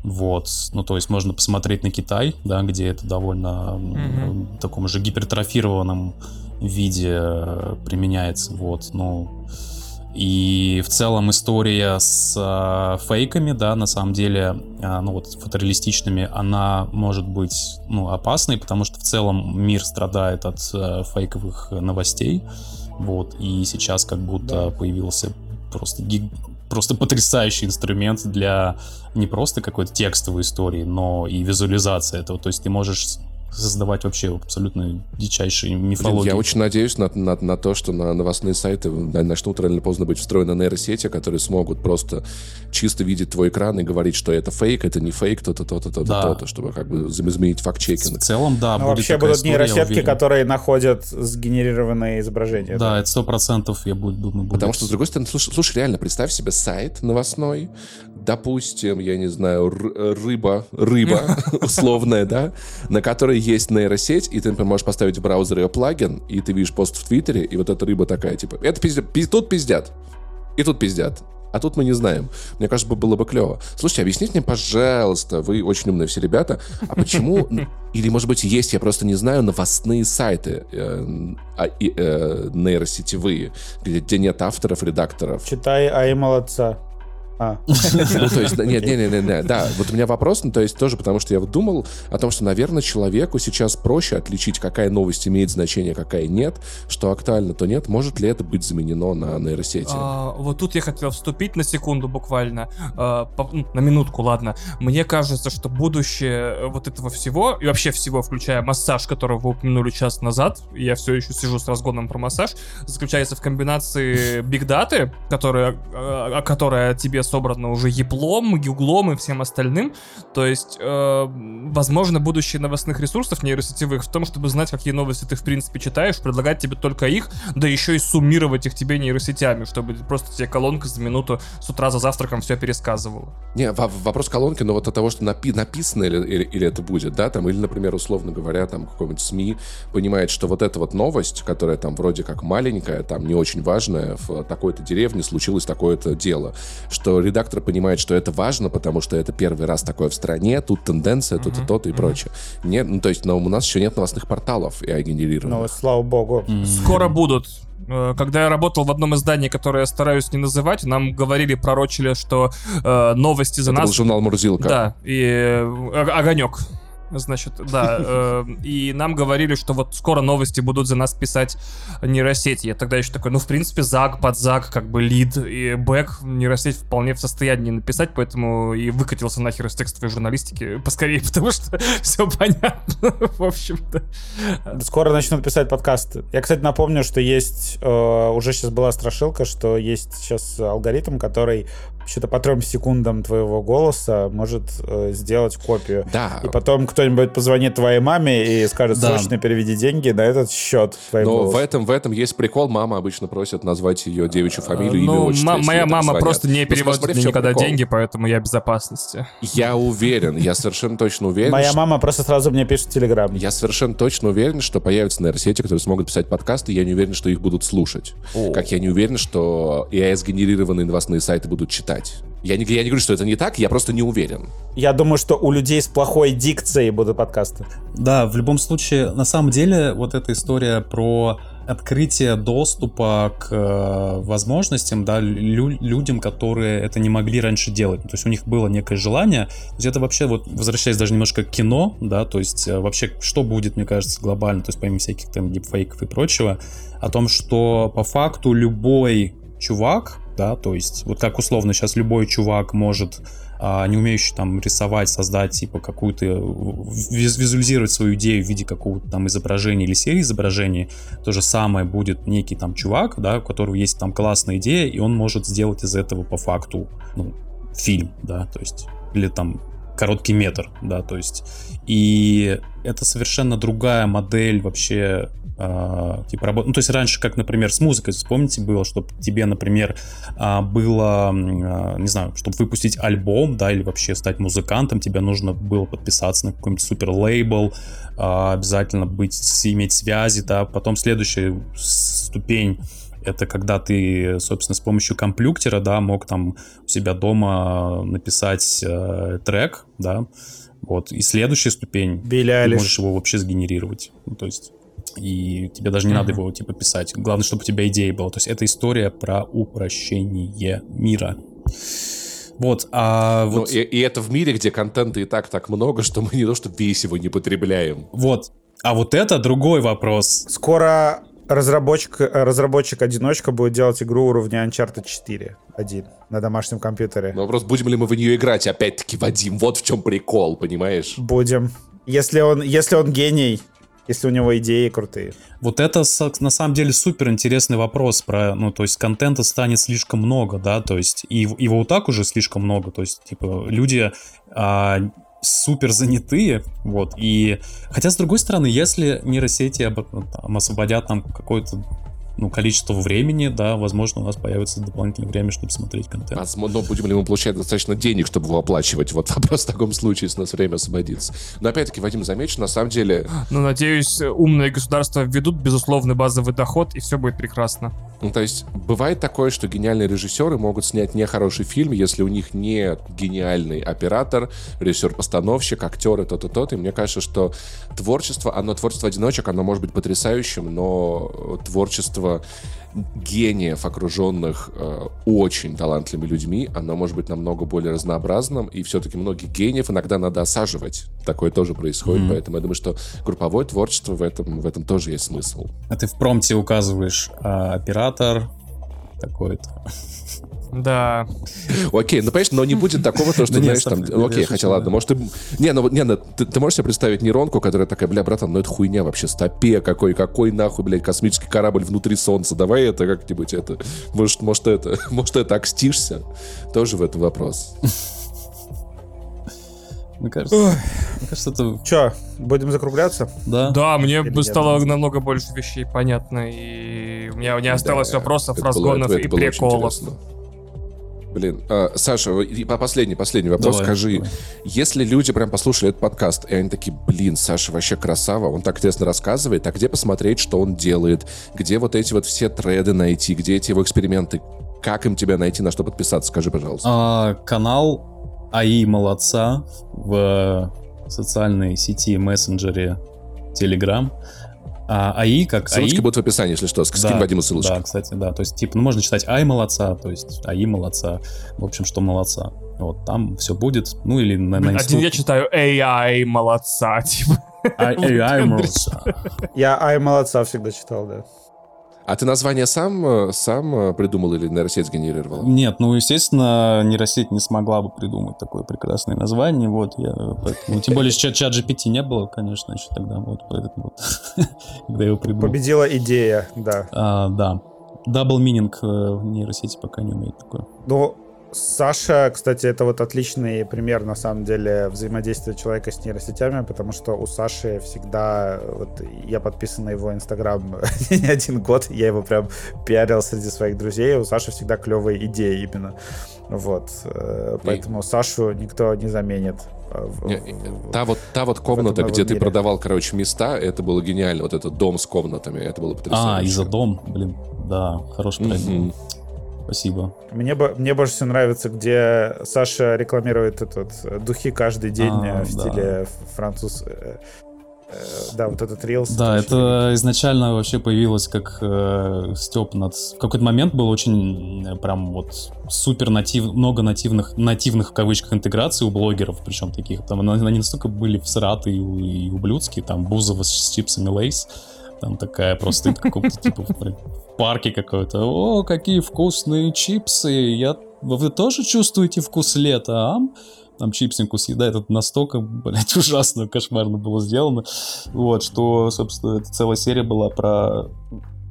Вот, ну то есть можно посмотреть на Китай, да, где это довольно mm-hmm. таком же гипертрофированном виде э, применяется, вот, ну... И в целом история с э, фейками, да, на самом деле, э, ну вот фотореалистичными, она может быть, ну, опасной, потому что в целом мир страдает от э, фейковых новостей, вот, и сейчас как будто да. появился просто гиг... просто потрясающий инструмент для не просто какой-то текстовой истории, но и визуализации этого. То есть ты можешь создавать вообще абсолютно дичайшие мифологии. Я очень надеюсь на, на, на то, что на новостные сайты начнут рано или поздно быть встроены нейросети, которые смогут просто чисто видеть твой экран и говорить, что это фейк, это не фейк, то-то, то-то, то-то, да. то-то, чтобы как бы изменить факт-чекинг. В целом, да. Ну, вообще будут нейросетки, которые находят сгенерированные изображения. Да, да. это сто процентов я буду, думаю, Потому что, с другой стороны, слушай, слушай, реально, представь себе сайт новостной, допустим, я не знаю, рыба, рыба условная, да, на которой есть нейросеть, и ты, например, можешь поставить в браузер ее плагин, и ты видишь пост в Твиттере, и вот эта рыба такая, типа, это пиздят, тут пиздят, и тут пиздят. А тут мы не знаем. Мне кажется, было бы клево. Слушайте, объясните мне, пожалуйста, вы очень умные все ребята, а почему, или, может быть, есть, я просто не знаю, новостные сайты э, а, э, нейросетевые, где нет авторов, редакторов. Читай «Ай, молодца». А. Ну, то есть, нет, нет, нет, нет, да, вот у меня вопрос, ну, то есть тоже потому, что я вот думал о том, что, наверное, человеку сейчас проще отличить, какая новость имеет значение, какая нет, что актуально, то нет. Может ли это быть заменено на нейросети? А, вот тут я хотел вступить на секунду буквально, а, по, ну, на минутку, ладно. Мне кажется, что будущее вот этого всего, и вообще всего, включая массаж, которого вы упомянули час назад, я все еще сижу с разгоном про массаж, заключается в комбинации бигдаты, которая, а, которая тебе собрано уже еплом, юглом и всем остальным. То есть, э, возможно, будущее новостных ресурсов нейросетевых в том, чтобы знать, какие новости ты в принципе читаешь, предлагать тебе только их, да еще и суммировать их тебе нейросетями, чтобы просто тебе колонка за минуту с утра за завтраком все пересказывала. Не, вопрос колонки, но вот от того, что напи написано или, или, или это будет, да, там, или, например, условно говоря, там какой-нибудь СМИ понимает, что вот эта вот новость, которая там вроде как маленькая, там не очень важная, в такой-то деревне случилось такое-то дело, что редактор понимает, что это важно, потому что это первый раз такое в стране, тут тенденция, тут и то-то и прочее. Нет, ну, то есть, но у нас еще нет новостных порталов и генерированных. Ну, слава богу. Скоро будут. Э, когда я работал в одном издании, которое я стараюсь не называть, нам говорили, пророчили, что э, новости за Это нас... был журнал «Мурзилка». Да, и э, «Огонек». Значит, да. Э, и нам говорили, что вот скоро новости будут за нас писать нейросети. Я тогда еще такой, ну, в принципе, заг под заг, как бы лид и бэк нейросеть вполне в состоянии написать, поэтому и выкатился нахер из текстовой журналистики поскорее, потому что все понятно, в общем-то. Скоро начнут писать подкасты. Я, кстати, напомню, что есть, э, уже сейчас была страшилка, что есть сейчас алгоритм, который что-то по трем секундам твоего голоса может э, сделать копию. Да. И потом кто-нибудь позвонит твоей маме и скажет, да. срочно переведи деньги на этот счет Но в этом, в этом есть прикол. Мама обычно просит назвать ее девичью а, фамилию, имя, ну, отчество. Моя мама звонят. просто не переводит мне никогда прикол. деньги, поэтому я в безопасности. Я уверен, я совершенно точно уверен. Моя что... мама просто сразу мне пишет в Телеграм. Я совершенно точно уверен, что появятся нейросети, которые смогут писать подкасты, я не уверен, что их будут слушать. О. Как я не уверен, что AI-сгенерированные новостные сайты будут читать. Я не, я не говорю, что это не так, я просто не уверен. Я думаю, что у людей с плохой дикцией будут подкасты. Да, в любом случае, на самом деле, вот эта история про открытие доступа к э, возможностям, да, лю людям, которые это не могли раньше делать. То есть у них было некое желание. То есть это вообще, вот возвращаясь даже немножко к кино, да, то есть э, вообще что будет, мне кажется, глобально, то есть помимо всяких там дипфейков и прочего, о том, что по факту любой чувак, да, то есть вот как условно сейчас любой чувак может а, не умеющий там рисовать, создать типа какую-то, визуализировать свою идею в виде какого-то там изображения или серии изображений, то же самое будет некий там чувак, да, у которого есть там классная идея, и он может сделать из этого по факту, ну, фильм, да, то есть, или там короткий метр, да, то есть, и это совершенно другая модель вообще э, типа работ... Ну, то есть раньше, как, например, с музыкой, вспомните, было, чтобы тебе, например, э, было, э, не знаю, чтобы выпустить альбом, да, или вообще стать музыкантом, тебе нужно было подписаться на какой-нибудь супер лейбл, э, обязательно быть, иметь связи, да, потом следующая ступень это когда ты, собственно, с помощью комплюктера, да, мог там у себя дома написать э, трек, да, вот, и следующая ступень, Билли ты можешь его вообще сгенерировать, ну, то есть и тебе даже не mm-hmm. надо его типа писать. Главное, чтобы у тебя идея была. То есть это история про упрощение мира. Вот, а вот... Ну, и, и это в мире, где контента и так так много, что мы не то что весь его не потребляем. Вот. А вот это другой вопрос. Скоро разработчик, разработчик-одиночка будет делать игру уровня Uncharted 4 один на домашнем компьютере. Но вопрос, будем ли мы в нее играть, опять-таки, Вадим, вот в чем прикол, понимаешь? Будем. Если он, если он гений, если у него идеи крутые. Вот это на самом деле супер интересный вопрос про, ну, то есть контента станет слишком много, да, то есть и его и так уже слишком много, то есть типа люди а, супер занятые, вот, и хотя с другой стороны, если нейросети об, там, освободят нам какой-то ну, количество времени, да, возможно, у нас появится дополнительное время, чтобы смотреть контент. Возможно, будем ли мы получать достаточно денег, чтобы его оплачивать? Вот вопрос в таком случае, если у нас время освободится. Но опять-таки, Вадим, замечу, на самом деле... Ну, надеюсь, умные государства введут безусловный базовый доход, и все будет прекрасно. Ну, то есть, бывает такое, что гениальные режиссеры могут снять нехороший фильм, если у них не гениальный оператор, режиссер-постановщик, актер и то-то, то-то. И мне кажется, что творчество, оно, творчество одиночек, оно может быть потрясающим, но творчество количество гениев, окруженных э, очень талантливыми людьми, оно может быть намного более разнообразным, и все-таки многих гениев иногда надо осаживать. Такое тоже происходит, mm-hmm. поэтому я думаю, что групповое творчество в этом, в этом тоже есть смысл. А ты в промте указываешь а, оператор такой-то. Да. Окей, ну, понимаешь, но не будет такого, то, что, знаешь, там... Окей, хотя, ладно, может, ты... Не, ну, не, ну, ты можешь себе представить нейронку, которая такая, бля, братан, ну это хуйня вообще, стопе какой, какой нахуй, блядь, космический корабль внутри Солнца, давай это как-нибудь это... Может, может, это... Может, ты так стишься? Тоже в этом вопрос. Мне кажется, мне кажется, это... Че, будем закругляться? Да. Да, мне Или стало нет? намного больше вещей понятно, и у меня не осталось да, вопросов, разгонов было, и приколов. Блин, э, Саша, последний, последний вопрос. Давай, Скажи, давай. если люди прям послушали этот подкаст, и они такие, блин, Саша вообще красава, он так интересно рассказывает, а где посмотреть, что он делает, где вот эти вот все треды найти, где эти его эксперименты, как им тебя найти, на что подписаться, скажи, пожалуйста. А, канал АИ Молодца в социальной сети мессенджере Telegram. А АИ как Ссылочки АИ... будут в описании, если что. Скинь да, Вадиму ссылочку. Да, кстати, да. То есть, типа, ну, можно читать АИ молодца, то есть АИ молодца. В общем, что молодца. Вот там все будет. Ну или на, на Один я читаю AI молодца, типа. AI молодца. Я Ай молодца всегда читал, да. А ты название сам, э, сам э, придумал или нейросеть сгенерировал? Нет, ну, естественно, нейросеть не смогла бы придумать такое прекрасное название, вот, я, поэтому, тем более, чат, ChatGPT не было, конечно, еще тогда, вот, поэтому, вот, когда я его придумал. Победила идея, да. А, да. Double meaning нейросети пока не умеет такое. Ну, Саша, кстати, это вот отличный пример, на самом деле, взаимодействия человека с нейросетями, потому что у Саши всегда, вот я подписан на его инстаграм не один год, я его прям пиарил среди своих друзей, у Саши всегда клевые идеи именно. Вот. Э, поэтому И... Сашу никто не заменит. Э, та вот, та вот комната, где мире. ты продавал, короче, места, это было гениально. Вот этот дом с комнатами, это было потрясающе. А, из-за дом, блин, да, хороший проект. Mm-hmm. Спасибо. Мне, мне больше всего нравится, где Саша рекламирует этот э, духи каждый день а, в да. стиле француз. Э, э, да, вот этот рилс. Да, это изначально вообще появилось как э, степ над... В какой-то момент был очень прям вот супер натив... много нативных, нативных в кавычках интеграций у блогеров, причем таких. Там они настолько были всратые и ублюдские, там Бузова с чипсами Лейс. Там такая просто какого-то типа в парке какой-то. О, какие вкусные чипсы. Я... Вы тоже чувствуете вкус лета, а? Там чипсинку съедает. Это настолько, блядь, ужасно, кошмарно было сделано. Вот, что, собственно, эта целая серия была про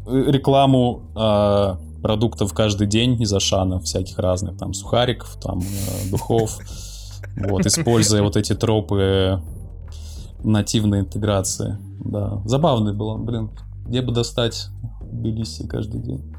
рекламу э, продуктов каждый день из Ашана, всяких разных, там, сухариков, там, э, духов. Вот, используя вот эти тропы нативной интеграции. Да, забавный был блин. Где бы достать Тбилиси каждый день?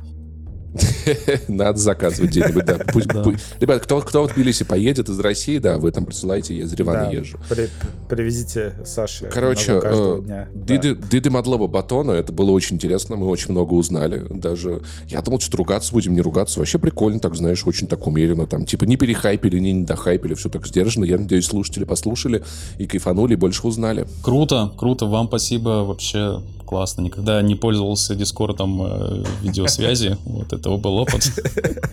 Надо заказывать где-нибудь, да. Пусть, да. Пусть. Ребят, кто, кто в Тбилиси поедет из России, да, вы там присылайте, я из Еревана да, езжу. При, привезите Саше. Короче, э, Диды, да. Диды Мадлоба Батона, это было очень интересно, мы очень много узнали. Даже я думал, что ругаться будем, не ругаться. Вообще прикольно, так, знаешь, очень так умеренно. Там, типа, не перехайпили, не недохайпили, все так сдержанно. Я надеюсь, слушатели послушали и кайфанули, и больше узнали. Круто, круто, вам спасибо вообще классно. Никогда не пользовался дискордом э, видеосвязи. Вот этого был опыт.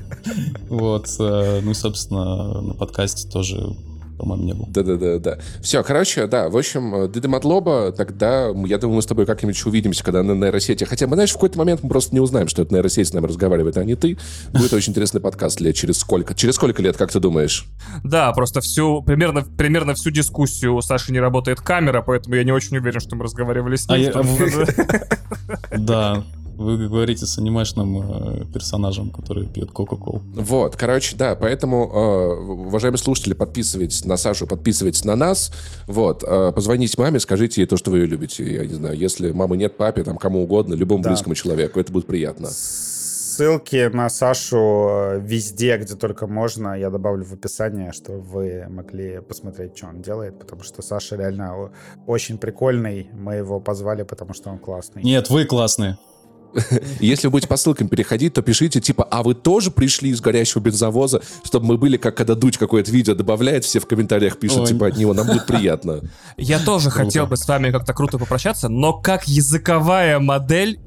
Вот. Э, ну и, собственно, на подкасте тоже по-моему, не был. Да-да-да-да. Все, короче, да, в общем, Дида Матлоба, тогда, я думаю, мы с тобой как-нибудь увидимся, когда на нейросети. Хотя, мы, знаешь, в какой-то момент мы просто не узнаем, что это нейросеть с нами разговаривает, а не ты. Будет очень интересный подкаст лет через сколько? Через сколько лет, как ты думаешь? Да, просто всю, примерно, примерно всю дискуссию у Саши не работает камера, поэтому я не очень уверен, что мы разговаривали с ним. Да, вы говорите с анимешным э, персонажем, который пьет Кока-Колу. Вот, короче, да, поэтому, э, уважаемые слушатели, подписывайтесь на Сашу, подписывайтесь на нас. Вот, э, позвоните маме, скажите ей то, что вы ее любите. Я не знаю, если мамы нет, папе, там, кому угодно, любому да. близкому человеку, это будет приятно. Ссылки на Сашу везде, где только можно, я добавлю в описание, чтобы вы могли посмотреть, что он делает, потому что Саша реально очень прикольный. Мы его позвали, потому что он классный. Нет, вы классные. Если вы будете по ссылкам переходить, то пишите, типа, а вы тоже пришли из горящего бензовоза, чтобы мы были, как когда Дудь какое-то видео добавляет, все в комментариях пишут, Ой. типа, от него, нам будет приятно. Я тоже хотел бы с вами как-то круто попрощаться, но как языковая модель